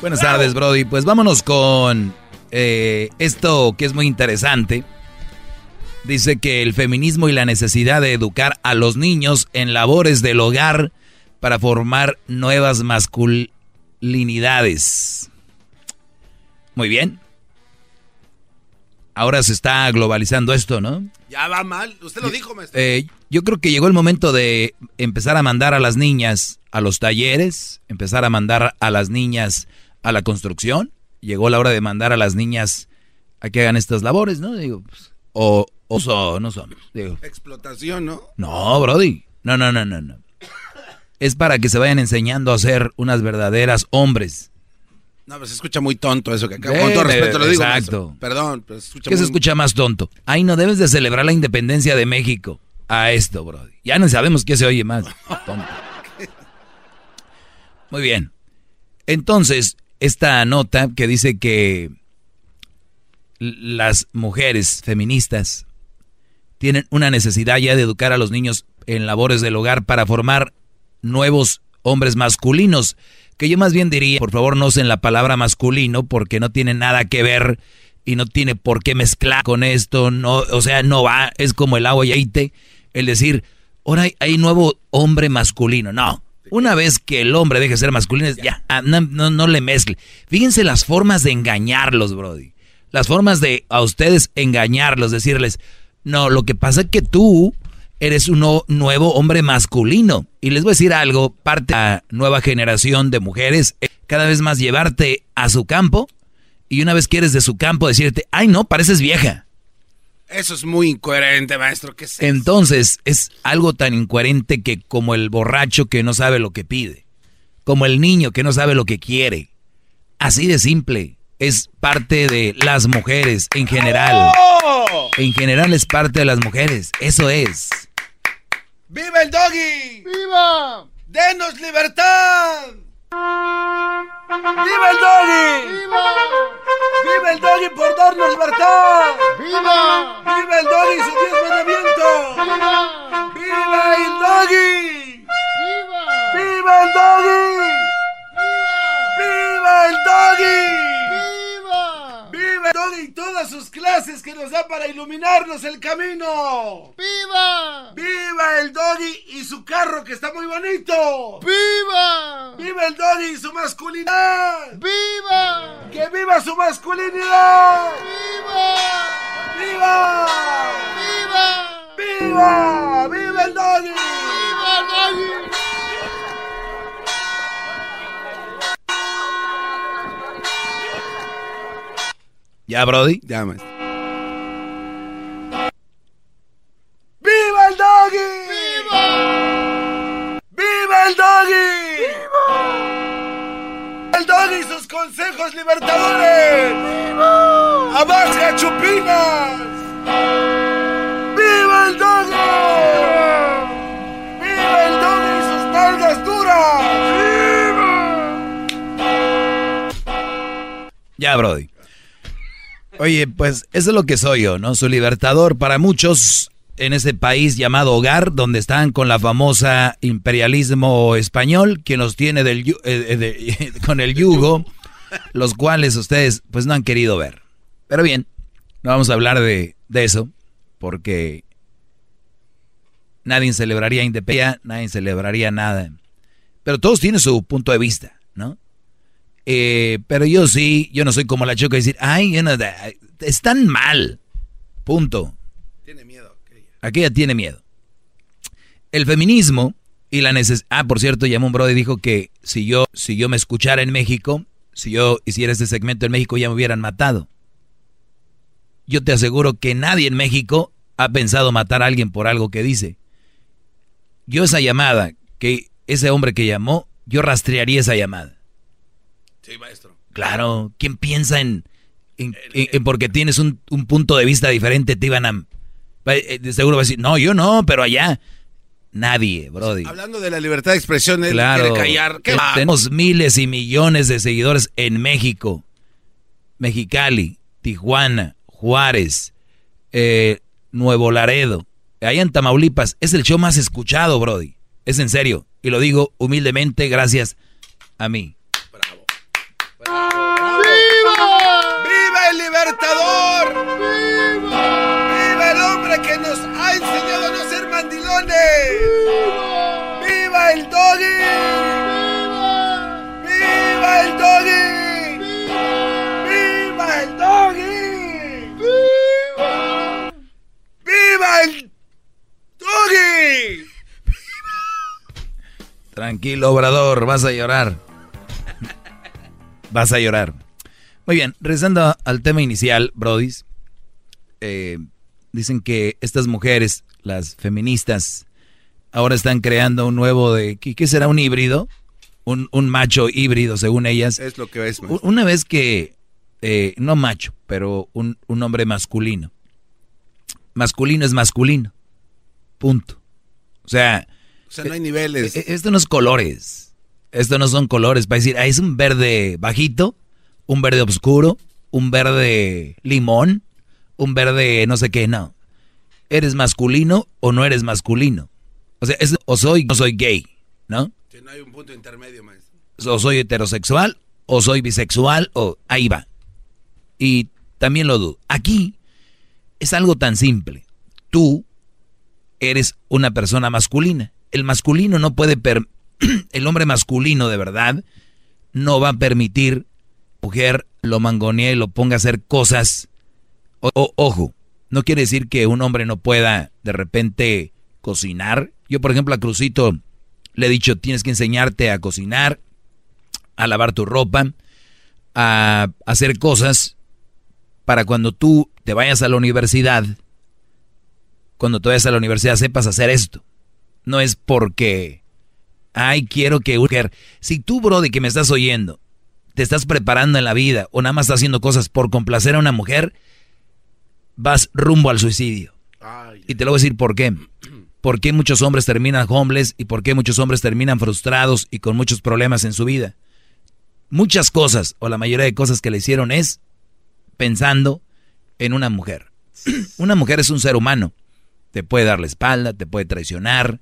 Buenas tardes, Brody. Pues vámonos con eh, esto que es muy interesante. Dice que el feminismo y la necesidad de educar a los niños en labores del hogar para formar nuevas masculinidades. Muy bien. Ahora se está globalizando esto, ¿no? Ya va mal. Usted lo dijo, maestro. Eh, yo creo que llegó el momento de empezar a mandar a las niñas a los talleres, empezar a mandar a las niñas a la construcción. Llegó la hora de mandar a las niñas a que hagan estas labores, ¿no? Digo, pues, o, o so- no son. Digo, Explotación, ¿no? no, Brody. No, no, no, no, no. Es para que se vayan enseñando a ser unas verdaderas hombres. No, pero se escucha muy tonto eso que acabo. Con todo respeto lo digo. exacto. Perdón, pero se escucha ¿Qué se escucha más tonto? Ay, no debes de celebrar la independencia de México. A esto, Brody. Ya no sabemos qué se oye más. (laughs) Tonto. Muy bien. Entonces, esta nota que dice que las mujeres feministas tienen una necesidad ya de educar a los niños en labores del hogar para formar nuevos hombres masculinos. Que yo más bien diría, por favor no usen la palabra masculino porque no tiene nada que ver y no tiene por qué mezclar con esto, no, o sea, no va, es como el agua y aceite, el decir, ahora hay, hay nuevo hombre masculino, no. Una vez que el hombre deje de ser masculino, ya, ah, no, no, no le mezcle. Fíjense las formas de engañarlos, Brody. Las formas de a ustedes engañarlos, decirles, no, lo que pasa es que tú eres un nuevo hombre masculino. Y les voy a decir algo, parte de la nueva generación de mujeres, es cada vez más llevarte a su campo y una vez que eres de su campo decirte, ay no, pareces vieja. Eso es muy incoherente, maestro. ¿Qué es eso? Entonces es algo tan incoherente que como el borracho que no sabe lo que pide, como el niño que no sabe lo que quiere. Así de simple. es parte de las mujeres en general. ¡Oh! En general es parte de las mujeres. Eso es. ¡Viva el doggy! ¡Viva! ¡Denos libertad! ¡Viva el doggy! ¡Viva! ¡Viva el doggy por darnos libertad! ¡Viva! ¡Viva el doggy y su diez mandamientos! ¡Viva! ¡Viva el doggy! ¡Viva! ¡Viva el doggy! ¡Viva el doggy! ¡Viva! ¡Viva el doggy y todas sus clases que nos da para iluminarnos el camino! ¡Viva! ¡Viva el doggy y su carro que está muy bonito! ¡Viva! ¡Viva el doggy y su masculinidad! ¡Viva! ¡Que viva su masculinidad! ¡Viva! ¡Viva! ¡Viva! ¡Viva! ¡Viva el doggy! ¡Viva el doggy! ¿Ya, Brody? Ya, maestro. ¡Viva el doggy! ¡Viva! ¡Viva el doggy! ¡Viva! ¡El doggy y sus consejos libertadores! ¡Viva! ¡Abaja chupinas! ¡Viva el doggy! ¡Viva el doggy y sus nalgas duras! ¡Viva! Ya, Brody. Oye, pues eso es lo que soy yo, ¿no? Su libertador para muchos en ese país llamado hogar, donde están con la famosa imperialismo español, que nos tiene del, eh, eh, de- (laughs) con el yugo, los cuales ustedes pues no han querido ver. Pero bien, no vamos a hablar de, de eso, porque nadie celebraría independencia, nadie celebraría nada. Pero todos tienen su punto de vista, ¿no? Eh, pero yo sí, yo no soy como la choca decir, ay, yo no, da- están mal. Punto. Tiene miedo. Aquella tiene miedo. El feminismo y la necesidad. Ah, por cierto, llamó un brother y dijo que si yo, si yo me escuchara en México, si yo hiciera este segmento en México, ya me hubieran matado. Yo te aseguro que nadie en México ha pensado matar a alguien por algo que dice. Yo esa llamada, que ese hombre que llamó, yo rastrearía esa llamada. Sí, maestro. Claro, ¿quién piensa en, en, en- en porque tienes un, un punto de vista diferente te iban a... va- eh, de seguro va a decir, no, yo no, pero allá. Nadie, Brody. Hablando de la libertad de expresión, él Claro. quiere callar. ¿Qué va? Tenemos miles y millones de seguidores en México. Mexicali, Tijuana, Juárez, eh, Nuevo Laredo. Allá en Tamaulipas es el show más escuchado, Brody. Es en serio. Y lo digo humildemente gracias a mí. Doggy! Tranquilo, obrador, vas a llorar. (laughs) Vas a llorar. Muy bien, regresando al tema inicial, Brodis. eh, dicen que estas mujeres, las feministas, ahora están creando un nuevo de... ¿Qué, será? ¿Un híbrido? Un, un macho híbrido, según ellas. Es lo que es, maestro. Una vez que, eh, no macho, pero un, un hombre masculino. Masculino es masculino. Punto. O sea, O sea, no hay niveles. esto no es colores. Esto no son colores. Para decir, ah, es un verde bajito, un verde oscuro, un verde limón, un verde no sé qué, no. ¿Eres masculino o no eres masculino? O sea, es, o soy o soy gay, ¿no? No hay un punto intermedio, maestro. o soy heterosexual, o soy bisexual, o ahí va. Y también lo dudo. Aquí es algo tan simple. Tú eres una persona masculina. El masculino no puede, per- (clears throat) el hombre masculino de verdad no va a permitir mujer lo mangonee y lo ponga a hacer cosas. O- ojo, no quiere decir que un hombre no pueda de repente cocinar. Yo, por ejemplo, a Crucito le he dicho, tienes que enseñarte a cocinar, a lavar tu ropa, a hacer cosas para cuando tú te vayas a la universidad, cuando te vayas a la universidad sepas hacer esto. No es porque, ay, quiero que... mujer. Si tú, Brody, que me estás oyendo, te estás preparando en la vida o nada más estás haciendo cosas por complacer a una mujer, vas rumbo al suicidio. y te lo voy a decir por qué. ¿Por qué muchos hombres terminan homeless y por qué muchos hombres terminan frustrados y con muchos problemas en su vida? Muchas cosas, o la mayoría de cosas que le hicieron es pensando en una mujer. (clears throat) una mujer es un ser humano. Te puede dar la espalda, te puede traicionar.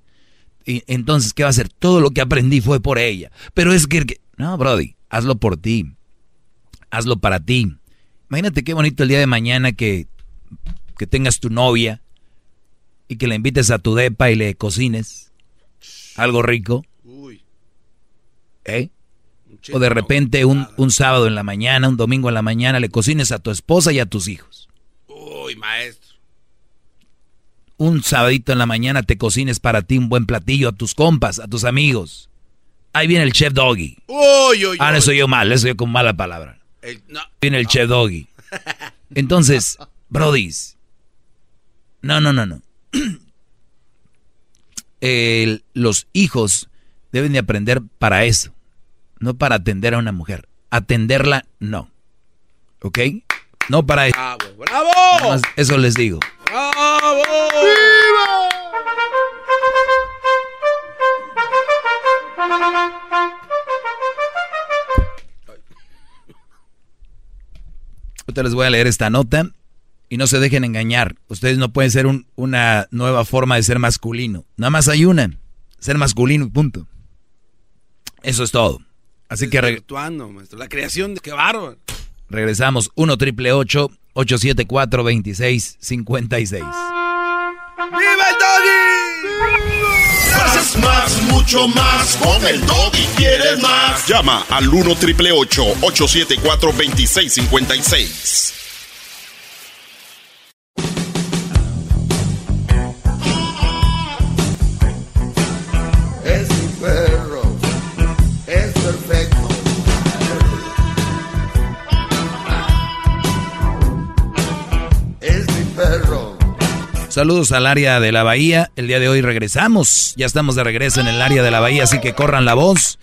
Y entonces, ¿qué va a hacer? Todo lo que aprendí fue por ella. Pero es que... No, Brody, hazlo por ti. Hazlo para ti. Imagínate qué bonito el día de mañana que, que tengas tu novia y que le invites a tu depa y le cocines algo rico. ¿Eh? O de repente un, un, sábado en la mañana, un domingo en la mañana, le cocines a tu esposa y a tus hijos. Uy, maestro. Un sabadito en la mañana te cocines para ti un buen platillo a tus compas, a tus amigos. Ahí viene el chef doggy. Ah, eso yo mal, eso yo con mala palabra. Viene el chef doggy. Entonces, (laughs) brodis. No, no, no, no. (clears throat) los hijos deben de aprender para eso, no para atender a una mujer. Atenderla, no. ¿Ok? No para eso. ¡Bravo! eso les digo. ¡Bravo! ¡Viva! Ahorita les voy a leer esta nota y no se dejen engañar. Ustedes no pueden ser una nueva forma de ser masculino. Nada más hay una. Ser masculino y punto. Eso es todo. Así que... maestro. La creación de... ¡Qué bárbaro! Regresamos. 1 triple 874 2656. ¡Viva el doggy! Más, más, mucho más. Con el doggy quieres más. Llama al 1 triple 874 2656. Saludos al área de la bahía. El día de hoy regresamos. Ya estamos de regreso en el área de la bahía, así que corran la voz.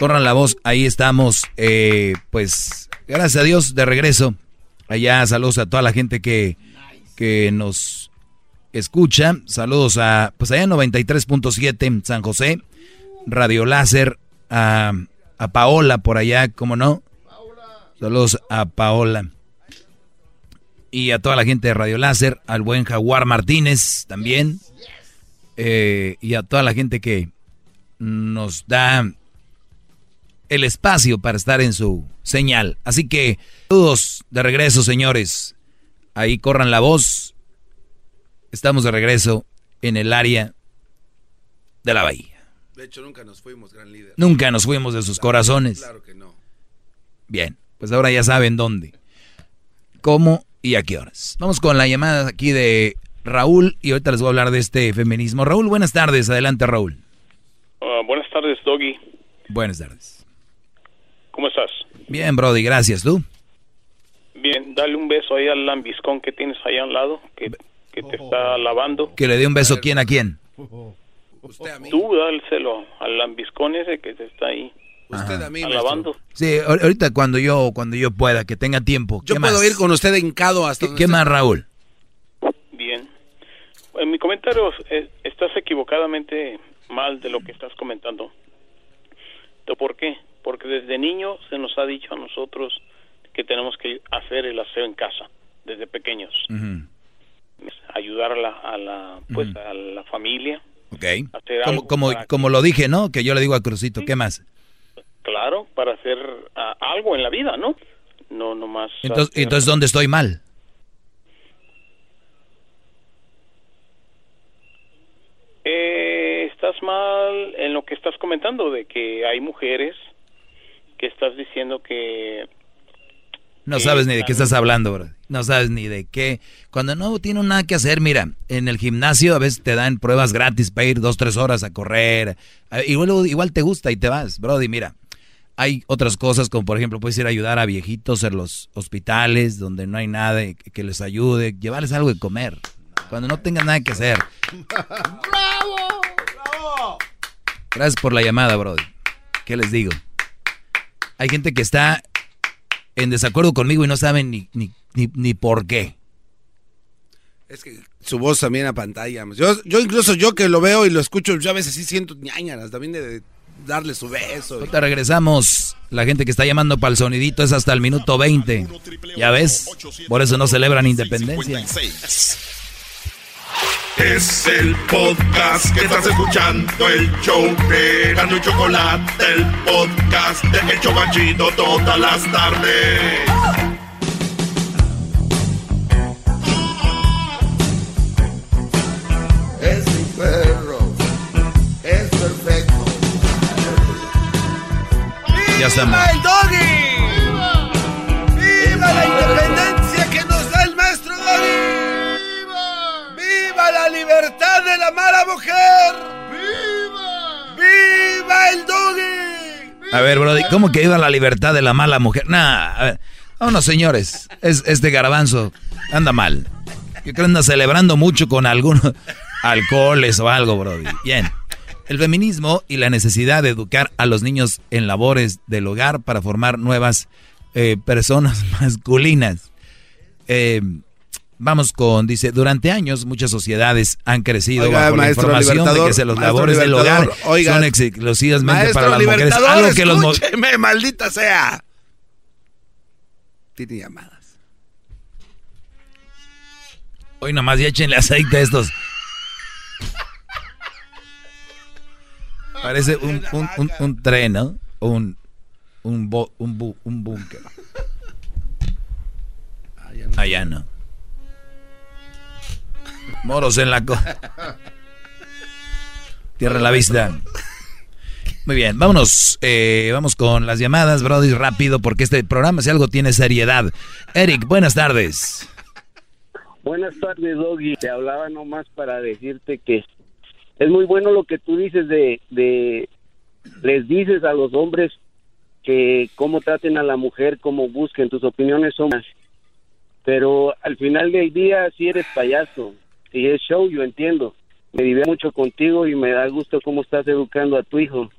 Corran la voz. Ahí estamos. Eh, pues, gracias a Dios, de regreso. Allá saludos a toda la gente que, que nos escucha. Saludos a, pues allá 93.7 en San José. Radio Láser. A, a Paola por allá, ¿cómo no? Saludos a Paola y a toda la gente de Radio Láser, al buen Jaguar Martínez también, eh, y a toda la gente que nos da el espacio para estar en su señal. Así que, todos de regreso, señores. Ahí corran la voz. Estamos de regreso en el área de la bahía. De hecho, nunca nos fuimos, gran líder. Nunca nos fuimos de sus corazones. Claro que no. Bien, pues ahora ya saben dónde. ¿Cómo y a qué horas. Vamos con la llamada aquí de Raúl y ahorita les voy a hablar de este feminismo. Raúl, buenas tardes. Adelante, Raúl. Ah, buenas tardes, Doggy. Buenas tardes. ¿Cómo estás? Bien, Brody, gracias. ¿Tú? Bien, dale un beso ahí al lambiscón que tienes ahí al lado, que, te está lavando. ¿Que le dé un beso quién a quién? Usted a mí. Tú dálselo al lambiscón ese que te está ahí. Usted a mí, Alabando. Sí, ahorita cuando yo cuando yo pueda, que tenga tiempo. Yo puedo ir con usted hincado hasta ¿Qué, ¿qué más, Raúl? Bien. En mi comentario eh, estás equivocadamente mal de lo que estás comentando. ¿Por qué? Porque desde niño se nos ha dicho a nosotros que tenemos que hacer el aseo en casa, desde pequeños. Ayudar a la, a la pues, a la familia. Ok. Como, como, como, lo dije, ¿no? Que yo le digo a Crucito, ¿qué más? Claro, para hacer ah, algo en la vida, ¿no? No, nomás. Entonces, entonces ¿dónde estoy mal? Eh, estás mal en lo que estás comentando, de que hay mujeres que estás diciendo que... No sabes ni de qué estás hablando, bro. No sabes ni de qué. Cuando no tiene nada que hacer, mira, en el gimnasio a veces te dan pruebas gratis para ir dos, tres horas a correr. Igual, igual te gusta y te vas, Brody. Mira, hay otras cosas como por ejemplo puedes ir a ayudar a viejitos en los hospitales donde no hay nada que les ayude, llevarles algo de comer cuando no tengan nada que hacer. ¡Bravo! ¡Bravo! Gracias por la llamada, Brody. ¿Qué les digo? Hay gente que está en desacuerdo conmigo y no saben ni, ni, ni, por qué. Es que su voz también a pantalla. Yo, yo incluso yo que lo veo y lo escucho, yo a veces sí siento ñañaras también de, darle su beso. Te regresamos. La gente que está llamando para el sonidito es hasta el minuto 20. Ya ves, por eso no celebran independencia. Es el podcast que estás escuchando, el show de Gano y Chocolate, el podcast de Hecho Banchito todas las tardes. Ya estamos. ¡Viva el doggy! ¡Viva la independencia que nos da el maestro doggy! ¡Viva la libertad de la mala mujer! ¡Viva! ¡Viva el doggy! A ver, Brody, ¿cómo que viva la libertad de la mala mujer? Nah, a ver, vámonos, señores. Es, este garbanzo anda mal. Yo creo que anda celebrando mucho con algunos alcoholes o algo, Brody. Bien. El feminismo y la necesidad de educar a los niños en labores del hogar para formar nuevas eh, personas (laughs) masculinas. Eh, Vamos con, dice, durante años muchas sociedades han crecido bajo la información de que se los labores del hogar son exclusivamente para las mujeres. Algo que los maldita sea. Tiene llamadas. Hoy nomás ya échenle aceite a estos. Parece un, un, un, tren, ¿no? Un, un, bo, un, bu, un búnker. Allá no. Moros en la co. Tierra la vista. Muy bien, vámonos, eh, vamos con las llamadas, Brody, rápido, porque este programa, si algo tiene seriedad. Eric, buenas tardes. Buenas tardes, Doggy. Te hablaba nomás para decirte que es muy bueno lo que tú dices de, de les dices a los hombres que cómo traten a la mujer, cómo busquen, tus opiniones son más. Pero al final del día, si eres payaso, si es show, yo entiendo. Me divierto mucho contigo y me da gusto cómo estás educando a tu hijo.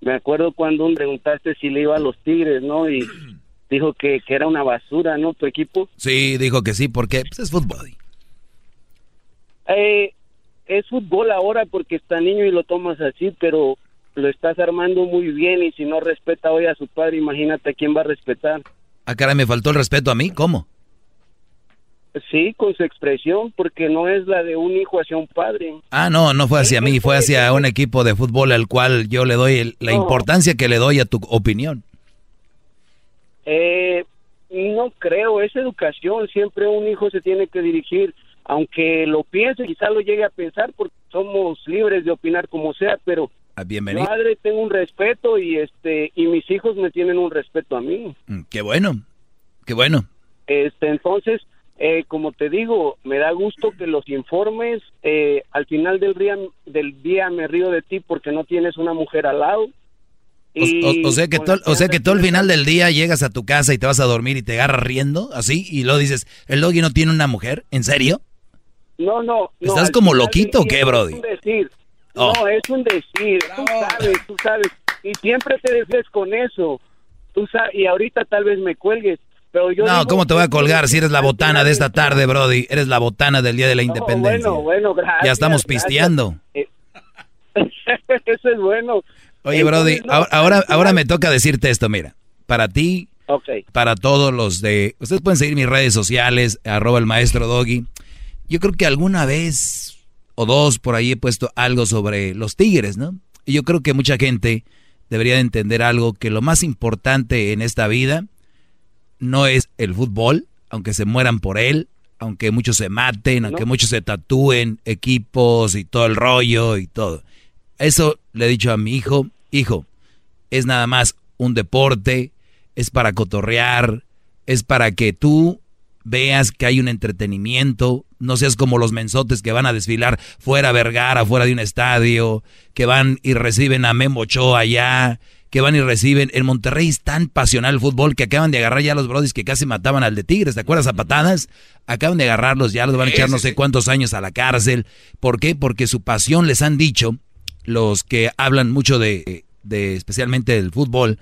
Me acuerdo cuando me preguntaste si le iba a los Tigres, ¿no? Y (clears throat) dijo que, que era una basura, ¿no? Tu equipo. Sí, dijo que sí, porque pues, es fútbol. Eh, es fútbol ahora porque está niño y lo tomas así, pero lo estás armando muy bien y si no respeta hoy a su padre, imagínate a quién va a respetar. Ah, cara, me faltó el respeto a mí, ¿cómo? Sí, con su expresión, porque no es la de un hijo hacia un padre. Ah, no, no fue hacia mí, fue hacia un equipo de fútbol al cual yo le doy la importancia que le doy a tu opinión. Eh, no creo, es educación, siempre un hijo se tiene que dirigir, aunque lo piense, quizá lo llegue a pensar, porque somos libres de opinar como sea, pero ah, Bienvenido. madre tengo un respeto y este y mis hijos me tienen un respeto a mí. Mm, qué bueno, qué bueno. Este, entonces, eh, como te digo, me da gusto que los informes. Eh, al final del día, del día me río de ti porque no tienes una mujer al lado. o, sea que todo, o sea que todo el final del día llegas a tu casa y te vas a dormir y te agarras riendo, así, y luego dices, ¿el doggy no tiene una mujer? ¿En serio? No, no. ¿Estás como loquito o qué, Brody? Es un decir. Oh. No, es un decir. Tú sabes, tú sabes. Y siempre te dejes con eso. Tú sabes, y ahorita tal vez me cuelgues no, ¿cómo te voy a colgar si eres la botana de esta tarde, Brody? Eres la botana del Día de la Independencia. bueno, bueno, gracias. Ya estamos pisteando. Eh, (laughs) eso es bueno. Oye, Brody, ahora, ahora me toca decirte esto, mira. Para ti, para todos los de... Ustedes pueden seguir mis redes sociales, arroba el maestro Doggy. Yo creo que alguna vez o dos por ahí he puesto algo sobre los tigres, ¿no? Y yo creo que mucha gente debería de entender algo, que lo más importante en esta vida no es el fútbol, aunque se mueran por él, aunque muchos se maten, aunque muchos se tatúen equipos y todo el rollo y todo. Eso le he dicho a mi hijo, hijo, es nada más un deporte, es para cotorrear, es para que tú veas que hay un entretenimiento, no seas como los mensotes que van a desfilar fuera Vergara, fuera de un estadio, que van y reciben a Memo Ochoa allá, que van y reciben. En Monterrey es tan pasional el fútbol que acaban de agarrar ya a los brodis que casi mataban al de Tigres, ¿te acuerdas? A patadas. Acaban de agarrarlos, ya los van a echar no sé cuántos años a la cárcel. ¿Por qué? Porque su pasión les han dicho, los que hablan mucho de, de especialmente del fútbol,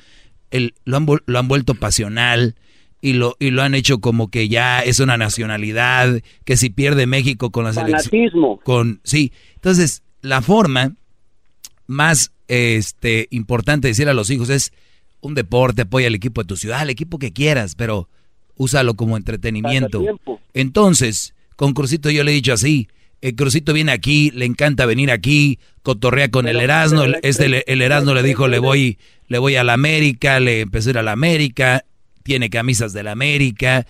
el, lo, han, lo han vuelto pasional. Y lo, y lo han hecho como que ya es una nacionalidad, que si pierde México con la selección. Con, sí. Entonces, la forma más este, importante de decir a los hijos es un deporte, apoya al equipo de tu ciudad, al equipo que quieras, pero úsalo como entretenimiento. Entonces, con Crucito yo le he dicho así, el Crucito viene aquí, le encanta venir aquí, cotorrea con el Erasmo, este, el, el Erasmo le dijo, le voy, le voy a la América, le empecé a ir a la América, tiene camisas de la América.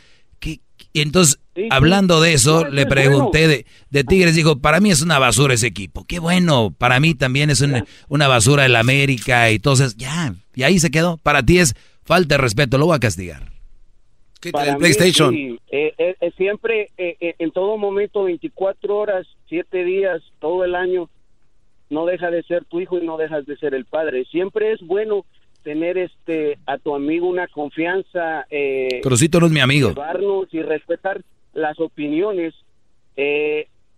Y entonces, hablando de eso, le pregunté de, de, Tigres, dijo, para mí es una basura ese equipo. Qué bueno, para mí también es una, una basura el América. Y entonces, ya, y ahí se quedó. Para ti es falta de respeto, lo voy a castigar. Para el PlayStation. Eh, eh, eh, siempre, en todo momento, 24 horas, 7 días, todo el año, no deja de ser tu hijo y no dejas de ser el padre. Siempre es bueno tener este a tu amigo una confianza. Eh, Crucito no es mi amigo. Llevarnos y respetar las opiniones.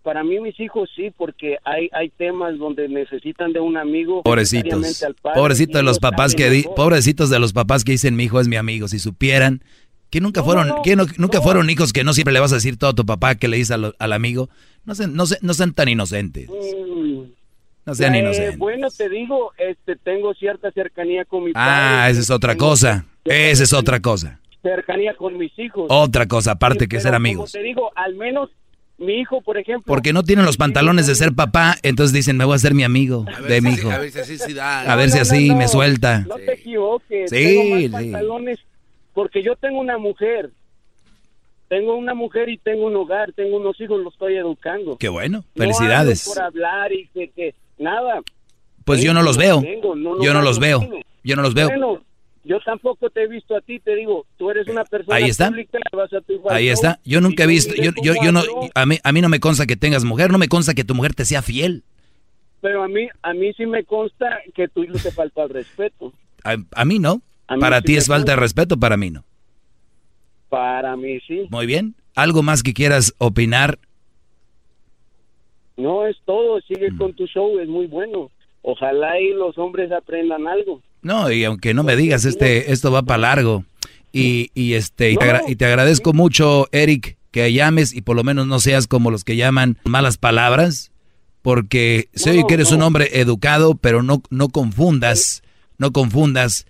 para mí mis hijos sí, porque hay hay temas donde necesitan de un amigo. Pobrecitos. Pobrecitos de los papás que di, pobrecitos de los papás que dicen mi hijo es mi amigo. Si supieran que nunca fueron, que nunca fueron hijos que no siempre le vas a decir todo a tu papá que le dices al, amigo. No sean, no, no sean tan inocentes. Mm. No sean eh, inocentes. Bueno, te digo, este, tengo cierta cercanía con mi Ah, esa es otra cosa. Esa es otra cosa. Cercanía con mis hijos. Otra cosa, aparte que ser amigos. te digo, al menos mi hijo, por ejemplo. Porque no tienen los pantalones de ser papá, entonces dicen, me voy a hacer mi amigo de mi hijo. a ver si así, da. A ver si así me suelta. No te equivoques. Sí, tengo pantalones porque yo tengo una mujer, tengo una mujer y tengo un hogar, tengo unos hijos, los estoy educando. Qué bueno, felicidades. por hablar y que, nada. Pues yo no los veo. yo no los veo. Yo no los veo. Bueno, yo tampoco te he visto a ti, te digo, tú eres una persona Ahí está. Pública, vas a tu Ahí está. Yo nunca he visto, yo, yo, yo no, a mí, a mí no me consta que tengas mujer, no me consta que tu mujer te sea fiel. Pero a mí, a mí sí me consta que tú no te falta el respeto. a mí no para ti es falta de respeto, para mí no. Para mí sí. Muy bien. ¿Algo más que quieras opinar? No, es todo. Sigue mm. con tu show, es muy bueno. Ojalá y los hombres aprendan algo. No, y aunque no me digas, este, esto va para largo. Y, y este, y, te agradezco mucho, Eric, que llames y por lo menos no seas como los que llaman malas palabras, porque sé que eres un hombre educado, pero no, no confundas, no confundas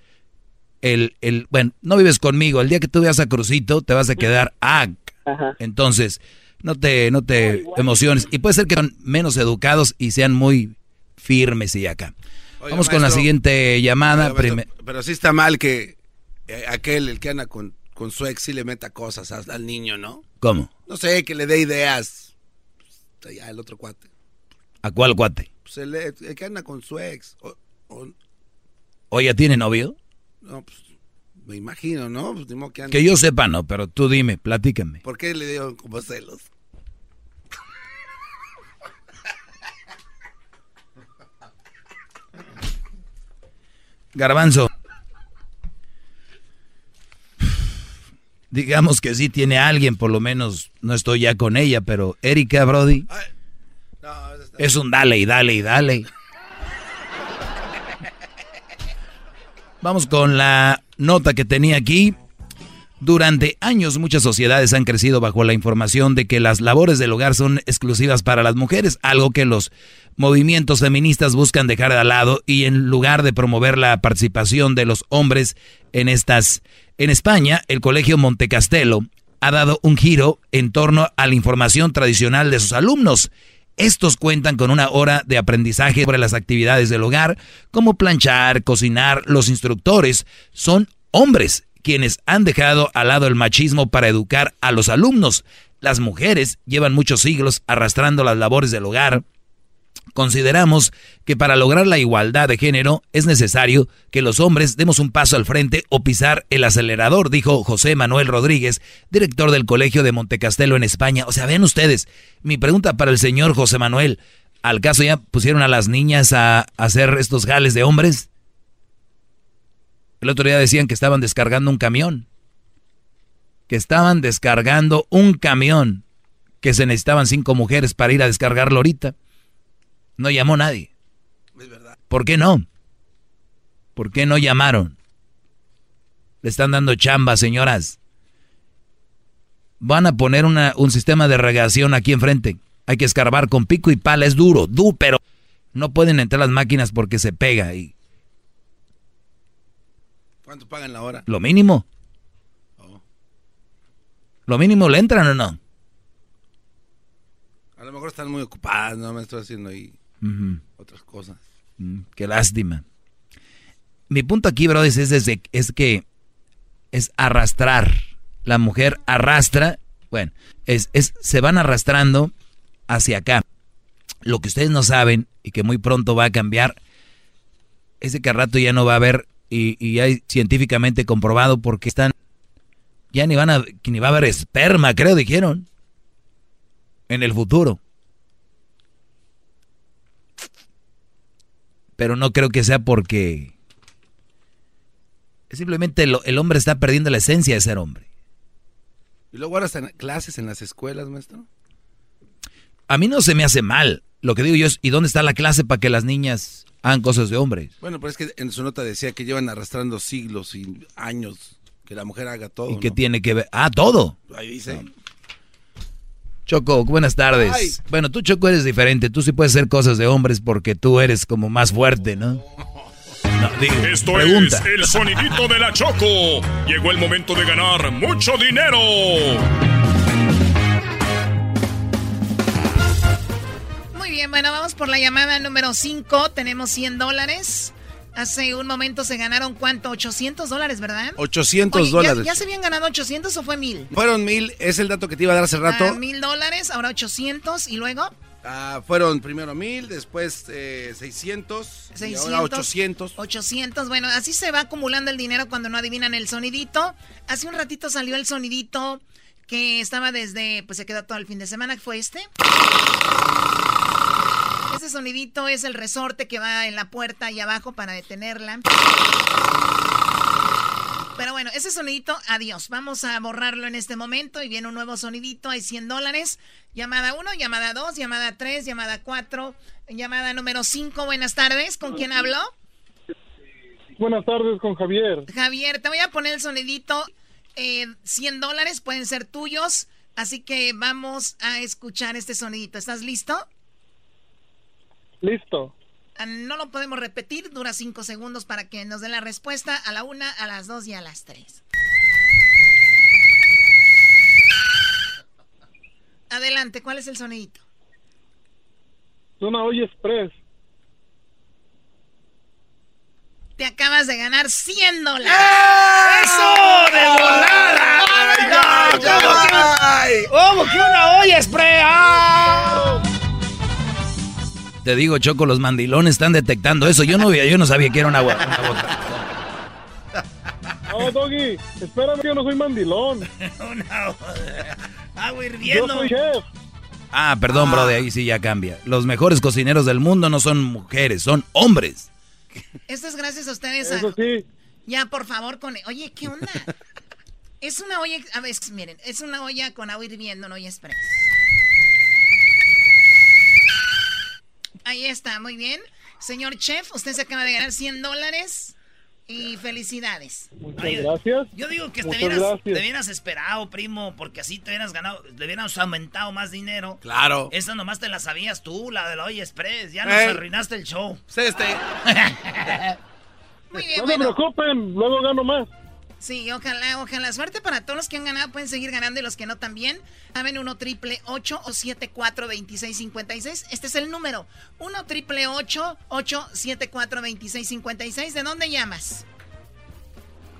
el, el, bueno, no vives conmigo, el día que tú veas a Crucito te vas a quedar ah, entonces no te, no te emociones y puede ser que son menos educados y sean muy firmes y acá. Vamos con la siguiente llamada. pero, sí está mal que eh, aquel, el que anda con, con su ex, sí le meta cosas al niño, ¿no? ¿Cómo? No sé, que le dé ideas. Pues, ya el otro cuate. ¿A cuál cuate? Pues el, que anda con su ex. O, ya tiene novio? No, pues me imagino, ¿no? Pues, que, yo sepa, no, pero tú dime, platícame. ¿Por qué le dio como celos? Garbanzo. Digamos que sí tiene alguien, por lo menos no estoy ya con ella, pero Erika Brody es un dale y dale y dale. Vamos con la nota que tenía aquí. Durante años muchas sociedades han crecido bajo la información de que las labores del hogar son exclusivas para las mujeres, algo que los movimientos feministas buscan dejar de lado y en lugar de promover la participación de los hombres en estas. En España, el Colegio Montecastelo ha dado un giro en torno a la información tradicional de sus alumnos estos cuentan con una hora de aprendizaje sobre las actividades del hogar, como planchar, cocinar. Los instructores son hombres quienes han dejado al lado el machismo para educar a los alumnos. Las mujeres llevan muchos siglos arrastrando las labores del hogar, Consideramos que para lograr la igualdad de género es necesario que los hombres demos un paso al frente o pisar el acelerador, dijo José Manuel Rodríguez, director del Colegio de Montecastelo en España. O sea, vean ustedes, mi pregunta para el señor José Manuel, ¿al caso ya pusieron a las niñas a hacer estos jales de hombres? El otro día decían que estaban descargando un camión, que estaban descargando un camión, que se necesitaban cinco mujeres para ir a descargarlo ahorita. No llamó nadie. Es verdad. ¿Por qué no? ¿Por qué no llamaron? Le están dando chamba, señoras. van a poner una, un sistema de regación aquí enfrente. Hay que escarbar con pico y pala, es duro, duro, pero no pueden entrar las máquinas porque se pega y ¿Cuánto pagan la hora? lo mínimo. Oh. Lo mínimo le entran o no? A lo mejor están muy ocupadas, no me estoy haciendo ahí otras cosas. Mm, qué lástima. Mi punto aquí, bro, es, es, es que es arrastrar. La mujer arrastra, bueno, es, es, se van arrastrando hacia acá. Lo que ustedes no saben y que muy pronto va a cambiar es que al rato ya no va a haber y, y hay científicamente comprobado porque están ya ni van a ni va a haber esperma, creo dijeron en el futuro. Pero no creo que sea porque simplemente el hombre está perdiendo la esencia de ser hombre. ¿Y luego ahora están clases en las escuelas, maestro? A mí no se me hace mal. Lo que digo yo es, ¿y dónde está la clase para que las niñas hagan cosas de hombres? Bueno, pero es que en su nota decía que llevan arrastrando siglos y años que la mujer haga todo. ¿Y qué tiene que ver? Ah, todo. Ahí dice. Choco, buenas tardes. Bueno, tú Choco eres diferente. Tú sí puedes hacer cosas de hombres porque tú eres como más fuerte, ¿no? Esto es el sonidito de la Choco. Llegó el momento de ganar mucho dinero. Bien, bueno, vamos por la llamada número 5. Tenemos 100 dólares. Hace un momento se ganaron cuánto? 800 dólares, ¿verdad? 800 dólares. ¿ya, se habían ganado 800 o fue mil? Fueron mil, es el dato que te iba a dar hace rato. Ah, mil dólares, ahora 800 y luego. Ah, fueron primero mil, después eh, 600, 600 y ahora 800. 800, bueno, así se va acumulando el dinero cuando no adivinan el sonidito. Hace un ratito salió el sonidito que estaba desde, pues se quedó todo el fin de semana, ¿fue este? Ese sonidito es el resorte que va en la puerta ahí abajo para detenerla. Pero bueno, ese sonidito, adiós. Vamos a borrarlo en este momento y viene un nuevo sonidito. Hay 100 dólares. Llamada 1, llamada 2, llamada 3, llamada 4, llamada número 5. Buenas tardes. ¿Con quién hablo? Buenas tardes, con Javier. Javier, te voy a poner el sonidito. Eh, 100 dólares pueden ser tuyos. Así que vamos a escuchar este sonidito. ¿Estás listo? Listo. Ah, no lo podemos repetir, dura cinco segundos para que nos den la respuesta a la una, a las dos y a las tres. Adelante, ¿cuál es el sonidito? Una olla express. Te acabas de ganar 100 dólares. ¡Eso! ¡De volada! ¡Ay, ¿Cómo que una olla express? ¡Ah! Te digo, Choco, los mandilones están detectando eso. Yo no, yo no sabía que era una, agua. No, Doggy, espérame, yo no soy mandilón. (laughs) una agua hirviendo. Yo soy chef. Ah, perdón, bro, de ahí sí ya cambia. Los mejores cocineros del mundo no son mujeres, son hombres. Esto es gracias a ustedes. Eso sí. Ya, por favor, con... Oye, ¿qué onda? (laughs) es una olla... A ver, miren, es una olla con agua hirviendo, no olla express. Ahí está, muy bien. Señor Chef, usted se acaba de ganar 100 dólares y felicidades. Muchas gracias. Yo digo que te hubieras, esperado, primo, porque así te hubieras ganado, te hubieras aumentado más dinero. Claro. Esa nomás te la sabías tú, la de la Olla Express. Ya nos arruinaste el show. Sí, este. (laughs) Muy bien, no bueno. se preocupen, luego gano más. Sí, ojalá, ojalá. Suerte para todos los que han ganado. Pueden seguir ganando y los que no también. Saben 1 triple 8 o 74 26 56. Este es el número. 1 triple 8 8 74 26 56. ¿De dónde llamas?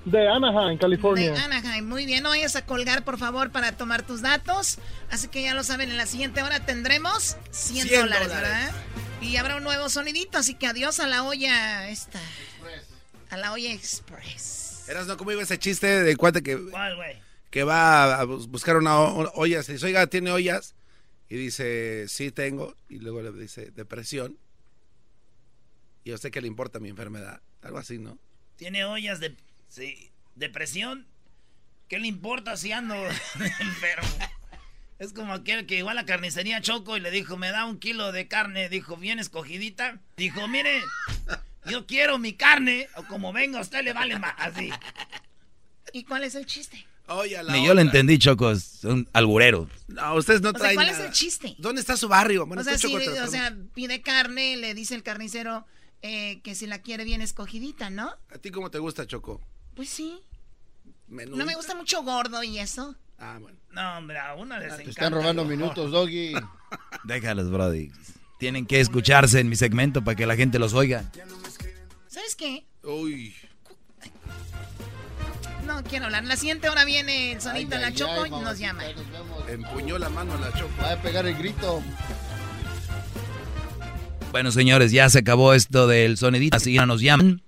De Anaheim, California. De Anaheim. Muy bien. No vayas a colgar, por favor, para tomar tus datos. Así que ya lo saben. En la siguiente hora tendremos 100, 100 dólares, dólares. ¿verdad? Y habrá un nuevo sonidito. Así que adiós a la olla esta. A la olla express. Eras no conmigo ese chiste de cuate que, ¿Cuál, güey? que va a bus- buscar una olla. Se dice, oiga, ¿tiene ollas? Y dice, sí, tengo. Y luego le dice, depresión. Y a usted qué le importa mi enfermedad. Algo así, ¿no? Tiene ollas de sí, depresión. ¿Qué le importa si ando (laughs) enfermo? Es como aquel que igual a la carnicería Choco y le dijo, me da un kilo de carne. Dijo, bien escogidita. Dijo, mire, yo quiero mi carne. O como venga, a usted le vale más. Así. ¿Y cuál es el chiste? Ni yo lo entendí, Choco. Es un alburero. No, ustedes no O sea, traen ¿cuál nada. es el chiste? ¿Dónde está su barrio? o sea, sí, o sea, pide carne, le dice el carnicero eh, que si la quiere bien escogidita, ¿no? ¿A ti cómo te gusta, Choco? Pues sí. Menú. No me gusta mucho gordo y eso. Ah, bueno. No, hombre, a uno les Te están robando minutos, Doggy. (laughs) Déjalos, Brody. Tienen que escucharse en mi segmento para que la gente los oiga. ¿Sabes qué? Uy. No quiero hablar. La siguiente hora viene el sonito Ay, de la ay, Choco ay, y nos mamacita, llama. Empuñó la mano a la Choco. Va a pegar el grito. Bueno, señores, ya se acabó esto del sonidito. Así ya nos llaman.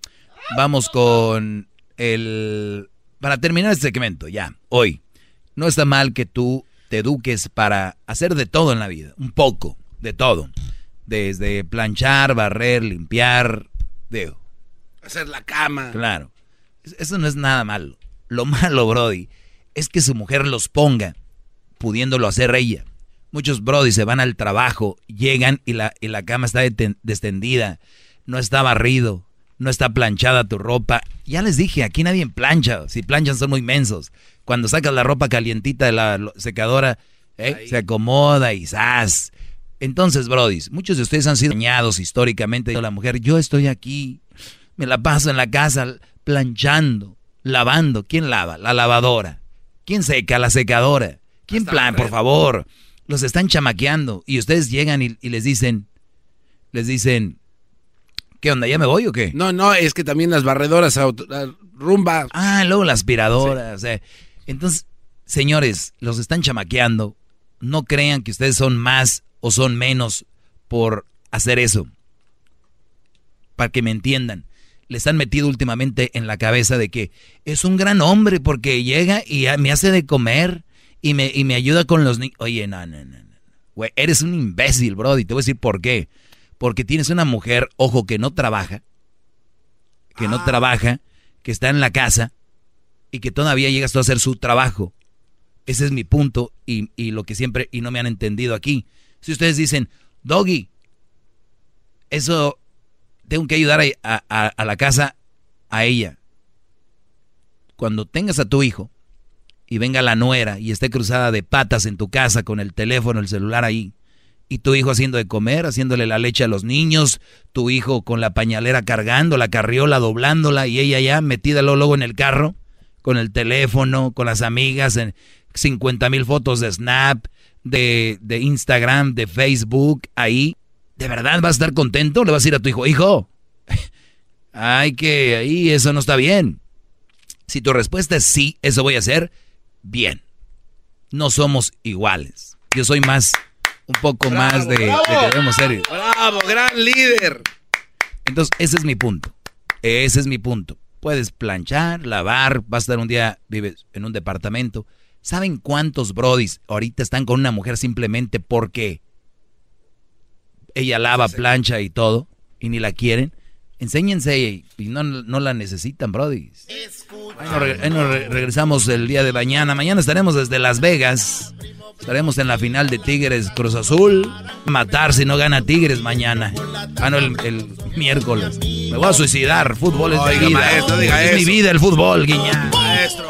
Vamos con el... Para terminar este segmento, ya, hoy. No está mal que tú te eduques para hacer de todo en la vida. Un poco, de todo. Desde planchar, barrer, limpiar, digo, Hacer la cama. Claro. Es- Eso no es nada malo. Lo (laughs) malo, Brody, es que su mujer los ponga pudiéndolo hacer ella. Muchos Brody se van al trabajo, llegan y la, y la cama está destendida, no está barrido, no está planchada tu ropa. Ya les dije, aquí nadie plancha. Si planchan son muy mensos. Cuando sacas la ropa calientita de la secadora, ¿eh? se acomoda y ¡zas! Entonces, Brody, muchos de ustedes han sido dañados históricamente. La mujer, yo estoy aquí, me la paso en la casa planchando, lavando. ¿Quién lava? La lavadora. ¿Quién seca? La secadora. ¿Quién plan? Por favor. Los están chamaqueando y ustedes llegan y, y les dicen, les dicen, ¿qué onda? ¿Ya me voy o qué? No, no, es que también las barredoras, auto- la rumba. Ah, luego la aspiradora. o sea, entonces, señores, los están chamaqueando. No crean que ustedes son más o son menos por hacer eso. Para que me entiendan. Les han metido últimamente en la cabeza de que es un gran hombre porque llega y me hace de comer y me, y me ayuda con los niños. Oye, no, no, no, no. Güey, eres un imbécil, bro. Y te voy a decir por qué. Porque tienes una mujer, ojo, que no trabaja. Que no trabaja, que está en la casa y que todavía llegas tú a hacer su trabajo. Ese es mi punto y, y lo que siempre, y no me han entendido aquí. Si ustedes dicen, Doggy, eso tengo que ayudar a, a- la casa a ella. Cuando tengas a tu hijo y venga la nuera y esté cruzada de patas en tu casa con el teléfono, el celular ahí, y tu hijo haciendo de comer, haciéndole la leche a los niños, tu hijo con la pañalera cargando, la carriola doblándola y ella ya metida luego luego en el carro, con el teléfono, con las amigas, en 50 mil fotos de Snap, de, de Instagram, de Facebook, ahí. ¿De verdad vas a estar contento? Le vas a decir a tu hijo, hijo, ay que ahí eso no está bien. Si tu respuesta es sí, eso voy a hacer, bien. No somos iguales. Yo soy más, un poco más de, de que debemos ser. Bravo, gran líder. Entonces, ese es mi punto. Ese es mi punto. Puedes planchar, lavar, vas a estar un día, vives en un departamento. ¿Saben cuántos brodis ahorita están con una mujer simplemente porque ella lava, plancha y todo y ni la quieren? Enséñense y, no, no la necesitan, brodis. Ahí nos, re- regresamos el día de mañana. Mañana estaremos desde Las Vegas. Estaremos en la final de Tigres Cruz Azul. Matar si no gana Tigres mañana. Ah, no, el, el miércoles. Me voy a suicidar. Fútbol es mi vida. maestro, diga es mi vida el fútbol, guiña. Maestro.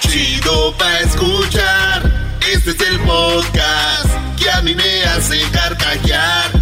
Chido pa' escuchar. Este es el podcast que a mí me hace carcajear.